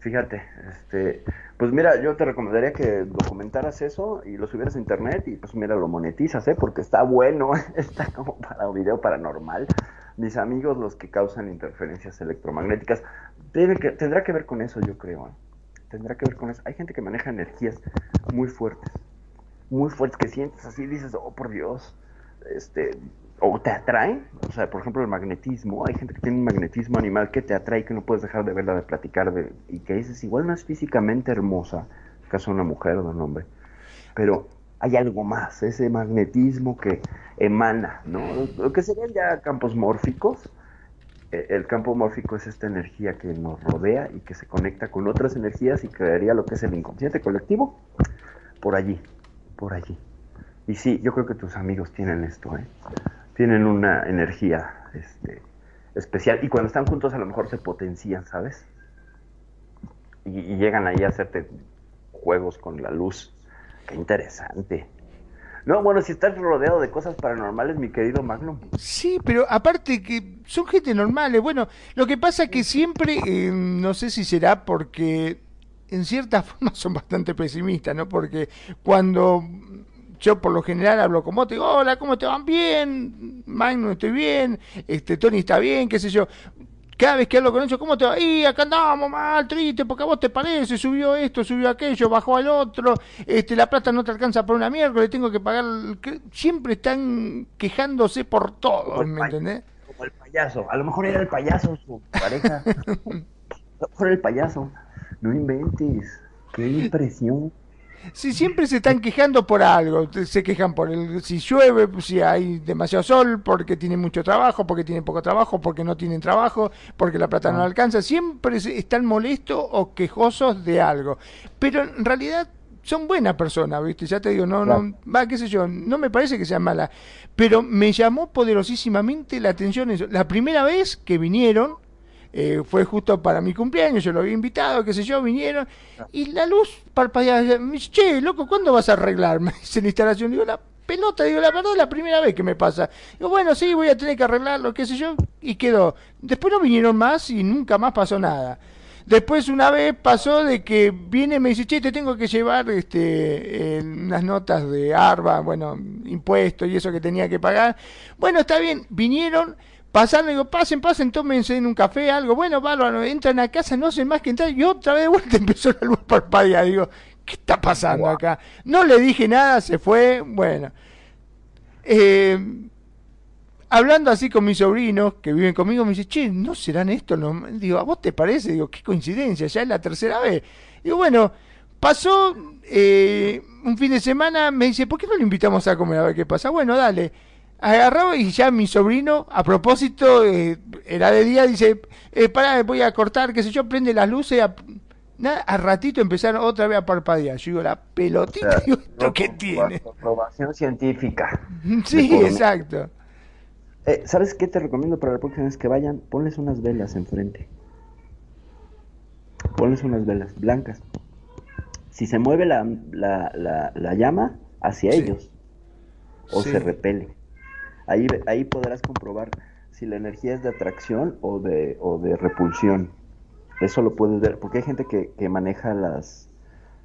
Fíjate, este, pues mira, yo te recomendaría que documentaras eso y lo subieras a internet y pues mira, lo monetizas, ¿eh? Porque está bueno, está como para un video paranormal. Mis amigos, los que causan interferencias electromagnéticas, tiene que, tendrá que ver con eso, yo creo. ¿eh? Tendrá que ver con eso. Hay gente que maneja energías muy fuertes, muy fuertes, que sientes así, dices, oh, por Dios, este, o te atraen, o sea, por ejemplo el magnetismo, hay gente que tiene un magnetismo animal que te atrae que no puedes dejar de verla, de platicar, de, y que dices, igual no es físicamente hermosa, caso de una mujer o de un hombre, pero hay algo más, ese magnetismo que emana, ¿no? Lo que serían ya campos mórficos, eh, el campo mórfico es esta energía que nos rodea y que se conecta con otras energías y crearía lo que es el inconsciente colectivo, por allí, por allí. Y sí, yo creo que tus amigos tienen esto, ¿eh? tienen una energía este, especial y cuando están juntos a lo mejor se potencian, ¿sabes? Y, llegan ahí a hacerte juegos con la luz. Qué interesante. No, bueno, si estás rodeado de cosas paranormales, mi querido Magnum. Sí, pero aparte que son gente normales. Bueno, lo que pasa que siempre, eh, no sé si será porque en cierta forma son bastante pesimistas, ¿no? Porque cuando yo por lo general hablo con vos, te digo, hola, ¿cómo te van? Bien, Magnum, estoy bien, este, Tony está bien, qué sé yo. Cada vez que hablo con ellos, ¿cómo te va? Y acá andamos mal, triste, porque a vos te parece, subió esto, subió aquello, bajó al otro, este, la plata no te alcanza para una mierda, le tengo que pagar. Siempre están quejándose por todo, ¿me entendés? Como el payaso, a lo mejor era el payaso su pareja. a lo mejor era el payaso. No inventes, qué impresión. Si siempre se están quejando por algo, se quejan por el si llueve, si hay demasiado sol, porque tienen mucho trabajo, porque tienen poco trabajo, porque no tienen trabajo, porque la plata no alcanza, siempre están molestos o quejosos de algo. Pero en realidad son buenas personas, ¿viste? Ya te digo, no, no, va, qué sé yo, no me parece que sean malas, pero me llamó poderosísimamente la atención eso. La primera vez que vinieron, eh, fue justo para mi cumpleaños, yo lo había invitado, qué sé yo, vinieron, y la luz parpadeaba, me dice, che, loco, ¿cuándo vas a arreglar? Me dice la instalación, digo, la pelota, digo, la verdad, la primera vez que me pasa. Digo, bueno, sí, voy a tener que arreglarlo, qué sé yo, y quedó. Después no vinieron más y nunca más pasó nada. Después una vez pasó de que viene y me dice, che, te tengo que llevar este, eh, unas notas de ARBA, bueno, impuestos y eso que tenía que pagar. Bueno, está bien, vinieron, Pasaron, digo, pasen, pasen, tómense en un café, algo. Bueno, bárbaro, entran a casa, no sé más que entrar. Y otra vez de vuelta empezó la luz parpadear. Digo, ¿qué está pasando acá? No le dije nada, se fue. Bueno. Eh, hablando así con mis sobrinos que viven conmigo, me dice, che, ¿no serán estos? No? Digo, ¿a vos te parece? Digo, qué coincidencia, ya es la tercera vez. Digo, bueno, pasó eh, un fin de semana, me dice, ¿por qué no lo invitamos a comer a ver qué pasa? Bueno, dale agarraba y ya mi sobrino, a propósito, eh, era de día, dice, eh, para, voy a cortar, qué sé yo, prende las luces, a, nada, a ratito empezaron otra vez a parpadear. Yo digo, la pelotita, digo, ¿esto qué tiene? Aprobación científica. Sí, exacto. Eh, ¿Sabes qué te recomiendo para la próxima vez que vayan? Ponles unas velas enfrente. Ponles unas velas blancas. Si se mueve la, la, la, la llama hacia Sí. ellos o Sí. se repele. Ahí, ahí podrás comprobar si la energía es de atracción o de, o de repulsión. Eso lo puedes ver, porque hay gente que, que maneja las,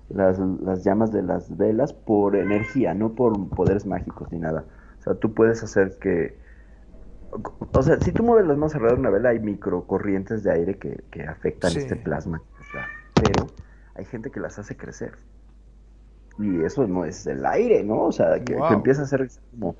las, las llamas de las velas por energía, no por poderes mágicos ni nada. O sea, tú puedes hacer que... O sea, si tú mueves las manos alrededor de una vela, hay microcorrientes de aire que, que afectan Sí. este plasma. o sea, pero hay gente que las hace crecer. Y eso no es el aire, ¿no? O sea, que, que empieza a hacer como,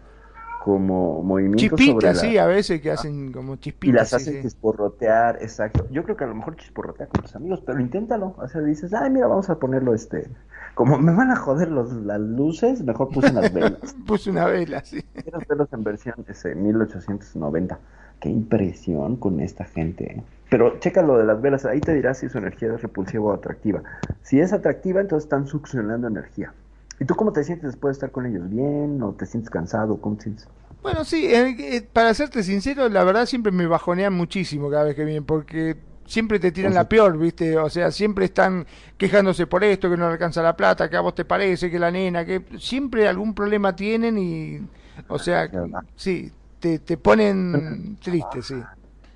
como movimientos sobre Chispitas, la... sí, a veces que hacen como Y chispitas. las sí, hacen sí. chisporrotear, exacto. Yo creo que a lo mejor chisporrotea con tus amigos, pero inténtalo. O sea, dices, ay, mira, vamos a ponerlo este. Como me van a joder los, las luces, mejor puse unas velas. Puse una vela, sí. Quiero verlos en versión ese, 1890. Qué impresión con esta gente. ¿eh? Pero checa lo de las velas, ahí te dirá si su energía es repulsiva o atractiva. Si es atractiva, entonces están succionando energía. ¿Y tú cómo te sientes después de estar con ellos? ¿Bien? ¿O te sientes cansado? ¿Cómo te sientes? Bueno, sí, eh, eh, para serte sincero, la verdad siempre me bajonean muchísimo cada vez que vienen, porque siempre te tiran la peor, ¿viste? O sea, siempre están quejándose por esto, que no alcanza la plata, que a vos te parece, que la nena, que siempre algún problema tienen y, o sea, sí, te, te ponen triste, sí,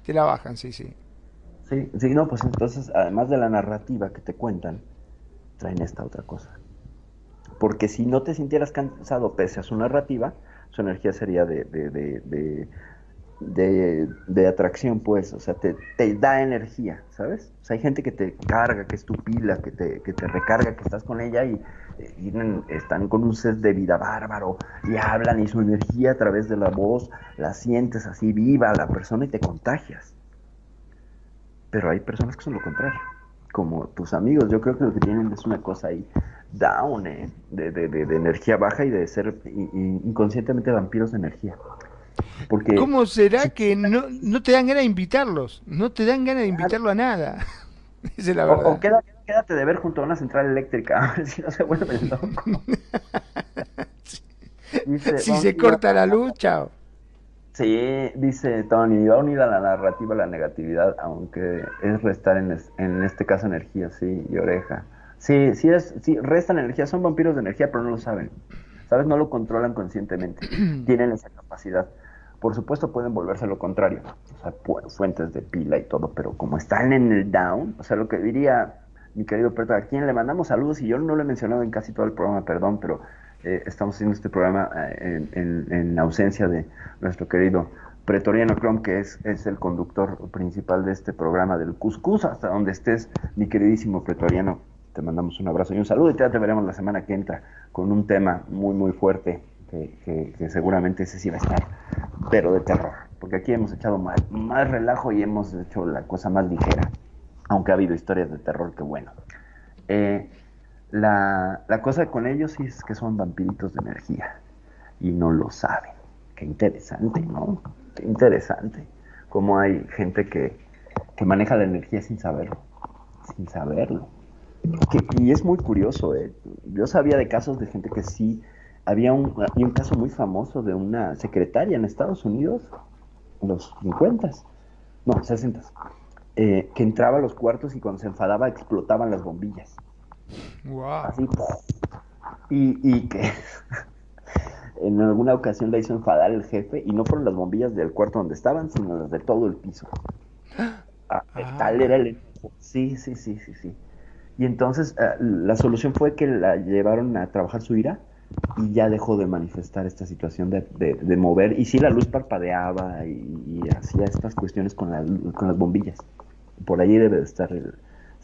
te la bajan, sí, sí. Sí, sí, no, pues entonces, además de la narrativa que te cuentan, traen esta otra cosa. Porque si no te sintieras cansado pese a su narrativa, su energía sería de, de, de, de, de atracción, pues, o sea, te, te, da energía, ¿sabes? O sea, hay gente que te carga, que es tu pila, que te, que te recarga, que estás con ella y, y están con un set de vida bárbaro y hablan y su energía a través de la voz la sientes así viva a la persona y te contagias. Pero hay personas que son lo contrario, como tus amigos, yo creo que lo que tienen es una cosa ahí down, eh, de, de, de, energía baja y de ser inconscientemente vampiros de energía. Porque, ¿Cómo será que no, no te dan ganas de invitarlos? No te dan ganas de invitarlo a nada. Esa es la verdad. O, quédate, quédate, de ver junto a una central eléctrica, a ver si no se vuelve loco. Dice, si se corta la luz, chao. Sí, dice Tony, va a unir a la narrativa la negatividad, aunque es restar en, en este caso energía, sí, y oreja. Sí, sí, es, sí, restan energía, son vampiros de energía, pero no lo saben. ¿Sabes? No lo controlan conscientemente. Tienen esa capacidad. Por supuesto pueden volverse lo contrario, o sea, fuentes de pila y todo, pero como están en el down, o sea, lo que diría mi querido Pedro, a quien le mandamos saludos, y yo no lo he mencionado en casi todo el programa, perdón, pero eh, estamos haciendo este programa eh, en, en, ausencia de nuestro querido Pretoriano Chrome, que es, es el conductor principal de este programa del Cuscus, hasta donde estés, mi queridísimo Pretoriano te mandamos un abrazo y un saludo y ya te veremos la semana que entra con un tema muy muy fuerte que, que, seguramente ese sí va a estar, pero de terror, porque aquí hemos echado más, más relajo y hemos hecho la cosa más ligera, aunque ha habido historias de terror que bueno. Eh, la, la cosa con ellos sí es que son vampiritos de energía y no lo saben. Qué interesante, ¿no? Qué interesante. Cómo hay gente que, que maneja la energía sin saberlo, sin saberlo y es muy curioso, eh. yo sabía de casos de gente que sí, había un, un caso muy famoso de una secretaria en Estados Unidos, en los 50, no, 60, eh, que entraba a los cuartos y cuando se enfadaba explotaban las bombillas. Así, y, y que en alguna ocasión la hizo enfadar el jefe y no fueron las bombillas del cuarto donde estaban, sino las de todo el piso. Ah, tal era el... Sí, sí, sí, sí, sí. Y entonces eh, la solución fue que la llevaron a trabajar su ira y ya dejó de manifestar esta situación de, de, mover. Y sí, la luz parpadeaba y, hacía estas cuestiones con, la, con las bombillas. Por allí debe de estar el,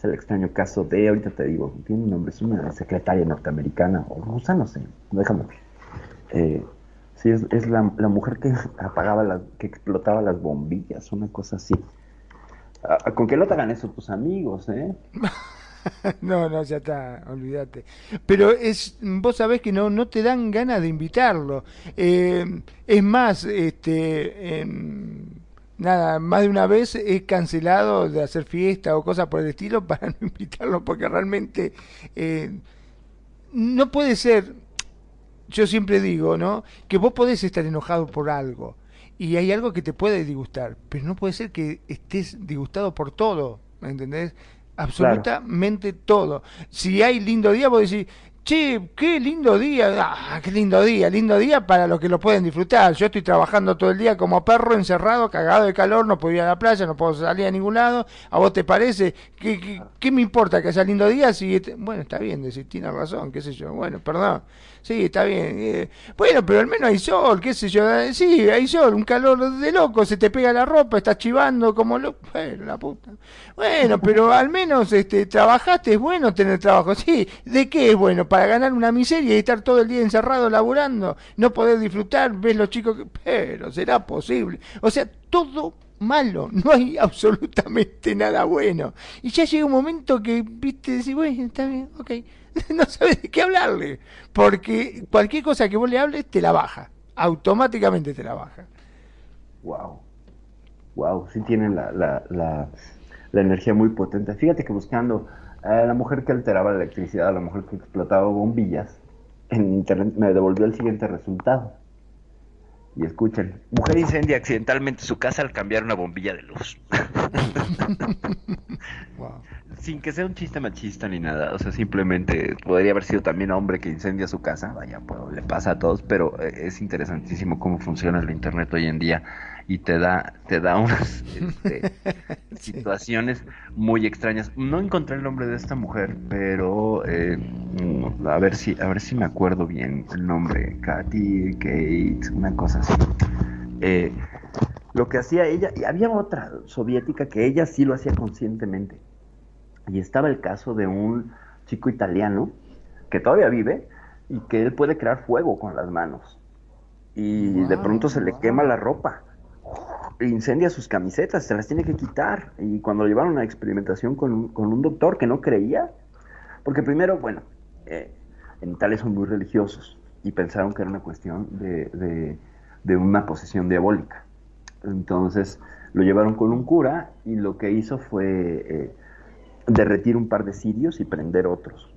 el extraño caso de, ahorita te digo, tiene un nombre, es una secretaria norteamericana o rusa, no sé, déjame ver. Eh, sí, es, es la, mujer que apagaba, las, que explotaba las bombillas, una cosa así. Ah, ¿Con qué te hagan eso tus amigos, eh? no, no, ya está, olvídate. Pero es, vos sabés que no, no te dan ganas de invitarlo. Eh, es más, este, nada, más de una vez he cancelado de hacer fiesta o cosas por el estilo para no invitarlo, porque realmente eh, no puede ser. Yo siempre digo, ¿no? Que vos podés estar enojado por algo y hay algo que te puede disgustar, pero no puede ser que estés disgustado por todo, ¿me entendés? Absolutamente todo. Si hay lindo día, vos decís, che, qué lindo día, ah, qué lindo día, lindo día para los que lo pueden disfrutar. Yo estoy trabajando todo el día como perro encerrado, cagado de calor, no puedo ir a la playa, no puedo salir a ningún lado. ¿A vos te parece? ¿Qué, qué, me importa que sea lindo día? Si, bueno, está bien, decir, tiene razón, qué sé yo. Bueno, perdón. Sí, está bien. Eh, bueno, pero al menos hay sol, qué sé yo. Eh, sí, hay sol, un calor de loco, se te pega la ropa, estás chivando como loco. Bueno, la puta. Bueno, pero al menos este, trabajaste, es bueno tener trabajo. Sí, ¿de qué es bueno? Para ganar una miseria y estar todo el día encerrado laburando, no poder disfrutar, ves los chicos que... Pero será posible. O sea, todo malo, no hay absolutamente nada bueno. Y ya llega un momento que, viste, decís, bueno, está bien, ok, no sabes de qué hablarle, porque cualquier cosa que vos le hables te la baja, automáticamente te la baja. Wow, wow, sí tienen la, la, la, la energía muy potente. Fíjate que buscando a la mujer que alteraba la electricidad, a la mujer que explotaba bombillas, en internet me devolvió el siguiente resultado. Y escuchen, mujer incendia accidentalmente su casa al cambiar una bombilla de luz. Wow. Sin que sea un chiste machista ni nada, o sea, simplemente podría haber sido también hombre que incendia su casa, vaya, pues le pasa a todos, pero eh, es interesantísimo cómo funciona el internet hoy en día y te da, te da unas este, Sí. situaciones muy extrañas. No encontré el nombre de esta mujer, pero eh, a ver si, a ver si me acuerdo bien el nombre, Katy, Kate, una cosa así. Eh, lo que hacía ella, y había otra soviética que ella sí lo hacía conscientemente. Y estaba el caso de un chico italiano que todavía vive y que él puede crear fuego con las manos. Y de pronto se le wow. quema la ropa. Incendia sus camisetas, se las tiene que quitar. Y cuando lo llevaron a experimentación con un, con un doctor que no creía, porque primero, bueno, eh, en Italia son muy religiosos y pensaron que era una cuestión de, de- de una posesión diabólica. Entonces lo llevaron con un cura y lo que hizo fue eh, derretir un par de cirios y prender otros.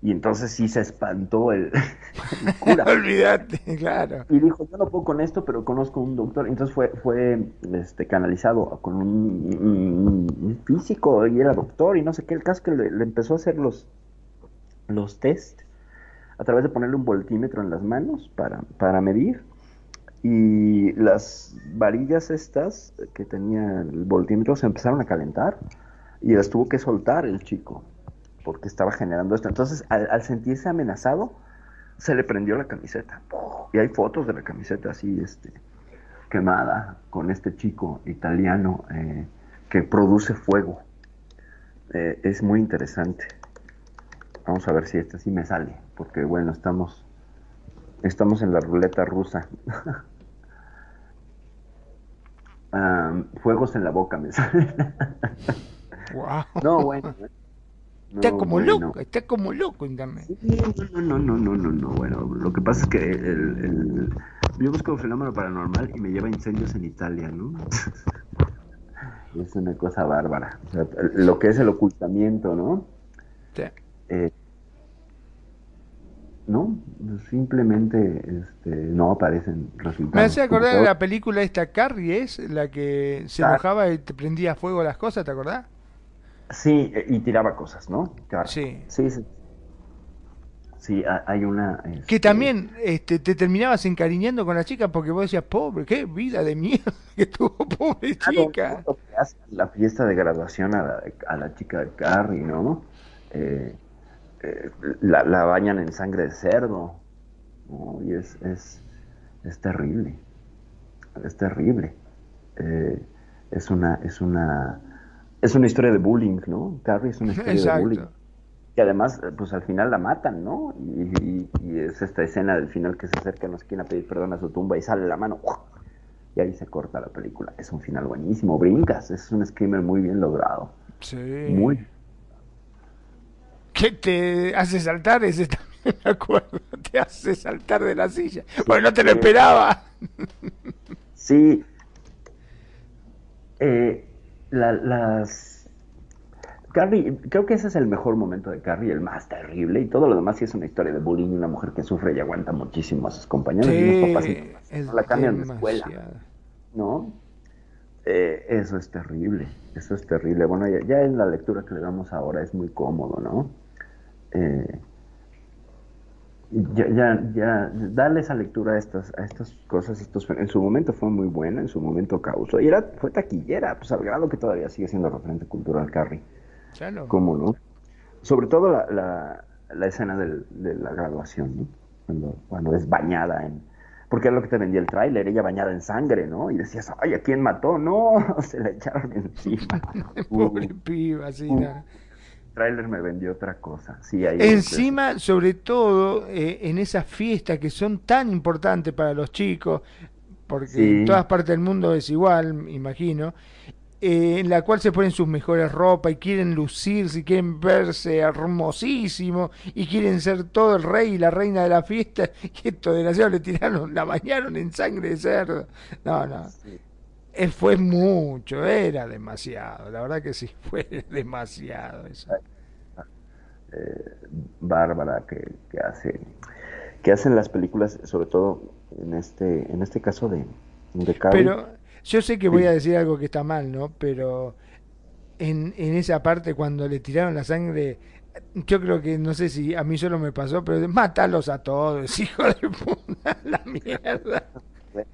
Y entonces sí se espantó el, el cura. Olvídate, claro. Y dijo, yo no puedo con esto, pero conozco un doctor. Entonces fue, fue este, canalizado con un, un- un físico y era doctor y no sé qué. El caso que le, le empezó a hacer los, los test a través de ponerle un voltímetro en las manos para, para medir. Y las varillas estas que tenía el voltímetro se empezaron a calentar y las tuvo que soltar el chico porque estaba generando esto. Entonces, al, sentirse amenazado, se le prendió la camiseta. Y hay fotos de la camiseta así, este, quemada, con este chico italiano eh, que produce fuego. Eh, es muy interesante. Vamos a ver si esta sí me sale, porque bueno, estamos, estamos en la ruleta rusa. Ah, fuegos en la boca me sale. Wow. no, bueno. Está como bueno. loco, está como loco internet. No, no, no, no, no, no, bueno, lo que pasa es que el, el- yo busco un fenómeno paranormal y me lleva incendios en Italia, ¿no? es una cosa bárbara, o sea, lo que es el ocultamiento, ¿no? Sí. Eh, no, simplemente este, no aparecen resultados. Me hace acordar de la película esta Carrie, ¿es? La que se enojaba y te prendía fuego las cosas, ¿te acordás? Sí, eh, y tiraba cosas, ¿no? Claro. Sí. Sí, sí. Sí, ha- hay una... Que este, también este, te terminabas encariñando con la chica porque vos decías, pobre, qué vida de mierda que tuvo, pobre Claro, chica. hace la fiesta de graduación a la, a la chica de Carrie, ¿no? Eh, eh, la, la bañan en sangre de cerdo, ¿no? Y es, es, es terrible, es terrible. Eh, es una, es una, es una historia de bullying, ¿no? Carrie es una historia de bullying. Que además, pues al final la matan, ¿no? Y, y- y es esta escena del final que se acerca no sé quién a pedir perdón a su tumba y sale la mano. Y ahí se corta la película. Es un final buenísimo, brincas, es un screamer muy bien logrado. Sí. Muy. ¿Qué te hace saltar? Ese también me acuerdo. Te hace saltar de la silla. Porque no te lo esperaba. Sí. Eh, la- las. Carrie, creo que ese es el mejor momento de Carrie, el más terrible, y todo lo demás sí es una historia de bullying, una mujer que sufre y aguanta muchísimo a sus compañeros y unos papás Sí, es no la cambian de escuela. ¿no? Eh, eso es terrible, eso es terrible. Bueno, ya, ya en la lectura que le damos ahora es muy cómodo, ¿no? Eh, ya, ya, ya, darle esa lectura a estas, a estas cosas, estos, en su momento fue muy buena, en su momento causó, y era, fue taquillera, pues al grado que todavía sigue siendo referente cultural Carrie, Claro. ¿cómo no? Sobre todo la, la, la escena del- de la graduación, ¿no? Cuando, cuando es bañada en... Porque era lo que te vendía el tráiler, ella bañada en sangre, ¿no? Y decías, ay, ¿a quién mató? No, se la echaron encima. Pobre piba, sí. uh. Tráiler me vendió otra cosa. Sí, ahí Encima, sobre todo eh, en esas fiestas que son tan importantes para los chicos, porque Sí. en todas partes del mundo es igual, me imagino, eh, en la cual se ponen sus mejores ropas y quieren lucirse y quieren verse hermosísimo y quieren ser todo el rey y la reina de la fiesta y estos desgraciados le tiraron, la bañaron en sangre de cerdo. No, no. Sí. Eh, fue mucho, era demasiado, la verdad que sí, fue demasiado eso. eh, Bárbara que, que hace que hacen las películas, sobre todo en este, en este caso de, de. Pero yo sé que voy a decir algo que está mal, ¿no? Pero en, en esa parte cuando le tiraron la sangre, yo creo que no sé si a mí solo me pasó, pero de mátalos a todos, hijo de puta, la mierda.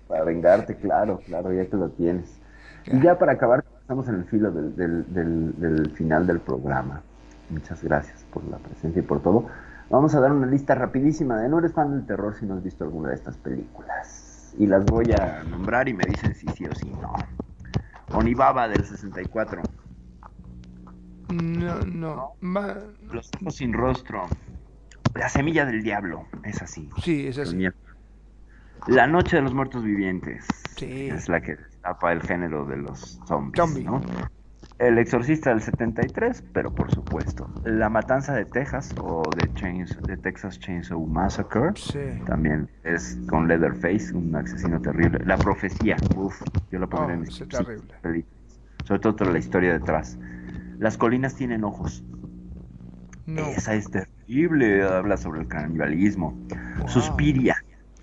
Para vengarte, claro, claro, ya que lo tienes. Y ya para acabar, estamos en el filo del, del, del, del final del programa. Muchas gracias por la presencia y por todo. Vamos a dar una lista rapidísima de no eres fan del terror si no has visto alguna de estas películas. Y las voy a nombrar y me dicen si sí o si no. Onibaba del 64. No, no. Ma- Los ojos sin rostro. La semilla del diablo. Es así. Sí, es así. La noche de los muertos vivientes. Sí. Es la que tapa el género de los zombies. Zombie. ¿no? El exorcista del 73, pero por supuesto. La matanza de Texas o de, Chains, de Texas Chainsaw Massacre. Sí. También es con Leatherface, un asesino terrible. La profecía, uff, yo lo pondré Oh, en mis top terrible. películas. Sobre todo toda la historia detrás. Las colinas tienen ojos. No. Esa es terrible, habla sobre el canibalismo. Wow. Suspiria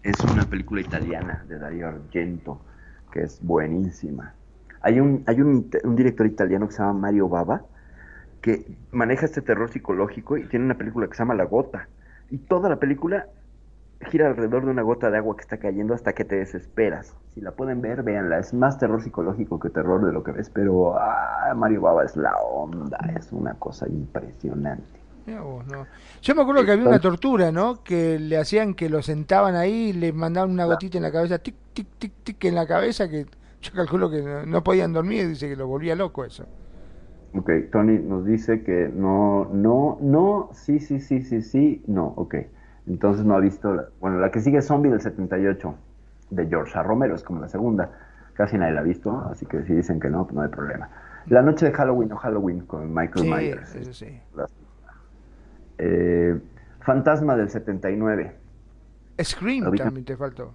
es una película italiana de Dario Argento que es buenísima. Hay un, hay un, un director italiano que se llama Mario Bava que maneja este terror psicológico y tiene una película que se llama La Gota. Y toda la película gira alrededor de una gota de agua que está cayendo hasta que te desesperas. Si la pueden ver, véanla. Es más terror psicológico que terror de lo que ves, pero ah, Mario Bava es la onda, es una cosa impresionante. Mirá vos, no. Yo me acuerdo que había una tortura, ¿no? Que le hacían que lo sentaban ahí y le mandaban una gotita en la cabeza, tic, tic, tic, tic, en la cabeza, que yo calculo que no, podían dormir, dice que lo volvía loco eso. Ok, Tony nos dice que no, no, no, sí, sí, sí, sí, sí, no, ok. Entonces no ha visto, la- bueno, la que sigue es Zombie del 78, de George A. Romero, es como la segunda. Casi nadie la ha visto, así que si dicen que no, pues no hay problema. La noche de Halloween o Halloween con Michael Sí, Myers. eso sí. La- Eh, Fantasma del 79. Scream Ahorita- también te faltó.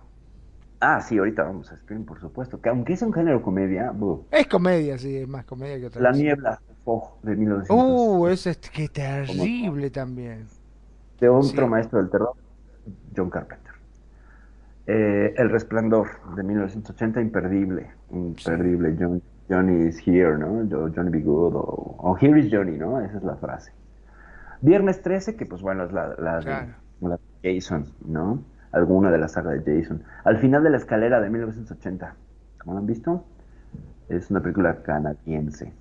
Ah, sí, ahorita vamos a Scream, por supuesto. Que aunque es un género comedia, buh. Es comedia, sí, es más comedia que otra La cosa. niebla, Fog, de 1900. Uh, ese es que terrible también. de otro sí. maestro del terror, John Carpenter. Eh, El Resplandor de 1980, imperdible, imperdible. John, Johnny is here, ¿no? Johnny be good, o, o here is Johnny, ¿no? Esa es la frase. Viernes 13, que pues bueno, es la, la de- la de Jason, ¿no? Alguna de la saga de Jason. Al final de la escalera de 1980, ¿no la han visto? Es una película canadiense.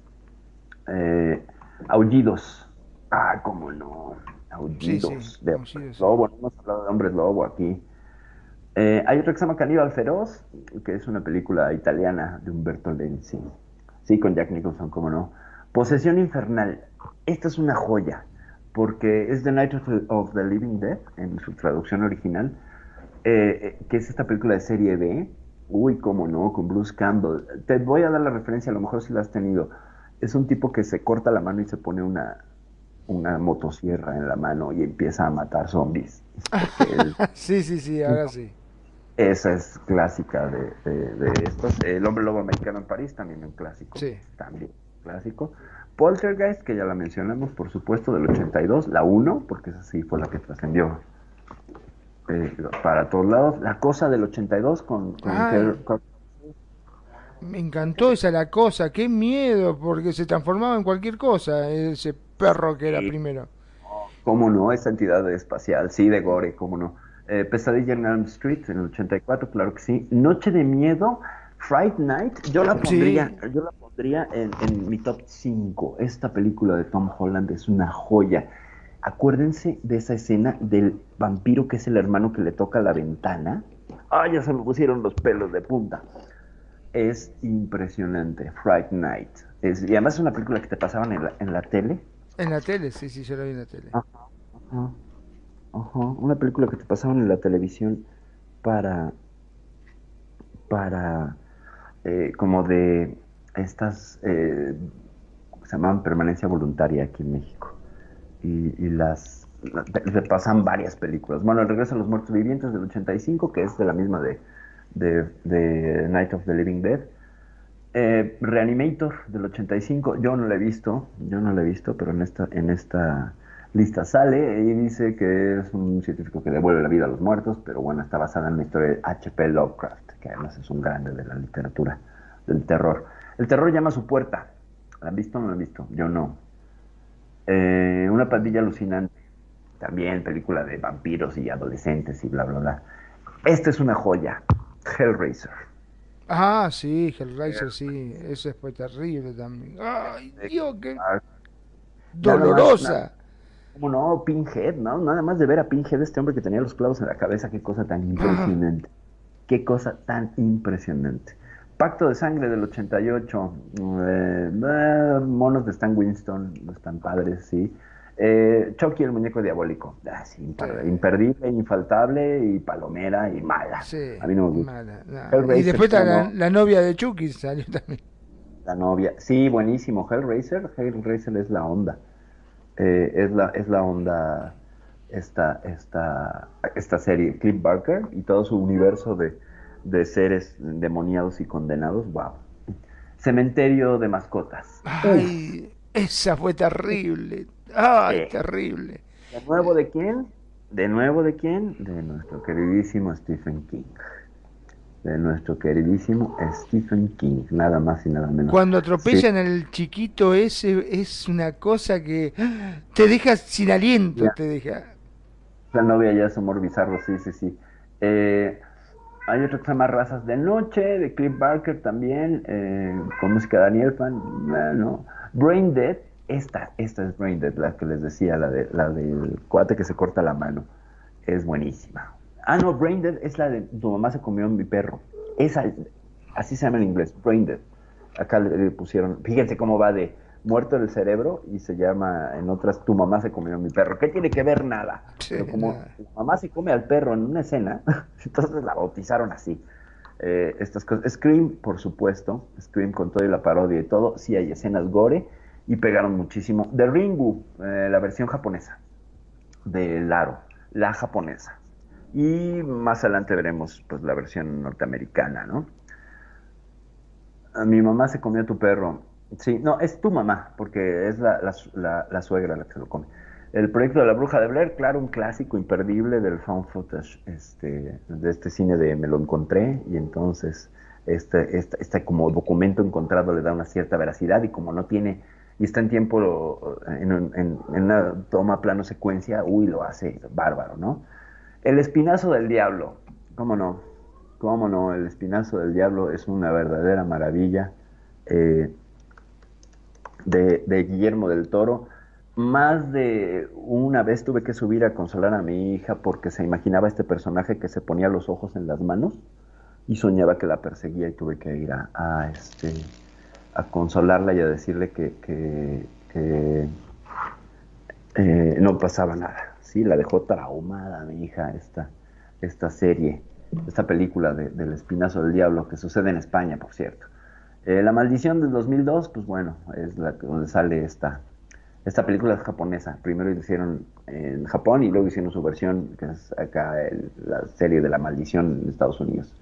Eh, Aullidos. Ah, cómo no. Aullidos. Sí, sí, de Aullidos, lobo. No hemos hablado de hombres lobo aquí. Eh, hay otro que se llama Caníbal Feroz, que es una película italiana de Umberto Lenzi. Sí, con Jack Nicholson, cómo no. Posesión Infernal. Esta es una joya, porque es The Night of the, of the Living Dead, en su traducción original, eh, eh, que es esta película de serie B. Uy, cómo no, con Bruce Campbell. Te voy a dar la referencia, a lo mejor si la has tenido. Es un tipo que se corta la mano y se pone una, una motosierra en la mano y empieza a matar zombies. Él- Sí, sí, sí, ahora sí. esa es clásica de, de- de estos. El hombre lobo americano en París, también un clásico. Sí. También clásico. Poltergeist, que ya la mencionamos, por supuesto, del 82, la 1, porque esa sí fue la que trascendió eh, para todos lados. La cosa del 82 con, con Ay. Me encantó esa la cosa, qué miedo, porque se transformaba en cualquier cosa, ese perro que era Sí. primero. ¿Cómo no? Esa entidad espacial, sí, de Gore, ¿cómo no? Eh, Pesadilla en Elm Street en el 84, claro que sí. Noche de Miedo, Fright Night, yo la Sí. pondría, yo la pondría en, en mi top 5. Esta película de Tom Holland es una joya. Acuérdense de esa escena del vampiro que es el hermano que le toca la ventana. Ah, ya se me pusieron los pelos de punta. Es impresionante, Fright Night. Es, y además es una película que te pasaban en la, en la tele. En la tele, sí, sí, yo la vi en la tele. Ajá, ajá. Una película que te pasaban en la televisión para, para, eh, como de estas, eh, se llaman permanencia voluntaria aquí en México. Y, y las, la- te, te pasan varias películas. Bueno, El regreso a los muertos vivientes del 85, que es de la misma de, de, de Night of the Living Dead. Eh, Reanimator del 85, yo no la he visto, yo no la he visto, pero en esta, en esta Lista sale y dice que es un científico que devuelve la vida a los muertos, pero bueno, está basada en la historia de H.P. Lovecraft, que además es un grande de la literatura del terror. El terror llama a su puerta. ¿La han visto o no la han visto? Yo no. Eh, una pandilla alucinante. También película de vampiros y adolescentes y bla, bla, bla. Esta es una joya. Hellraiser. Ah, sí, Hellraiser, sí. Ese fue terrible también. Ay, Dios, qué Ah, dolorosa. ¿Cómo no? Pinhead, ¿no? Nada más de ver a Pinhead, este hombre que tenía los clavos en la cabeza, qué cosa tan impresionante. Qué cosa tan impresionante. Pacto de Sangre del 88. eh, eh, monos de Stan Winston, no están padres, sí. Eh, Chucky, el muñeco diabólico. Ah, sí, imper- Sí. imperdible, infaltable y palomera y mala. Sí, A mí no me gusta. mala, no. Hellraiser, Y después está la novia de Chucky, salió también. La novia. Sí, buenísimo. Hellraiser. Hellraiser es la onda. Eh, es, la, es la onda esta, esta, esta serie. Cliff Barker y todo su universo de, de seres demoniados y condenados. Wow. Cementerio de mascotas. Ay, esa fue terrible. Ay, terrible. ¿De nuevo de quién? ¿De nuevo de quién? De nuestro queridísimo Stephen King. De nuestro queridísimo Stephen King. Nada más y nada menos. Cuando Sí. atropellan al chiquito ese es una cosa que te deja sin aliento, Ya. te deja. La novia ya es humor bizarro, sí, sí, sí. Eh, hay otro que se llama Razas de Noche, de Cliff Barker también, eh, con música de Daniel Fan. Bueno, Brain Dead, esta, esta es Brain Dead, la que les decía, la, de, la del cuate que se corta la mano. Es buenísima. Ah, no, Brain Dead es la de tu mamá se comió mi perro. Esa, así se llama en inglés, Brain Dead. Acá le pusieron, fíjense cómo va de muerto el cerebro y se llama en otras tu mamá se comió mi perro. ¿Qué tiene que ver nada? Sí, Pero como nada. la mamá se come al perro en una escena, entonces la bautizaron así. Eh, estas cosas. Scream, por supuesto, Scream con todo y la parodia y todo, sí hay escenas gore y pegaron muchísimo. The Ringu, eh, la versión japonesa de Laro, la japonesa. Y más adelante veremos pues la versión norteamericana, ¿no? A mi mamá se comió tu perro. Sí, no, es tu mamá, porque es la, la, la- suegra la que se lo come. El proyecto de la bruja de Blair, claro, un clásico imperdible del found footage, este, de este cine de me lo encontré, y entonces este, este, este como documento encontrado le da una cierta veracidad, y como no tiene, y está en tiempo, en, en- en una toma plano secuencia, uy, lo hace bárbaro, ¿no? El espinazo del diablo, ¿cómo no? ¿Cómo no? El espinazo del diablo es una verdadera maravilla eh, de, Guillermo del Toro. Más de una vez tuve que subir a consolar a mi hija porque se imaginaba este personaje que se ponía los ojos en las manos y soñaba que la perseguía y tuve que ir a, este, a consolarla y a decirle que, eh, no pasaba nada. Sí, la dejó traumada mi hija esta, esta serie, esta película de- del espinazo del diablo que sucede en España, por cierto. Eh, la maldición del 2002, pues bueno, es la que- donde sale esta, esta película es japonesa. Primero hicieron en Japón y luego hicieron su versión, que es acá la serie de la maldición en Estados Unidos.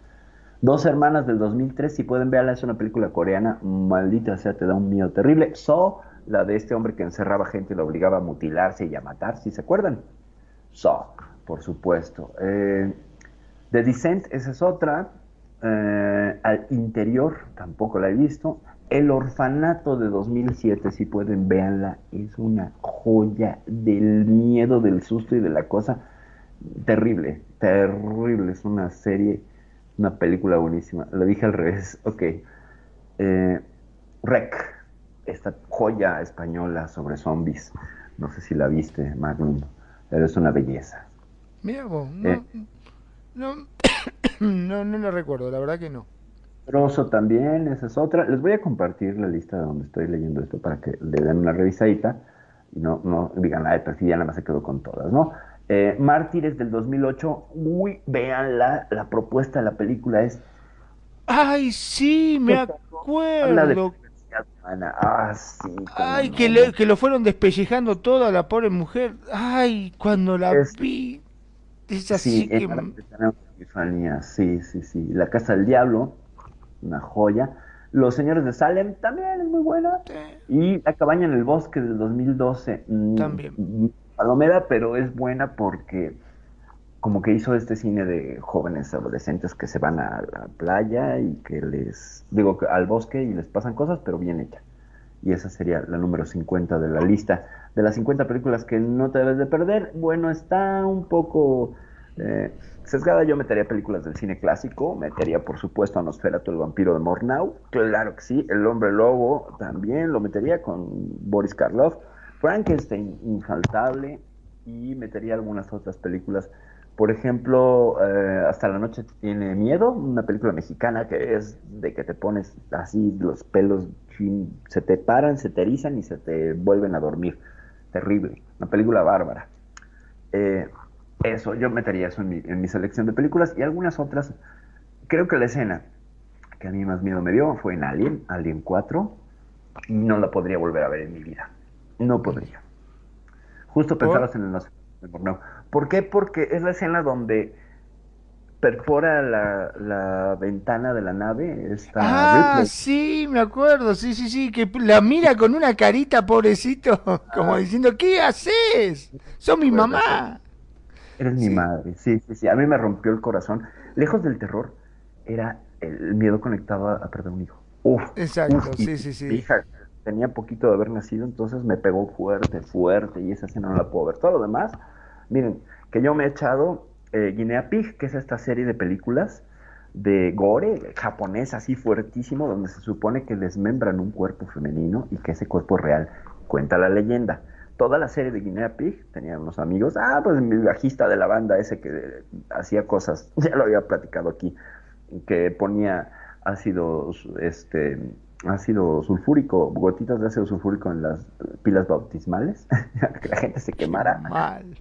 Dos hermanas del 2003, si pueden verla, es una película coreana, maldita sea, te da un miedo terrible. So, la de este hombre que encerraba gente y lo obligaba a mutilarse y a matar, si se acuerdan. So, por supuesto. Eh, The Descent, esa es otra. Eh, al interior, tampoco la he visto. El orfanato de 2007, si pueden, véanla. Es una joya del miedo, del susto y de la cosa. Terrible, terrible. Es una serie, una película buenísima. Lo dije al revés. Ok. Eh, Rec, esta joya española sobre zombies. No sé si la viste, Magnum, pero es una belleza. Mira vos, no, Eh. no, no, no lo recuerdo, la verdad que no. Trozo también, esa es otra. Les voy a compartir la lista de donde estoy leyendo esto para que le den una revisadita y no, no digan, ay, pero sí, ya nada más se quedó con todas, ¿no? Eh, Mártires del 2008, uy, véanla, la propuesta de la película es Ay, sí, me habla de acuerdo. Ah, sí. Ay, no. que, le- que lo fueron despellejando toda la pobre mujer. Ay, cuando la Es- vi. Es así Sí, que... epifanía, sí, sí, sí. La Casa del Diablo, una joya. Los Señores de Salem, también es muy buena. Y La Cabaña en el Bosque del 2012. mm, También. mm, palomera, pero es buena porque como que hizo este cine de jóvenes adolescentes que se van a la playa y que les, digo, al bosque y les pasan cosas, pero bien hecha. Y esa sería la número 50 de la lista. De las 50 películas que no te debes de perder, bueno, está un poco eh, sesgada. Yo metería películas del cine clásico, metería por supuesto a Nosferatu, el vampiro de Mornau, claro que sí, El hombre lobo también lo metería con Boris Karloff, Frankenstein infaltable y metería algunas otras películas por ejemplo, eh, Hasta la noche tiene miedo, una película mexicana que es de que te pones así, los pelos se te paran, se te erizan y se te vuelven a dormir. Terrible, una película bárbara. Eh, eso, yo metería eso en mi, en mi selección de películas y algunas otras. Creo que la escena que a mí más miedo me dio fue en Alien, Alien 4. No la podría volver a ver en mi vida. No podría. Justo pensabas en el no. ¿Por qué? Porque es la escena donde perfora la, ventana de la nave. ah, sí, me acuerdo, sí, sí, sí, que la mira con una carita, pobrecito, como diciendo, ¿qué haces? Son mi mamá. Eres mi madre, sí, sí, sí, a mí me rompió el corazón. Lejos del terror, era el miedo conectado a, perder un hijo. Uf, Exacto, sí, sí, sí. hija tenía poquito de haber nacido, entonces me pegó fuerte, fuerte, y esa escena no la puedo ver. Todo lo demás, miren, que yo me he echado eh, Guinea Pig, que es esta serie de películas de gore japonés así fuertísimo, donde se supone que desmembran un cuerpo femenino y que ese cuerpo es real. Cuenta la leyenda. Toda la serie de Guinea Pig, tenía unos amigos, ah, pues mi bajista de la banda ese que hacía cosas, ya lo había platicado aquí, que ponía ácido, este, ácido sulfúrico, gotitas de ácido sulfúrico en las pilas bautismales, que la gente se quemara.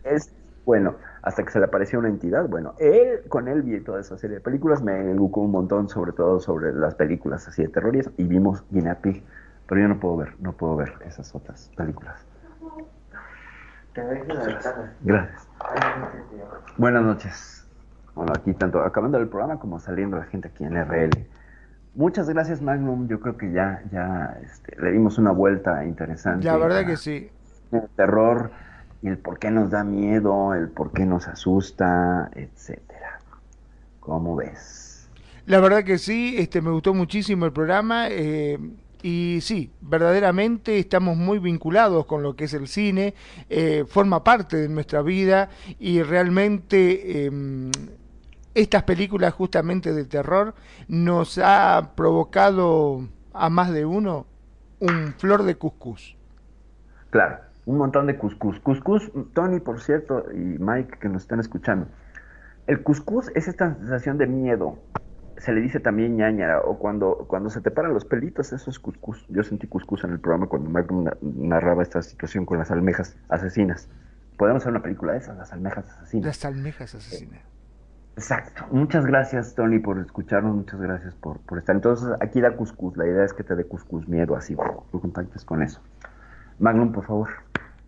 Es bueno, hasta que se le apareció una entidad, bueno, él, con él vi toda esa serie de películas, me educó un montón, sobre todo sobre las películas así de terror y, vimos Guinea Pig, pero yo no puedo ver, no puedo ver esas otras películas. Gracias. Buenas noches. Bueno, aquí tanto acabando el programa como saliendo la gente aquí en RL. Muchas gracias Magnum, yo creo que ya, ya este, le dimos una vuelta interesante. La verdad que sí. El terror y el por qué nos da miedo, el por qué nos asusta, etcétera. ¿Cómo ves? La verdad que sí, este me gustó muchísimo el programa eh, y sí, verdaderamente estamos muy vinculados con lo que es el cine, eh, forma parte de nuestra vida y realmente em, estas películas justamente de terror nos ha provocado a más de uno un flor de cuscús. Claro, un montón de cuscús. Cuscús, Tony, por cierto, y Mike, que nos están escuchando. El cuscús es esta sensación de miedo. Se le dice también ñañara, o cuando, cuando se te paran los pelitos, eso es cuscús. Yo sentí cuscús en el programa cuando Mike narraba esta situación con las almejas asesinas. Podemos hacer una película de esas, las almejas asesinas. Las almejas asesinas. Exacto. Muchas gracias, Tony, por escucharnos. Muchas gracias por, por estar. Entonces, aquí da cuscús. La idea es que te dé cuscús miedo, así, tú contactes con eso. Magnum, por favor.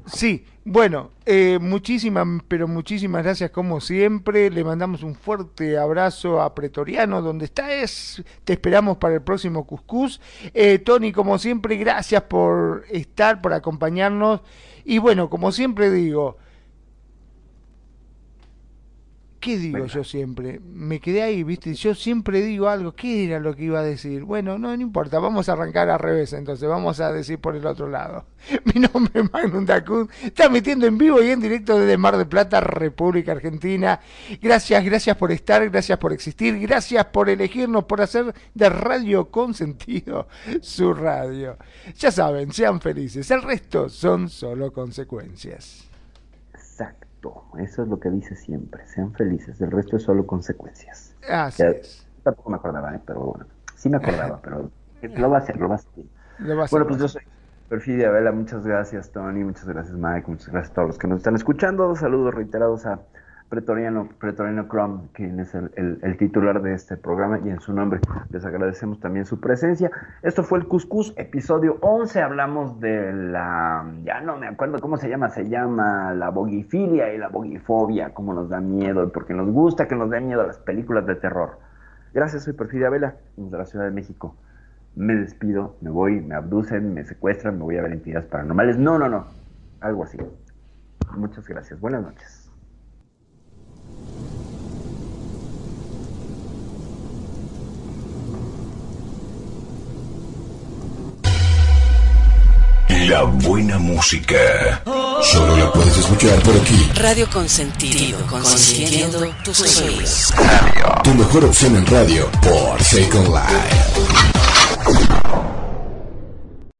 Sí, bueno, eh, muchísimas, pero muchísimas gracias como siempre. Le mandamos un fuerte abrazo a Pretoriano, donde está es. Te esperamos para el próximo Cuscús. Eh, Tony, como siempre, gracias por estar, por acompañarnos. Y bueno, como siempre digo, ¿Qué digo yo siempre? Me quedé ahí, ¿viste? Yo siempre digo algo. ¿Qué era lo que iba a decir? Bueno, no, no importa. Vamos a arrancar al revés, entonces. Vamos a decir por el otro lado. Mi nombre es Magnum Dacun. Está metiendo en vivo y en directo desde Mar de Plata, República Argentina. Gracias, gracias por estar, gracias por existir, gracias por elegirnos, por hacer de Radio con sentido su radio. Ya saben, sean felices. El resto son solo consecuencias. Eso es lo que dice siempre. Sean felices. El resto es solo consecuencias. Así es. Tampoco me acordaba, ¿eh? pero bueno. Sí me acordaba, pero lo va a hacer, lo va a hacer. bueno, pues yo soy Perfidia Vela. Muchas gracias, Tony. Muchas gracias, Mike. Muchas gracias a todos los que nos están escuchando. Saludos reiterados a Pretoriano, Pretoriano Crom, quien es el, titular de este programa, y en su nombre les agradecemos también su presencia. Esto fue el Cuscus, episodio 11. Hablamos de la, ya no me acuerdo cómo se llama, se llama la bogifilia y la bogifobia, cómo nos da miedo, porque nos gusta que nos den miedo las películas de terror. Gracias, soy Perfidia Vela, de la Ciudad de México. Me despido, me voy, me abducen, me secuestran, me voy a ver entidades paranormales. No, no, no, algo así. Muchas gracias. Buenas noches. La buena música. Solo la puedes escuchar por aquí. Radio Consentido, consintiendo tus sueños. Tu mejor opción en radio por Second Life.